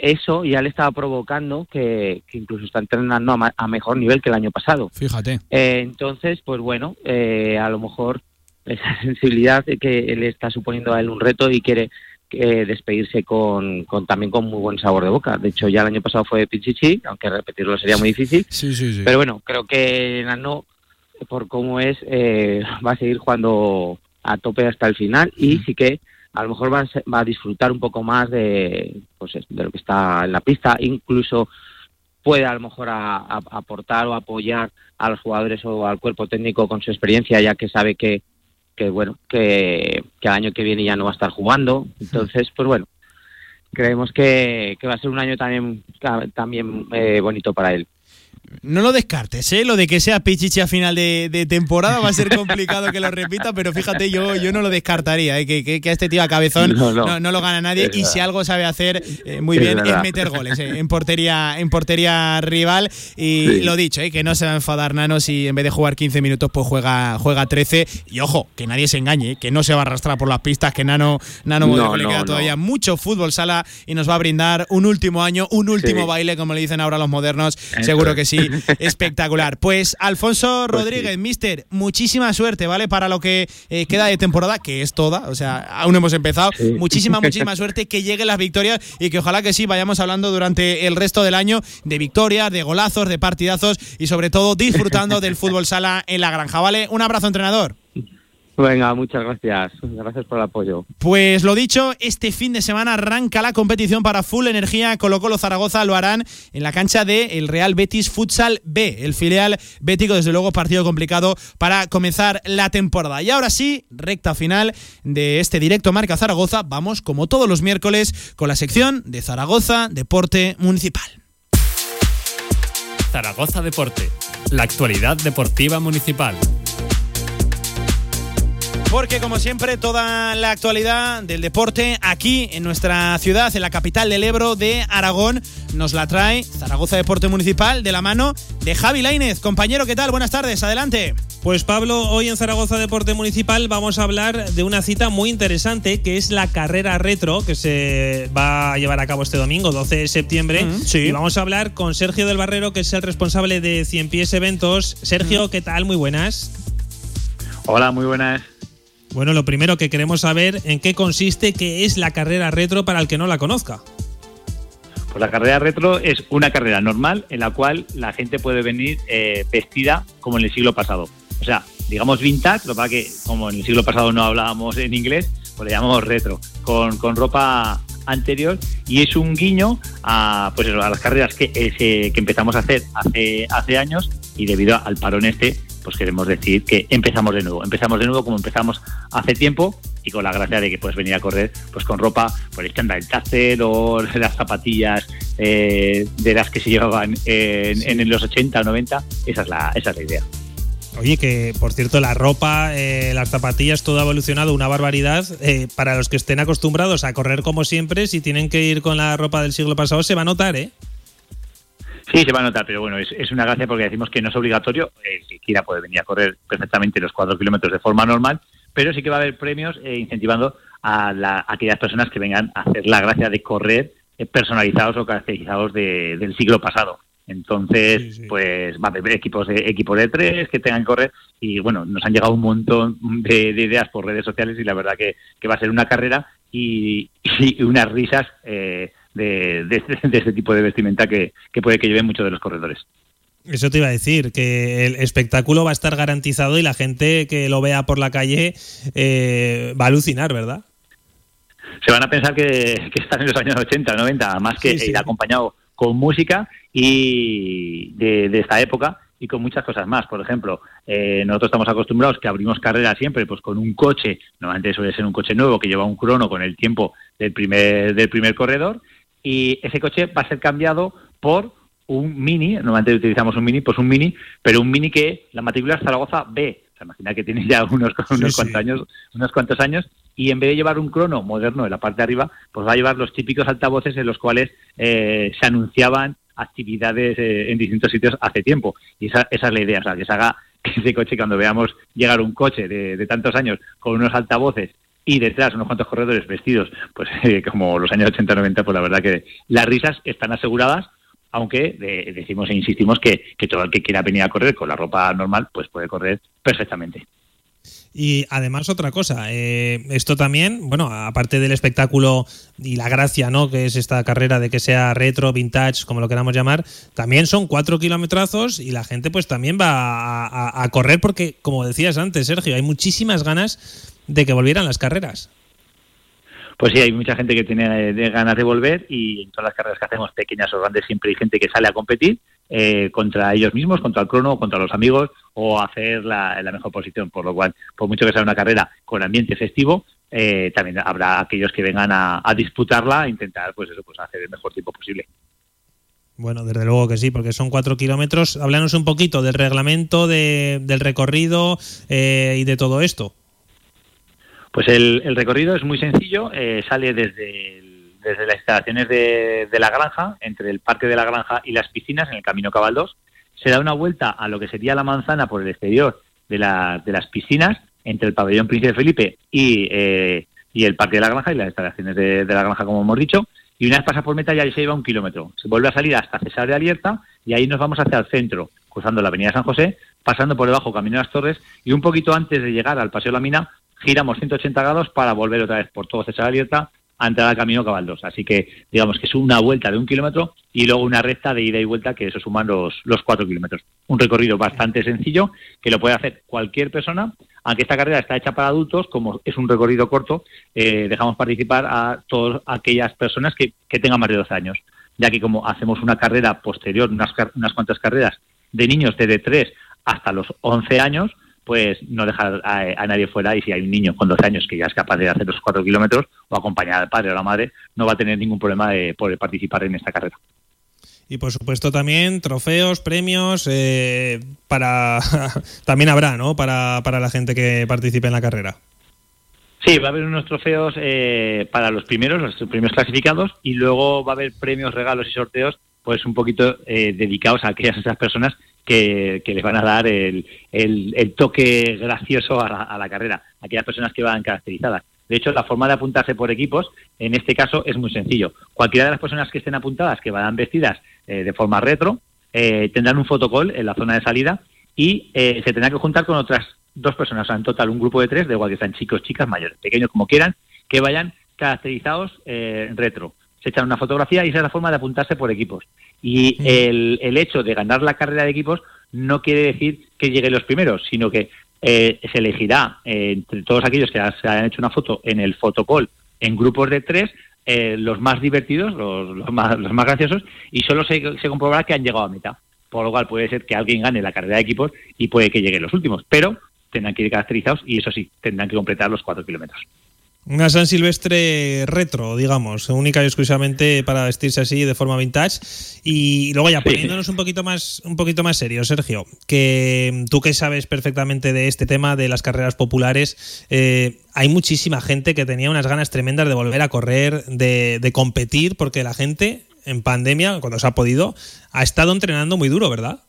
eso ya le estaba provocando que, que incluso está entrenando a, ma- a mejor nivel que el año pasado. Fíjate. Eh, entonces, pues bueno, eh, a lo mejor esa [laughs] sensibilidad de que le está suponiendo a él un reto y quiere eh, despedirse con, con también con muy buen sabor de boca. De hecho, ya el año pasado fue Pichichi, aunque repetirlo sería muy difícil. Sí, sí, sí. Pero bueno, creo que Nano, por cómo es, eh, va a seguir jugando a tope hasta el final y sí que a lo mejor va a, va a disfrutar un poco más de, pues, de lo que está en la pista, incluso puede a lo mejor aportar o apoyar a los jugadores o al cuerpo técnico con su experiencia, ya que sabe que, que bueno, que, que el año que viene ya no va a estar jugando. Entonces, pues bueno, creemos que, que va a ser un año también, también eh, bonito para él. No lo descartes, ¿eh? Lo de que sea Pichichi a final de, temporada va a ser complicado que lo repita, pero fíjate, yo, yo no lo descartaría, ¿eh? que, que, a este tío a cabezón no, lo gana nadie y si algo sabe hacer eh, muy bien es meter goles ¿eh? en, portería, en portería rival. Y lo dicho, ¿eh? que no se va a enfadar Nano si en vez de jugar 15 minutos pues juega, juega 13. Y ojo, que nadie se engañe, que no se va a arrastrar por las pistas, que Nano, Nano le queda todavía mucho fútbol sala y nos va a brindar un último año, un último baile, como le dicen ahora los modernos. Seguro que sí espectacular. Pues Alfonso pues Rodríguez, mister, muchísima suerte, ¿vale? Para lo que eh, queda de temporada, que es toda, o sea, aún hemos empezado. Muchísima, [laughs] muchísima suerte, que lleguen las victorias y que ojalá que sí vayamos hablando durante el resto del año de victorias, de golazos, de partidazos y sobre todo disfrutando del fútbol sala en la granja, ¿vale? Un abrazo, entrenador. Venga, muchas gracias. Gracias por el apoyo. Pues lo dicho, este fin de semana arranca la competición para Full Energía. Colo Colo Zaragoza lo harán en la cancha de el Real Betis Futsal B, el filial bético. Desde luego, partido complicado para comenzar la temporada. Y ahora sí, recta final de este directo Marca Zaragoza. Vamos, como todos los miércoles, con la sección de Zaragoza Deporte Municipal. Zaragoza Deporte, la actualidad deportiva municipal porque como siempre toda la actualidad del deporte aquí en nuestra ciudad, en la capital del Ebro de Aragón, nos la trae Zaragoza Deporte Municipal de la mano de Javi Lainez. Compañero, ¿qué tal? Buenas tardes, adelante. Pues Pablo, hoy en Zaragoza Deporte Municipal vamos a hablar de una cita muy interesante que es la carrera retro que se va a llevar a cabo este domingo, 12 de septiembre. Mm, sí. Y vamos a hablar con Sergio del Barrero, que es el responsable de Cien Pies Eventos. Sergio, mm. ¿qué tal? Muy buenas. Hola, muy buenas. Bueno, lo primero que queremos saber en qué consiste, qué es la carrera retro para el que no la conozca. Pues la carrera retro es una carrera normal en la cual la gente puede venir eh, vestida como en el siglo pasado. O sea, digamos vintage, lo que como en el siglo pasado no hablábamos en inglés, pues le llamamos retro, con, ropa anterior y es un guiño a, pues a las carreras que, eh, que empezamos a hacer hace, hace años y debido al parón este pues queremos decir que empezamos de nuevo. Empezamos de nuevo como empezamos hace tiempo y con la gracia de que puedes venir a correr pues con ropa, por el taster o [laughs] las zapatillas eh, de las que se llevaban en, los 80 o 90. Esa es la, esa es la idea. Oye, que por cierto, la ropa, eh, las zapatillas, todo ha evolucionado una barbaridad. Eh, para los que estén acostumbrados a correr como siempre, si tienen que ir con la ropa del siglo pasado, se va a notar, ¿eh? Sí, se va a notar, pero bueno, es, una gracia porque decimos que no es obligatorio. El que quiera puede venir a correr perfectamente los cuatro kilómetros de forma normal, pero sí que va a haber premios eh, incentivando a, aquellas personas que vengan a hacer la gracia de correr eh, personalizados o caracterizados del siglo pasado. Entonces, pues va a haber equipos de equipos de tres que tengan que correr y bueno, nos han llegado un montón de, ideas por redes sociales y la verdad que, va a ser una carrera y, [laughs] unas risas eh, de, de, este tipo de vestimenta que, puede que lleven muchos de los corredores. Eso te iba a decir, que el espectáculo va a estar garantizado y la gente que lo vea por la calle eh, va a alucinar, ¿verdad? Se van a pensar que, están en los años 80, 90, más que ir acompañado con música y de, esta época y con muchas cosas más. Por ejemplo, eh, nosotros estamos acostumbrados que abrimos carreras siempre pues con un coche, normalmente suele ser un coche nuevo que lleva un crono con el tiempo del primer, del primer corredor y ese coche va a ser cambiado por un Mini, normalmente utilizamos un Mini, pues un Mini, pero un Mini que la matrícula es Zaragoza B. O sea, imagina que tiene ya unos, unos cuantos años, unos cuantos años, y en vez de llevar un crono moderno en la parte de arriba, pues va a llevar los típicos altavoces en los cuales eh, se anunciaban actividades eh, en distintos sitios hace tiempo. Y esa, esa es la idea, o sea, que se haga que [laughs] ese coche, cuando veamos llegar un coche de, de tantos años con unos altavoces y detrás unos cuantos corredores vestidos, pues [laughs] eh, como los años 80-90, pues la verdad que las risas están aseguradas, aunque decimos e insistimos que, todo el que quiera venir a correr con la ropa normal, pues puede correr perfectamente. Y además otra cosa, eh, esto también, bueno, aparte del espectáculo y la gracia, ¿no? Que es esta carrera de que sea retro, vintage, como lo queramos llamar, también son cuatro kilometrazos y la gente pues también va a correr porque, como decías antes, Sergio, hay muchísimas ganas de que volvieran las carreras. Pues sí, hay mucha gente que tiene eh, ganas de volver y en todas las carreras que hacemos, pequeñas o grandes, siempre hay gente que sale a competir eh, contra ellos mismos, contra el crono, contra los amigos o hacer la, la, mejor posición. Por lo cual, por mucho que sea una carrera con ambiente festivo, eh, también habrá aquellos que vengan a, disputarla e intentar pues eso, pues hacer el mejor tiempo posible. Bueno, desde luego que sí, porque son cuatro kilómetros. Háblanos un poquito del reglamento, de, del recorrido eh, y de todo esto. Pues el, el recorrido es muy sencillo, eh, sale desde, desde las instalaciones de, de la granja, entre el parque de la granja y las piscinas, en el camino Cabal 2. Se da una vuelta a lo que sería la manzana por el exterior de, la- de las piscinas, entre el pabellón Príncipe Felipe y, eh, y el parque de la granja y las instalaciones de, de la granja, como hemos dicho. Y una vez pasa por meta ya se lleva un kilómetro. Se vuelve a salir hasta Cesar de Alierta y ahí nos vamos hacia el centro, cruzando la avenida San José, pasando por debajo Camino de las Torres y un poquito antes de llegar al Paseo La Mina giramos 180 grados para volver otra vez por todo Cesar Abierta a entrar al camino Cabaldos. Así que digamos que es una vuelta de un kilómetro y luego una recta de ida y vuelta que eso suman los, los cuatro kilómetros. Un recorrido bastante sencillo que lo puede hacer cualquier persona, aunque esta carrera está hecha para adultos, como es un recorrido corto, eh, dejamos participar a todas aquellas personas que, que tengan más de 12 años, ya que como hacemos una carrera posterior, unas, unas cuantas carreras de niños desde 3 hasta los 11 años, pues no dejar a, a nadie fuera y si hay un niño con 12 años que ya es capaz de hacer los 4 kilómetros o acompañar al padre o a la madre, no va a tener ningún problema de poder participar en esta carrera. Y por supuesto también trofeos, premios, eh, para [laughs] también habrá, ¿no? Para, para la gente que participe en la carrera. Sí, va a haber unos trofeos eh, para los primeros, los primeros clasificados, y luego va a haber premios, regalos y sorteos, pues un poquito eh, dedicados a aquellas esas personas que, que les van a dar el, el- el toque gracioso a la, a la carrera, aquellas personas que van caracterizadas. De hecho, la forma de apuntarse por equipos, en este caso, es muy sencillo. Cualquiera de las personas que estén apuntadas, que vayan vestidas eh, de forma retro, eh, tendrán un fotocall en la zona de salida y eh, se tendrá que juntar con otras dos personas, o sea, en total un grupo de tres, de igual que sean chicos, chicas, mayores, pequeños, como quieran, que vayan caracterizados eh, retro. Se echan una fotografía y esa es la forma de apuntarse por equipos. Y el, el hecho de ganar la carrera de equipos no quiere decir que lleguen los primeros, sino que eh, se elegirá eh, entre todos aquellos que se hayan hecho una foto en el fotocall en grupos de tres, eh, los más divertidos, los, los más, los más graciosos, y solo se, se comprobará que han llegado a meta. Por lo cual puede ser que alguien gane la carrera de equipos y puede que lleguen los últimos, pero tendrán que ir caracterizados y eso sí, tendrán que completar los cuatro kilómetros. Una San Silvestre retro, digamos, única y exclusivamente para vestirse así de forma vintage. Y luego ya poniéndonos un poquito más, un poquito más serio, Sergio, que mm, tú que sabes perfectamente de este tema de las carreras populares, eh, hay muchísima gente que tenía unas ganas tremendas de volver a correr, de, de competir, porque la gente en pandemia, cuando se ha podido, ha estado entrenando muy duro, ¿verdad?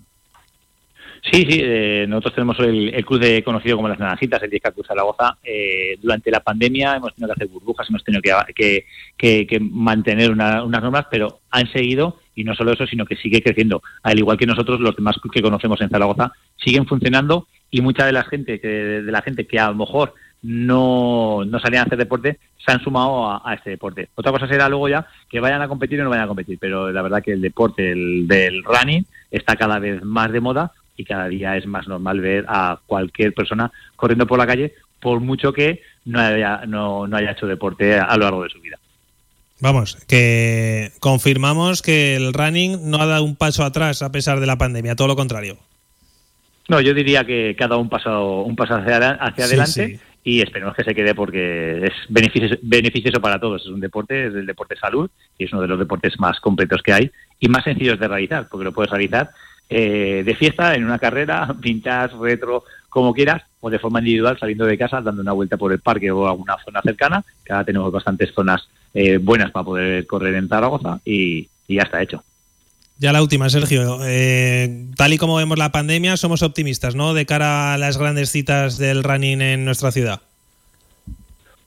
Sí, sí, eh, nosotros tenemos el, el club de, conocido como las Naranjitas, el 10K Cruz Zaragoza. Eh, durante la pandemia hemos tenido que hacer burbujas, hemos tenido que, que- que- mantener una- unas normas, pero han seguido, y no solo eso, sino que sigue creciendo. Al igual que nosotros, los demás que conocemos en Zaragoza, siguen funcionando y mucha de la gente que, de la gente que a lo mejor no, no salían a hacer deporte se han sumado a, a este deporte. Otra cosa será luego ya que vayan a competir o no vayan a competir, pero la verdad que el deporte el del running está cada vez más de moda y cada día es más normal ver a cualquier persona corriendo por la calle, por mucho que no haya, no, no haya hecho deporte a, a lo largo de su vida. Vamos, que confirmamos que el running no ha dado un paso atrás a pesar de la pandemia, todo lo contrario. No, yo diría que, que ha dado un paso, un paso hacia, hacia Sí, adelante sí. y esperemos que se quede porque es beneficioso, beneficioso para todos. Es un deporte, es el deporte salud y es uno de los deportes más completos que hay y más sencillos de realizar, porque lo puedes realizar eh, de fiesta, en una carrera, [laughs] vintage, retro, como quieras, o de forma individual saliendo de casa, dando una vuelta por el parque o alguna zona cercana, que ahora tenemos bastantes zonas eh, buenas para poder correr en Zaragoza y, y ya está hecho. Ya la última, Sergio. Eh, tal y como vemos la pandemia, somos optimistas, ¿no? De cara a las grandes citas del running en nuestra ciudad.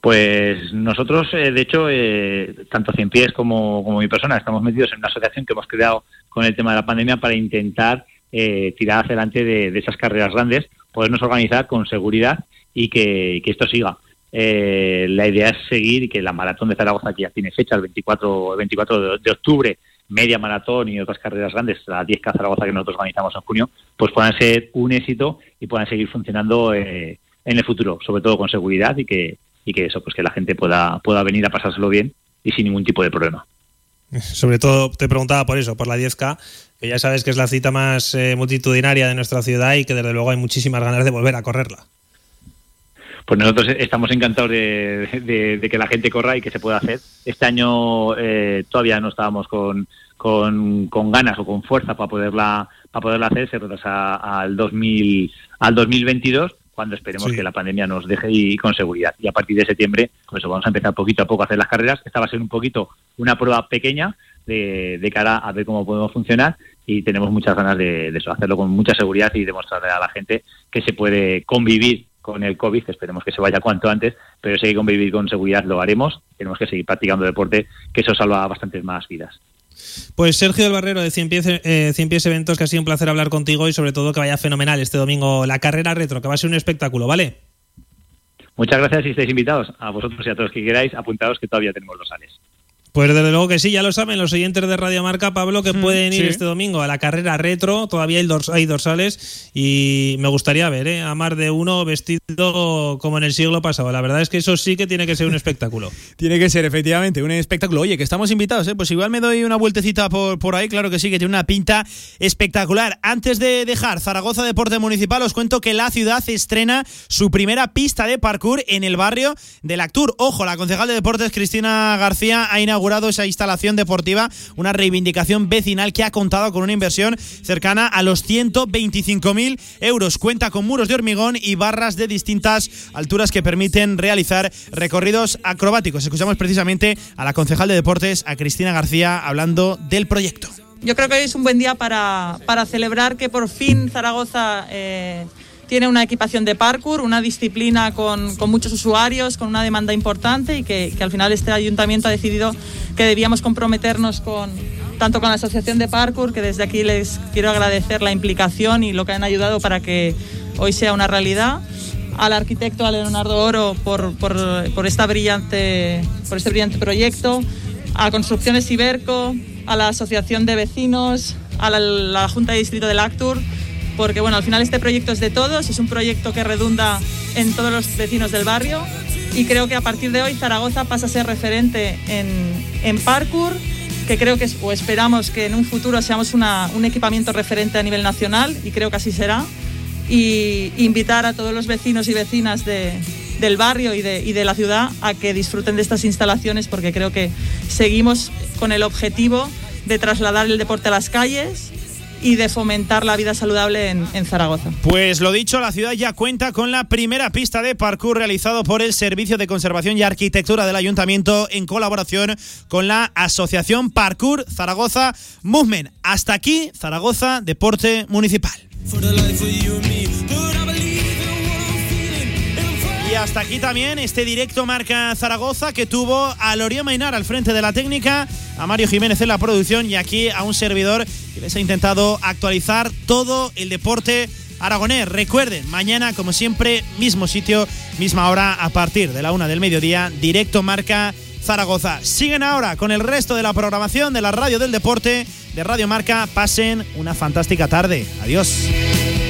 Pues nosotros, eh, de hecho, eh, tanto Cien Pies como, como mi persona, estamos metidos en una asociación que hemos creado con el tema de la pandemia para intentar eh, tirar hacia adelante de, esas carreras grandes, podernos organizar con seguridad y que, esto siga. Eh, la idea es seguir y que la maratón de Zaragoza, que ya tiene fecha, el 24, el 24 de, de octubre, media maratón y otras carreras grandes, la 10K Zaragoza que nosotros organizamos en junio, pues puedan ser un éxito y puedan seguir funcionando eh, en el futuro, sobre todo con seguridad y que, y que eso, pues que la gente pueda, pueda venir a pasárselo bien y sin ningún tipo de problema. [laughs] Sobre todo te preguntaba por eso, por la 10K, que ya sabes que es la cita más eh, multitudinaria de nuestra ciudad y que desde luego hay muchísimas ganas de volver a correrla. Pues nosotros estamos encantados de, que la gente corra y que se pueda hacer. Este año eh, todavía no estábamos con, con, con, ganas o con fuerza para poderla para poderla hacer, se retrasa al 2000 al 2022 cuando esperemos que la pandemia nos deje y con seguridad. Y a partir de septiembre, pues vamos a empezar poquito a poco a hacer las carreras. Esta va a ser un poquito una prueba pequeña de, de cara a ver cómo podemos funcionar y tenemos muchas ganas de, eso, hacerlo con mucha seguridad y demostrarle a la gente que se puede convivir con el COVID, que esperemos que se vaya cuanto antes, pero si hay que convivir con seguridad lo haremos. Tenemos que seguir practicando deporte, que eso salva bastantes más vidas. Pues Sergio del Barrero de Cien Pies, eh, Pies Eventos, que ha sido un placer hablar contigo y sobre todo que vaya fenomenal este domingo la carrera retro, que va a ser un espectáculo, ¿vale? Muchas gracias y estáis invitados. A vosotros y a todos que queráis, apuntados que todavía tenemos los sales. Pues desde luego que sí, ya lo saben los oyentes de Radio Marca, Pablo, que mm, pueden ir este domingo a la carrera retro, todavía hay, dorsales y me gustaría ver ¿eh? a más de uno vestido como en el siglo pasado. La verdad es que eso sí que tiene que ser un [laughs] espectáculo. tiene que ser, efectivamente, un espectáculo. Oye, que estamos invitados, ¿eh? pues igual me doy una vueltecita por, por ahí, claro que sí, que tiene una pinta espectacular. Antes de dejar Zaragoza Deporte Municipal, os cuento que la ciudad estrena su primera pista de parkour en el barrio del Actur. Ojo, la concejal de deportes Cristina García ha inaugurado esa instalación deportiva, una reivindicación vecinal que ha contado con una inversión cercana a los 125.000 euros. Cuenta con muros de hormigón y barras de distintas alturas que permiten realizar recorridos acrobáticos. Escuchamos precisamente a la concejal de deportes, a Cristina García, hablando del proyecto. Yo creo que hoy es un buen día para, para celebrar que por fin Zaragoza... Eh, tiene una equipación de parkour, una disciplina con, muchos usuarios, con una demanda importante y que, al final este ayuntamiento ha decidido que debíamos comprometernos con tanto con la Asociación de Parkour, que desde aquí les quiero agradecer la implicación y lo que han ayudado para que hoy sea una realidad, al arquitecto Leonardo Oro por, esta brillante, por este brillante proyecto, a Construcciones Iberco, a la Asociación de Vecinos, a la, la Junta de Distrito del Actur porque bueno, al final este proyecto es de todos, es un proyecto que redunda en todos los vecinos del barrio y creo que a partir de hoy Zaragoza pasa a ser referente en, en parkour, que creo que o esperamos que en un futuro seamos un equipamiento referente a nivel nacional y creo que así será. Y invitar a todos los vecinos y vecinas de, del barrio y de, y de la ciudad a que disfruten de estas instalaciones porque creo que seguimos con el objetivo de trasladar el deporte a las calles y de fomentar la vida saludable en, Zaragoza. Pues lo dicho, la ciudad ya cuenta con la primera pista de parkour realizado por el Servicio de Conservación y Arquitectura del Ayuntamiento en colaboración con la Asociación Parkour Zaragoza Movement. Hasta aquí, Zaragoza Deporte Municipal. Hasta aquí también este directo marca Zaragoza que tuvo a Loria Mainar al frente de la técnica, a Mario Jiménez en la producción y aquí a un servidor que les ha intentado actualizar todo el deporte aragonés. Recuerden, mañana como siempre, mismo sitio, misma hora a partir de la una del mediodía, directo marca Zaragoza. Siguen ahora con el resto de la programación de la radio del deporte de Radio Marca. Pasen una fantástica tarde. Adiós.